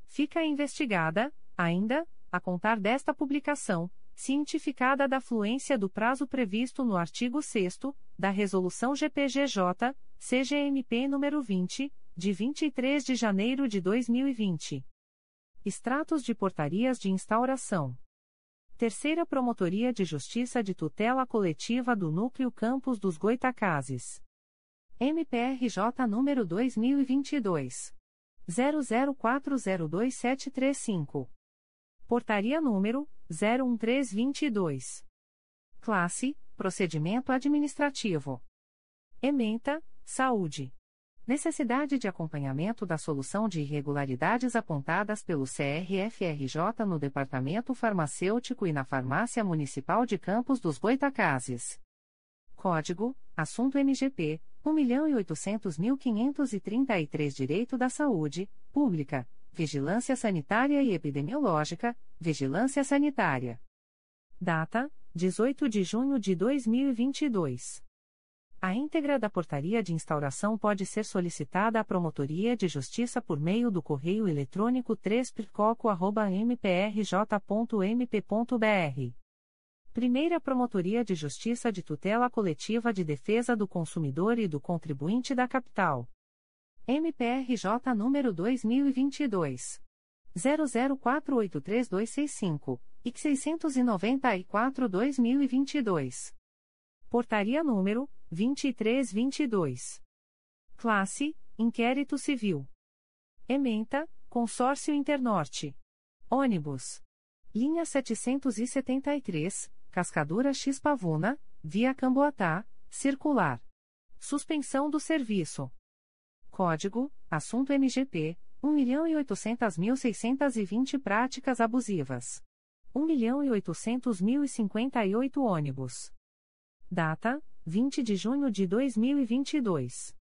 fica investigada, ainda, a contar desta publicação, cientificada da fluência do prazo previsto no artigo 6 da Resolução GPGJ, CGMP nº 20, de 23 de janeiro de 2020. Extratos de portarias de instauração. Terceira Promotoria de Justiça de Tutela Coletiva do Núcleo Campos dos Goitacazes. MPRJ número 2022 00402735. Portaria número 01322. Classe: Procedimento administrativo. Ementa: Saúde. Necessidade de acompanhamento da solução de irregularidades apontadas pelo CRFRJ no Departamento Farmacêutico e na Farmácia Municipal de Campos dos Goitacazes. Código: Assunto MGP 1.800.533 Direito da Saúde, Pública, Vigilância Sanitária e Epidemiológica, Vigilância Sanitária. Data: 18 de junho de 2022. A íntegra da portaria de instauração pode ser solicitada à Promotoria de Justiça por meio do correio eletrônico 3 mprj.mp.br Primeira Promotoria de Justiça de Tutela Coletiva de Defesa do Consumidor e do Contribuinte da Capital. MPRJ número 2022 00483265 e 694-2022. Portaria número 2322. Classe: Inquérito Civil. Ementa: Consórcio Internorte. Ônibus. Linha 773, Cascadura X Pavuna, via Camboatá, circular. Suspensão do serviço. Código: Assunto MGP 1.800.620 práticas abusivas. 1.800.058 ônibus. Data: 20 de junho de 2022.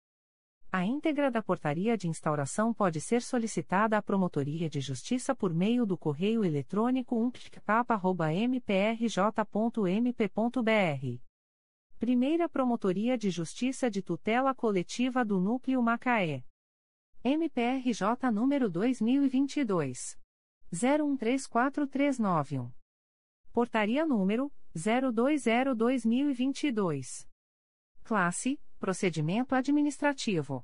A íntegra da portaria de instauração pode ser solicitada à Promotoria de Justiça por meio do correio eletrônico umptcap.mprj.mp.br. Primeira Promotoria de Justiça de Tutela Coletiva do Núcleo Macaé. MPRJ número 2022. 013439. Portaria número 020-2022. Classe Procedimento Administrativo.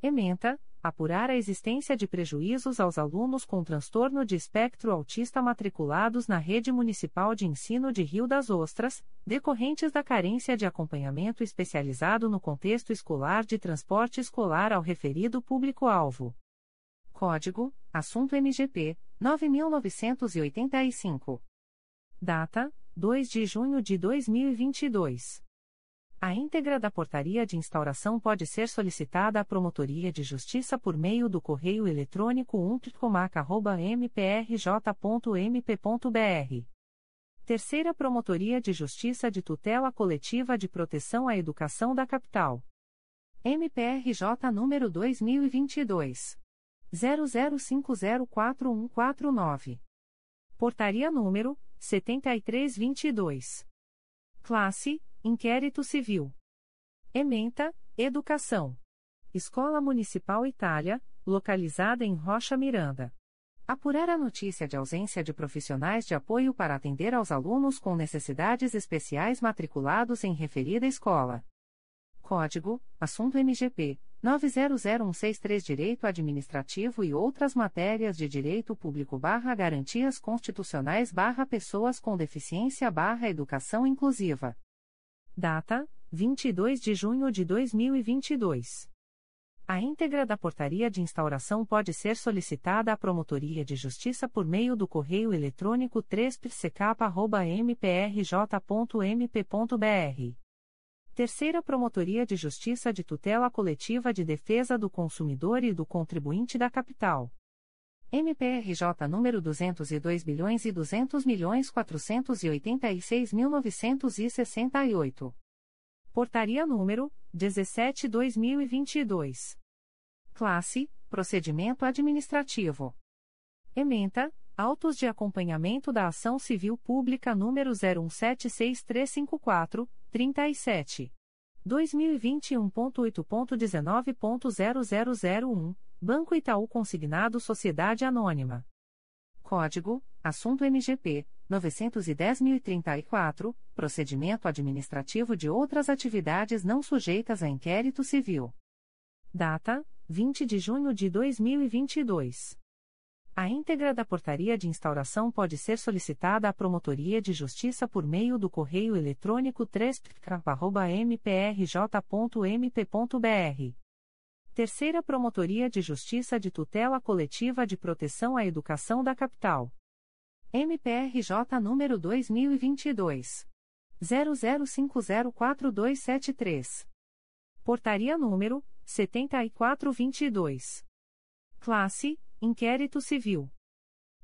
Ementa: apurar a existência de prejuízos aos alunos com transtorno de espectro autista matriculados na Rede Municipal de Ensino de Rio das Ostras, decorrentes da carência de acompanhamento especializado no contexto escolar de transporte escolar ao referido público-alvo. Código: Assunto MGP 9985. Data: 2 de junho de 2022. A íntegra da portaria de instauração pode ser solicitada à Promotoria de Justiça por meio do correio eletrônico umptcomac.mprj.mp.br. Terceira Promotoria de Justiça de Tutela Coletiva de Proteção à Educação da Capital. MPRJ número 2022. 00504149. Portaria número 7322. Classe Inquérito Civil. Ementa, Educação. Escola Municipal Itália, localizada em Rocha Miranda. Apurar a notícia de ausência de profissionais de apoio para atender aos alunos com necessidades especiais matriculados em referida escola. Código: Assunto MGP 900163 Direito Administrativo e outras matérias de Direito Público barra Garantias Constitucionais barra Pessoas com Deficiência barra Educação Inclusiva. Data: 22 de junho de 2022. A íntegra da portaria de instauração pode ser solicitada à Promotoria de Justiça por meio do correio eletrônico 3psecap.mprj.mp.br Terceira Promotoria de Justiça de Tutela Coletiva de Defesa do Consumidor e do Contribuinte da Capital. MPRJ número 202 bilhões e 200 milhões 486.968. Portaria número 17/2022. Classe: Procedimento administrativo. Ementa: Autos de acompanhamento da ação civil pública número 01763554 37. 2021.8.19.0001, Banco Itaú Consignado Sociedade Anônima. Código: Assunto MGP 910.034, Procedimento Administrativo de outras atividades não sujeitas a inquérito civil. Data: 20 de junho de 2022. A íntegra da portaria de instauração pode ser solicitada à Promotoria de Justiça por meio do correio eletrônico 3pk.mprj.mp.br. Terceira Promotoria de Justiça de Tutela Coletiva de Proteção à Educação da Capital. MPRJ número 2022. 00504273. Portaria número 7422. Classe Inquérito Civil.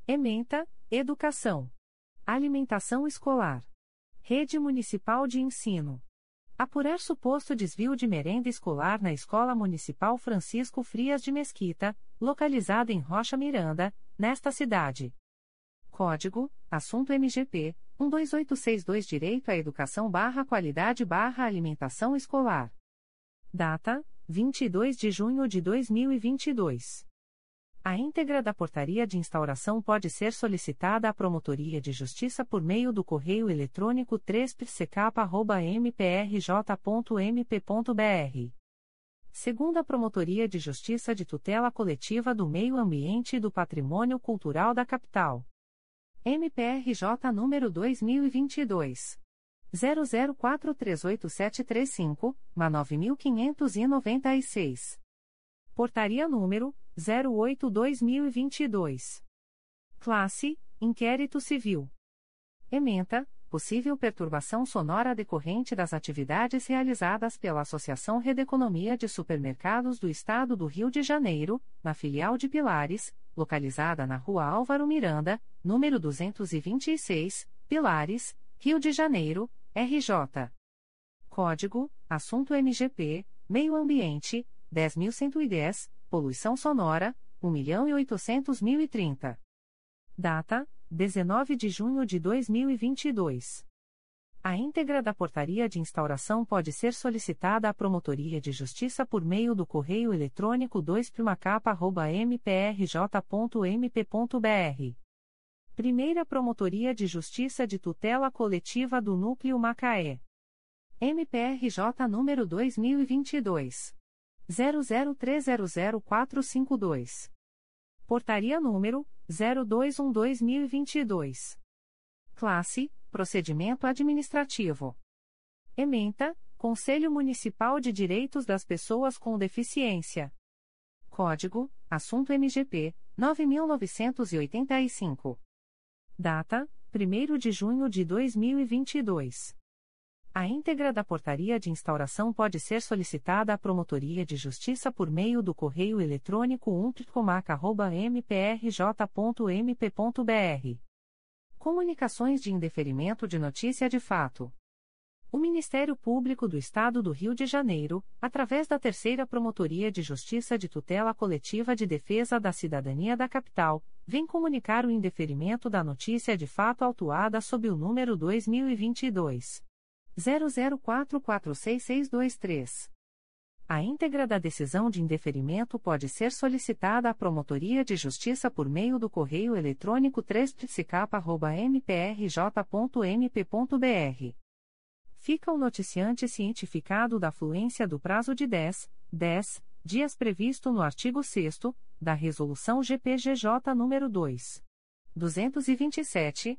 Ementa, Educação. Alimentação Escolar. Rede Municipal de Ensino. Apurar suposto desvio de merenda escolar na Escola Municipal Francisco Frias de Mesquita, localizada em Rocha Miranda, nesta cidade. Código: Assunto MGP 12862 Direito à Educação barra Qualidade barra Alimentação Escolar. Data: 22 de junho de 2022. A íntegra da portaria de instauração pode ser solicitada à Promotoria de Justiça por meio do correio eletrônico 3psecap.mprj.mp.br. Segunda Promotoria de Justiça de Tutela Coletiva do Meio Ambiente e do Patrimônio Cultural da Capital. MPRJ número 2022. 00438735, MA 9596. Portaria número 08-2022. Classe: Inquérito Civil. Ementa: Possível perturbação sonora decorrente das atividades realizadas pela Associação Rede Economia de Supermercados do Estado do Rio de Janeiro, na filial de Pilares, localizada na Rua Álvaro Miranda, número 226, Pilares, Rio de Janeiro, RJ. Código: Assunto MGP, Meio Ambiente, 10.110, Poluição Sonora, 1.800.030. Data: 19 de junho de 2022. A íntegra da portaria de instauração pode ser solicitada à Promotoria de Justiça por meio do correio eletrônico 2primacapa.mprj.mp.br. Primeira Promotoria de Justiça de Tutela Coletiva do Núcleo Macaé. MPRJ número 2022 00300452. Portaria número 0212-2022. Classe: Procedimento Administrativo. Ementa: Conselho Municipal de Direitos das Pessoas com Deficiência. Código: Assunto MGP 9985. Data: 1 de junho de 2022. A íntegra da portaria de instauração pode ser solicitada à Promotoria de Justiça por meio do correio eletrônico umtrcomac.mprj.mp.br. Comunicações de indeferimento de notícia de fato. O Ministério Público do Estado do Rio de Janeiro, através da Terceira Promotoria de Justiça de Tutela Coletiva de Defesa da Cidadania da Capital, vem comunicar o indeferimento da notícia de fato autuada sob o número 2022 00446623. A íntegra da decisão de indeferimento pode ser solicitada à Promotoria de Justiça por meio do correio eletrônico 3psicapa.mprj.mp.br. Fica o noticiante cientificado da fluência do prazo de 10, 10 dias previsto no artigo 6 da Resolução GPGJ nº 2. 227,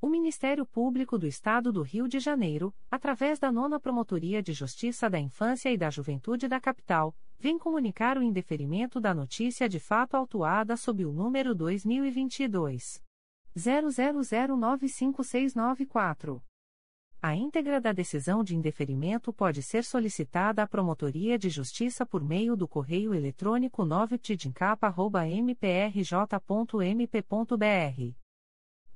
O Ministério Público do Estado do Rio de Janeiro, através da Nona Promotoria de Justiça da Infância e da Juventude da Capital, vem comunicar o indeferimento da notícia de fato autuada sob o número 2022 00095694. A íntegra da decisão de indeferimento pode ser solicitada à Promotoria de Justiça por meio do correio eletrônico 9ptidincapa.mprj.mp.br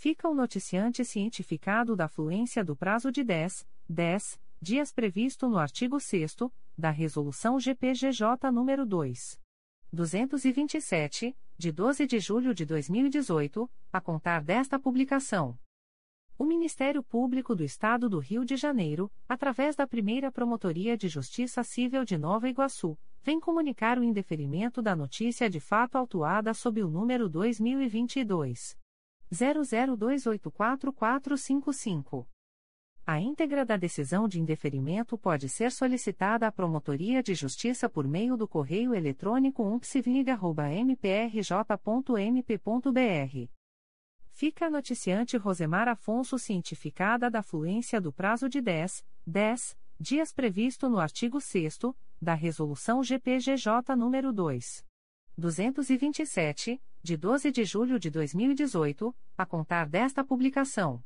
Fica o noticiante cientificado da fluência do prazo de 10, 10 dias previsto no artigo 6 da Resolução GPGJ nº 2. 227, de 12 de julho de 2018, a contar desta publicação. O Ministério Público do Estado do Rio de Janeiro, através da primeira Promotoria de Justiça Civil de Nova Iguaçu, vem comunicar o indeferimento da notícia de fato autuada sob o número 2022 00284455. A íntegra da decisão de indeferimento pode ser solicitada à Promotoria de Justiça por meio do correio eletrônico umpsivnig.mprj.mp.br. Fica noticiante Rosemar Afonso cientificada da fluência do prazo de 10, 10 dias previsto no artigo 6 da Resolução GPGJ nº 2. 227, de 12 de julho de 2018, a contar desta publicação.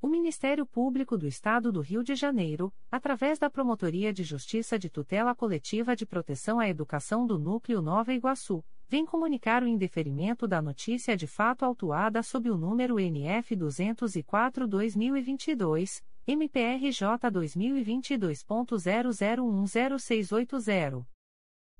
O Ministério Público do Estado do Rio de Janeiro, através da Promotoria de Justiça de Tutela Coletiva de Proteção à Educação do Núcleo Nova Iguaçu, vem comunicar o indeferimento da notícia de fato autuada sob o número NF 204-2022, MPRJ 2022.00100680.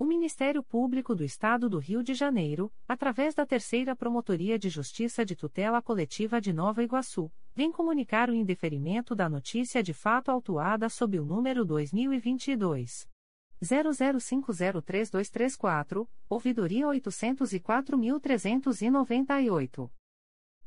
O Ministério Público do Estado do Rio de Janeiro, através da Terceira Promotoria de Justiça de Tutela Coletiva de Nova Iguaçu, vem comunicar o indeferimento da notícia de fato autuada sob o número 2022 00503234, ouvidoria 804.398.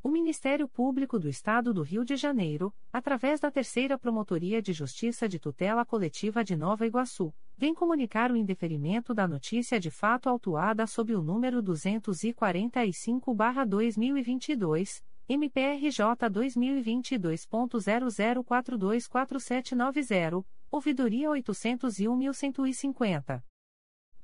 O Ministério Público do Estado do Rio de Janeiro, através da Terceira Promotoria de Justiça de Tutela Coletiva de Nova Iguaçu, vem comunicar o indeferimento da notícia de fato autuada sob o número 245-2022, MPRJ 2022.00424790, ouvidoria 801.150.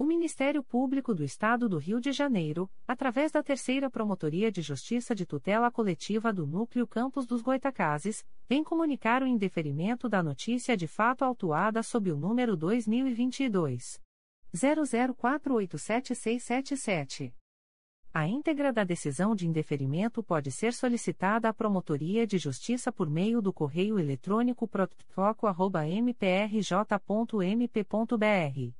O Ministério Público do Estado do Rio de Janeiro, através da Terceira Promotoria de Justiça de Tutela Coletiva do Núcleo Campos dos Goitacazes, vem comunicar o indeferimento da notícia de fato autuada sob o número 2022 00487677. A íntegra da decisão de indeferimento pode ser solicitada à Promotoria de Justiça por meio do correio eletrônico protfoco.mprj.mp.br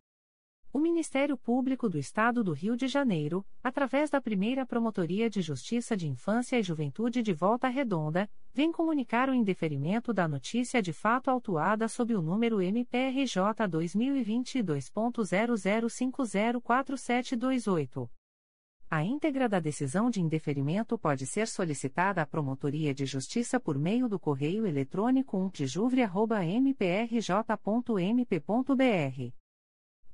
O Ministério Público do Estado do Rio de Janeiro, através da primeira Promotoria de Justiça de Infância e Juventude de Volta Redonda, vem comunicar o indeferimento da notícia de fato autuada sob o número MPRJ 2022.00504728. A íntegra da decisão de indeferimento pode ser solicitada à Promotoria de Justiça por meio do correio eletrônico umptijuvre.mprj.mp.br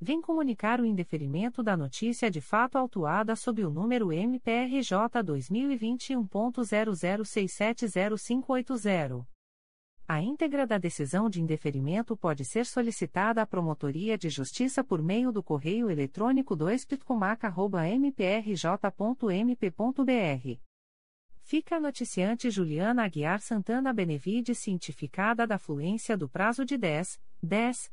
vem comunicar o indeferimento da notícia de fato autuada sob o número MPRJ 2021.00670580. A íntegra da decisão de indeferimento pode ser solicitada à Promotoria de Justiça por meio do correio eletrônico 2 mprj.mp.br fica a noticiante Juliana Aguiar Santana Benevides cientificada da fluência do prazo de 10, 10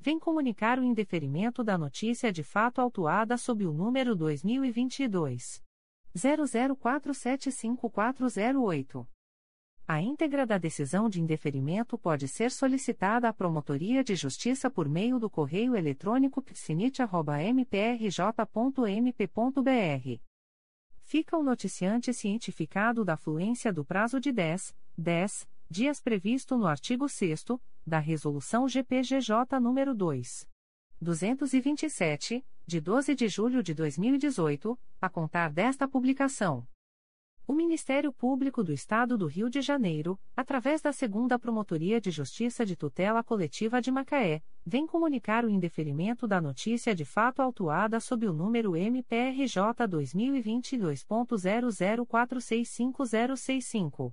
vem comunicar o indeferimento da notícia de fato autuada sob o número 2022 00475408. A íntegra da decisão de indeferimento pode ser solicitada à Promotoria de Justiça por meio do correio eletrônico psinit.mprj.mp.br. Fica o noticiante cientificado da fluência do prazo de 10, 10 dias previsto no artigo 6 da Resolução GPGJ nº 2. 227, de 12 de julho de 2018, a contar desta publicação. O Ministério Público do Estado do Rio de Janeiro, através da Segunda Promotoria de Justiça de Tutela Coletiva de Macaé, vem comunicar o indeferimento da notícia de fato autuada sob o número MPRJ 2022.00465065.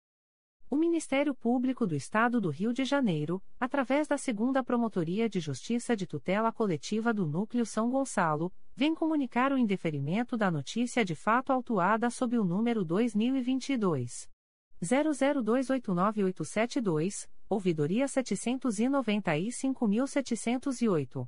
O Ministério Público do Estado do Rio de Janeiro, através da Segunda Promotoria de Justiça de Tutela Coletiva do Núcleo São Gonçalo, vem comunicar o indeferimento da notícia de fato autuada sob o número 2022 00289872, ouvidoria 795.708.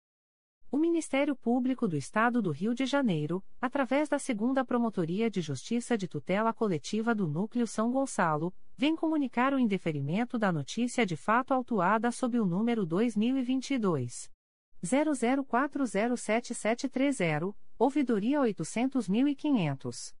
O Ministério Público do Estado do Rio de Janeiro, através da Segunda Promotoria de Justiça de Tutela Coletiva do Núcleo São Gonçalo, vem comunicar o indeferimento da notícia de fato autuada sob o número 2022 00407730, ouvidoria 800.500.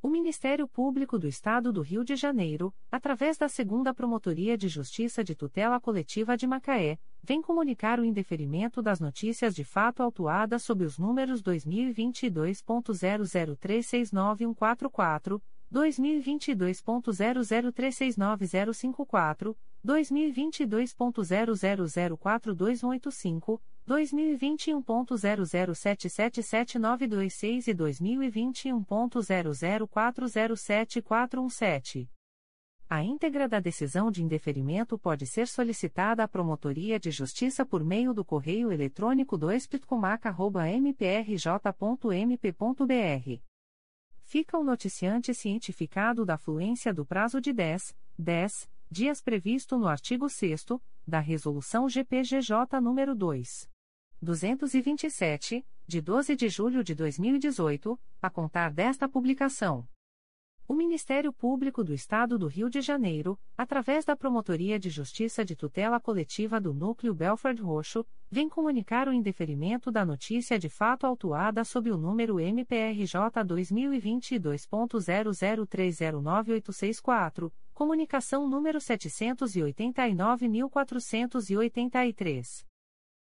O Ministério Público do Estado do Rio de Janeiro, através da Segunda Promotoria de Justiça de Tutela Coletiva de Macaé, vem comunicar o indeferimento das notícias de fato autuadas sob os números 2022.00369144, 2022.00369054, 2022.00042185, 2021.00777926 e 2021.00407417. A íntegra da decisão de indeferimento pode ser solicitada à Promotoria de Justiça por meio do correio eletrônico 2 mprj.mp.br. Fica o noticiante cientificado da fluência do prazo de 10, 10 dias previsto no artigo 6 da Resolução GPGJ nº 2. 227, de 12 de julho de 2018, a contar desta publicação. O Ministério Público do Estado do Rio de Janeiro, através da Promotoria de Justiça de Tutela Coletiva do Núcleo Belford Roxo, vem comunicar o indeferimento da notícia de fato autuada sob o número MPRJ 2022.00309864, comunicação número 789.483.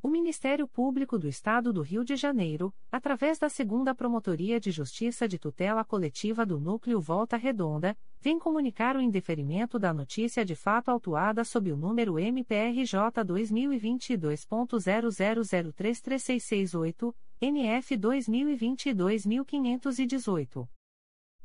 O Ministério Público do Estado do Rio de Janeiro, através da Segunda Promotoria de Justiça de Tutela Coletiva do Núcleo Volta Redonda, vem comunicar o indeferimento da notícia de fato autuada sob o número MPRJ 2022.00033668, NF 2022.1518.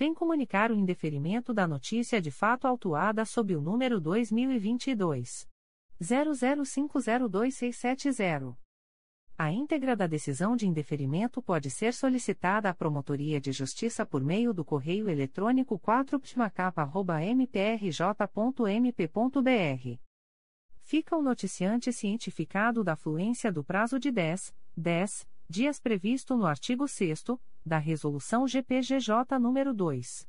vem comunicar o indeferimento da notícia de fato autuada sob o número 2022 00502670. A íntegra da decisão de indeferimento pode ser solicitada à Promotoria de Justiça por meio do correio eletrônico 4ptmacapa.mprj.mp.br. Fica o noticiante cientificado da fluência do prazo de 10, 10 dias previsto no artigo 6 da Resolução GPGJ nº 2.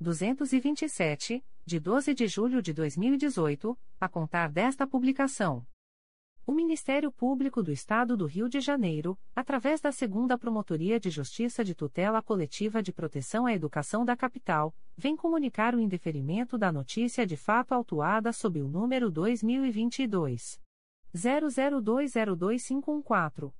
227, de 12 de julho de 2018, a contar desta publicação. O Ministério Público do Estado do Rio de Janeiro, através da Segunda Promotoria de Justiça de Tutela Coletiva de Proteção à Educação da Capital, vem comunicar o indeferimento da notícia de fato autuada sob o número 2022 00202514.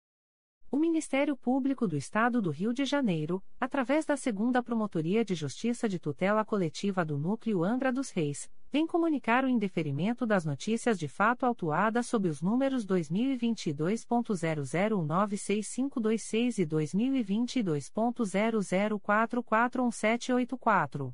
O Ministério Público do Estado do Rio de Janeiro, através da Segunda Promotoria de Justiça de Tutela Coletiva do Núcleo Angra dos Reis, vem comunicar o indeferimento das notícias de fato autuadas sob os números 2022.00196526 e 2022.00441784.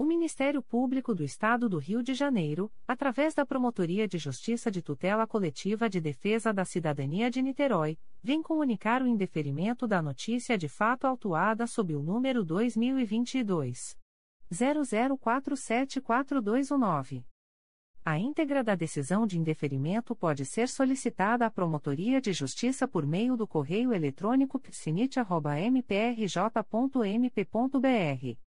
O Ministério Público do Estado do Rio de Janeiro, através da Promotoria de Justiça de Tutela Coletiva de Defesa da Cidadania de Niterói, vem comunicar o indeferimento da notícia de fato autuada sob o número 2022 00474219. A íntegra da decisão de indeferimento pode ser solicitada à Promotoria de Justiça por meio do correio eletrônico psinit.mprj.mp.br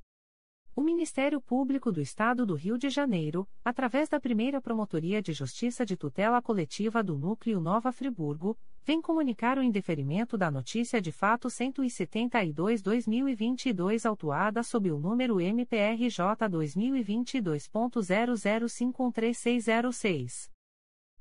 O Ministério Público do Estado do Rio de Janeiro, através da primeira Promotoria de Justiça de Tutela Coletiva do Núcleo Nova Friburgo, vem comunicar o indeferimento da notícia de fato 172-2022 autuada sob o número MPRJ 2022.00513606.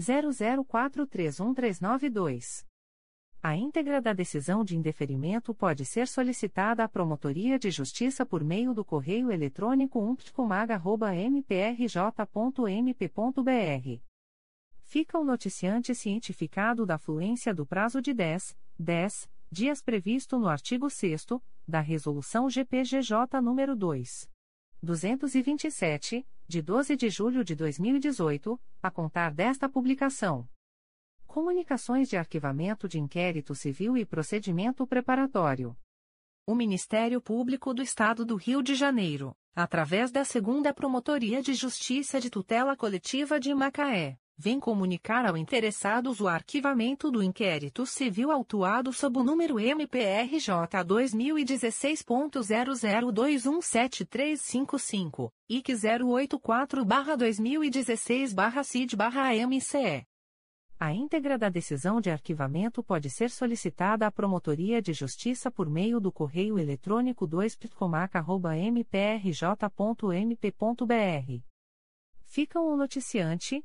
00431392. A íntegra da decisão de indeferimento pode ser solicitada à Promotoria de Justiça por meio do correio eletrônico umptcomag.mprj.mp.br. Fica o noticiante cientificado da fluência do prazo de 10, 10 dias previsto no artigo 6 da Resolução GPGJ nº 2. 227, de 12 de julho de 2018, a contar desta publicação. Comunicações de arquivamento de inquérito civil e procedimento preparatório. O Ministério Público do Estado do Rio de Janeiro, através da Segunda Promotoria de Justiça de Tutela Coletiva de Macaé vem comunicar ao interessado o arquivamento do inquérito civil autuado sob o número MPRJ 2016.00217355, IC 084-2016-CID-AMCE. A íntegra da decisão de arquivamento pode ser solicitada à Promotoria de Justiça por meio do correio eletrônico 2ptcomac.mprj.mp.br. Ficam o noticiante,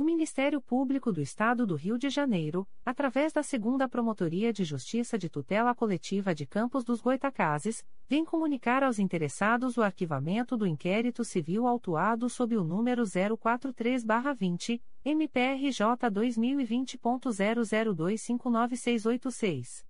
O Ministério Público do Estado do Rio de Janeiro, através da Segunda Promotoria de Justiça de Tutela Coletiva de Campos dos Goitacazes, vem comunicar aos interessados o arquivamento do inquérito civil autuado sob o número 043-20, MPRJ 2020.00259686.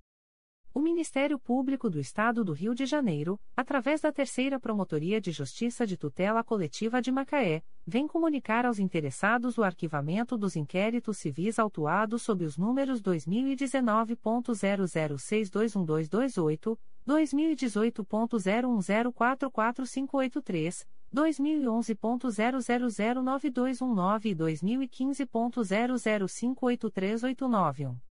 O Ministério Público do Estado do Rio de Janeiro, através da Terceira Promotoria de Justiça de Tutela Coletiva de Macaé, vem comunicar aos interessados o arquivamento dos inquéritos civis autuados sob os números 2019.00621228, 2018.01044583, 2011.00092119 e 2015.00583891.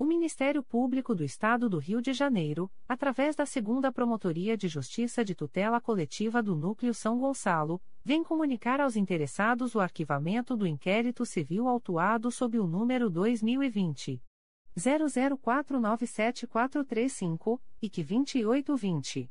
O Ministério Público do Estado do Rio de Janeiro, através da Segunda Promotoria de Justiça de Tutela Coletiva do Núcleo São Gonçalo, vem comunicar aos interessados o arquivamento do inquérito civil autuado sob o número 2020 00497435 e que 2820.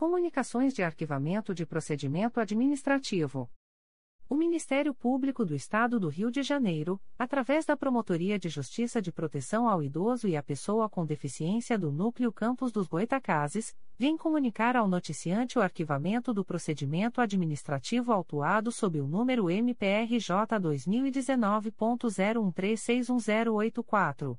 Comunicações de Arquivamento de Procedimento Administrativo. O Ministério Público do Estado do Rio de Janeiro, através da Promotoria de Justiça de Proteção ao Idoso e à Pessoa com Deficiência do Núcleo Campos dos Goitacazes, vem comunicar ao noticiante o arquivamento do procedimento administrativo autuado sob o número MPRJ 2019.01361084.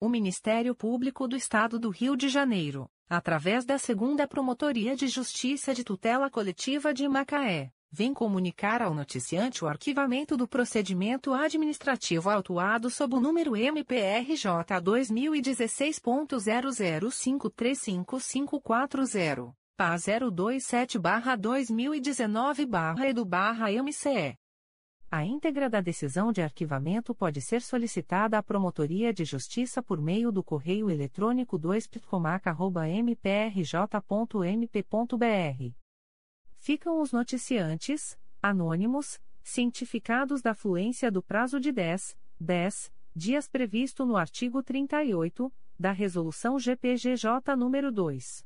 O Ministério Público do Estado do Rio de Janeiro, através da Segunda Promotoria de Justiça de Tutela Coletiva de Macaé, vem comunicar ao noticiante o arquivamento do procedimento administrativo autuado sob o número MPRJ 2016.00535540, PA 027-2019-EDU-MCE. A íntegra da decisão de arquivamento pode ser solicitada à Promotoria de Justiça por meio do correio eletrônico 2 mprj.mp.br. Ficam os noticiantes, anônimos, cientificados da fluência do prazo de 10, 10 dias previsto no artigo 38 da Resolução GPGJ nº 2.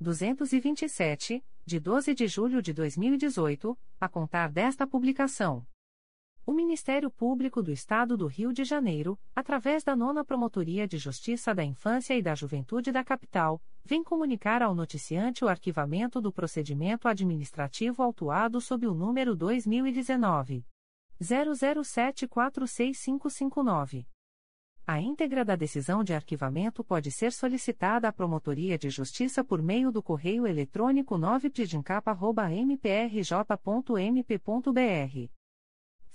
227, de 12 de julho de 2018, a contar desta publicação. O Ministério Público do Estado do Rio de Janeiro, através da Nona Promotoria de Justiça da Infância e da Juventude da Capital, vem comunicar ao noticiante o arquivamento do procedimento administrativo autuado sob o número 2019 00746559. A íntegra da decisão de arquivamento pode ser solicitada à Promotoria de Justiça por meio do correio eletrônico 9pdincapa.mprj.mp.br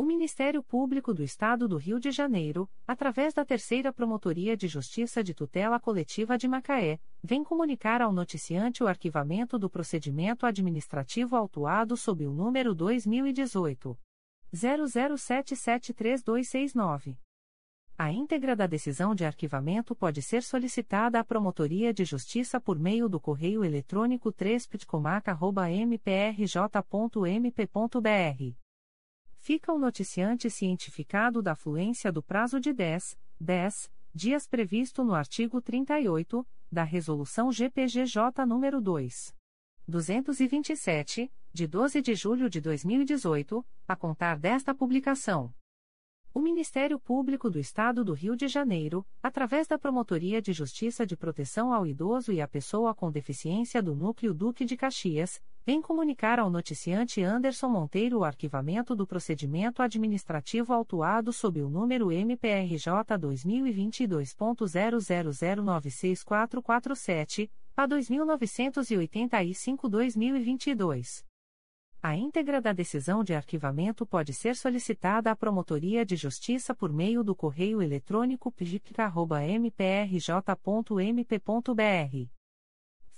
O Ministério Público do Estado do Rio de Janeiro, através da Terceira Promotoria de Justiça de Tutela Coletiva de Macaé, vem comunicar ao noticiante o arquivamento do procedimento administrativo autuado sob o número 2018 00773269. A íntegra da decisão de arquivamento pode ser solicitada à Promotoria de Justiça por meio do correio eletrônico 3 fica o noticiante cientificado da fluência do prazo de 10, 10 dias previsto no artigo 38 da Resolução GPGJ nº 2. 227, de 12 de julho de 2018, a contar desta publicação. O Ministério Público do Estado do Rio de Janeiro, através da Promotoria de Justiça de Proteção ao Idoso e à Pessoa com Deficiência do Núcleo Duque de Caxias, vem comunicar ao noticiante Anderson Monteiro o arquivamento do procedimento administrativo autuado sob o número MPRJ 2022.00096447, a 2985-2022. A íntegra da decisão de arquivamento pode ser solicitada à Promotoria de Justiça por meio do correio eletrônico pjic.mprj.mp.br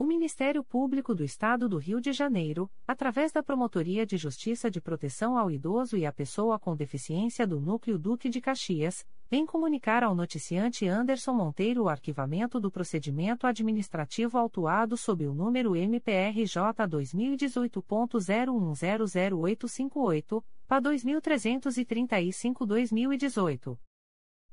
O Ministério Público do Estado do Rio de Janeiro, através da Promotoria de Justiça de Proteção ao Idoso e à Pessoa com Deficiência do Núcleo Duque de Caxias, vem comunicar ao noticiante Anderson Monteiro o arquivamento do procedimento administrativo autuado sob o número MPRJ 2018.0100858, PA 2335-2018.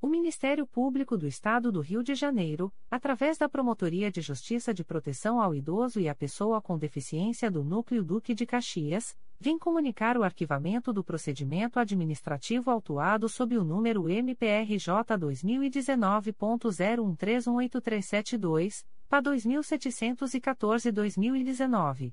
O Ministério Público do Estado do Rio de Janeiro, através da Promotoria de Justiça de Proteção ao Idoso e à Pessoa com Deficiência do Núcleo Duque de Caxias, vem comunicar o arquivamento do procedimento administrativo autuado sob o número MPRJ 2019.01318372, PA 2714-2019.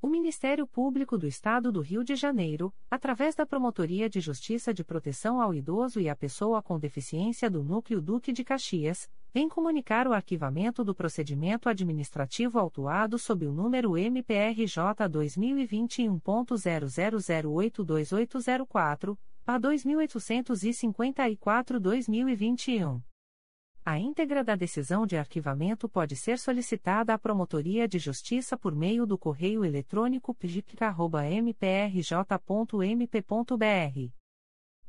O Ministério Público do Estado do Rio de Janeiro, através da Promotoria de Justiça de Proteção ao Idoso e à Pessoa com Deficiência do Núcleo Duque de Caxias, vem comunicar o arquivamento do procedimento administrativo autuado sob o número MPRJ 2021.00082804, a 2854-2021. A íntegra da decisão de arquivamento pode ser solicitada à Promotoria de Justiça por meio do correio eletrônico pjic.mprj.mp.br.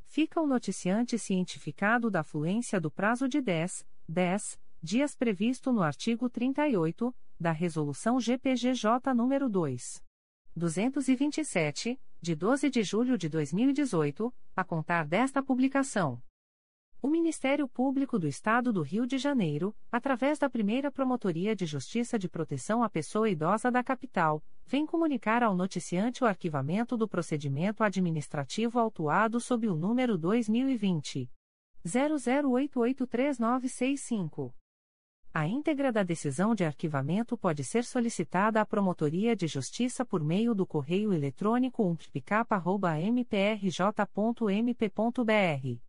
Fica o noticiante cientificado da fluência do prazo de 10, 10 dias previsto no artigo 38 da Resolução GPGJ nº 2. 227, de 12 de julho de 2018, a contar desta publicação. O Ministério Público do Estado do Rio de Janeiro, através da primeira Promotoria de Justiça de Proteção à Pessoa Idosa da Capital, vem comunicar ao noticiante o arquivamento do procedimento administrativo autuado sob o número 2020. 00883965. A íntegra da decisão de arquivamento pode ser solicitada à Promotoria de Justiça por meio do correio eletrônico umptcap.mprj.mp.br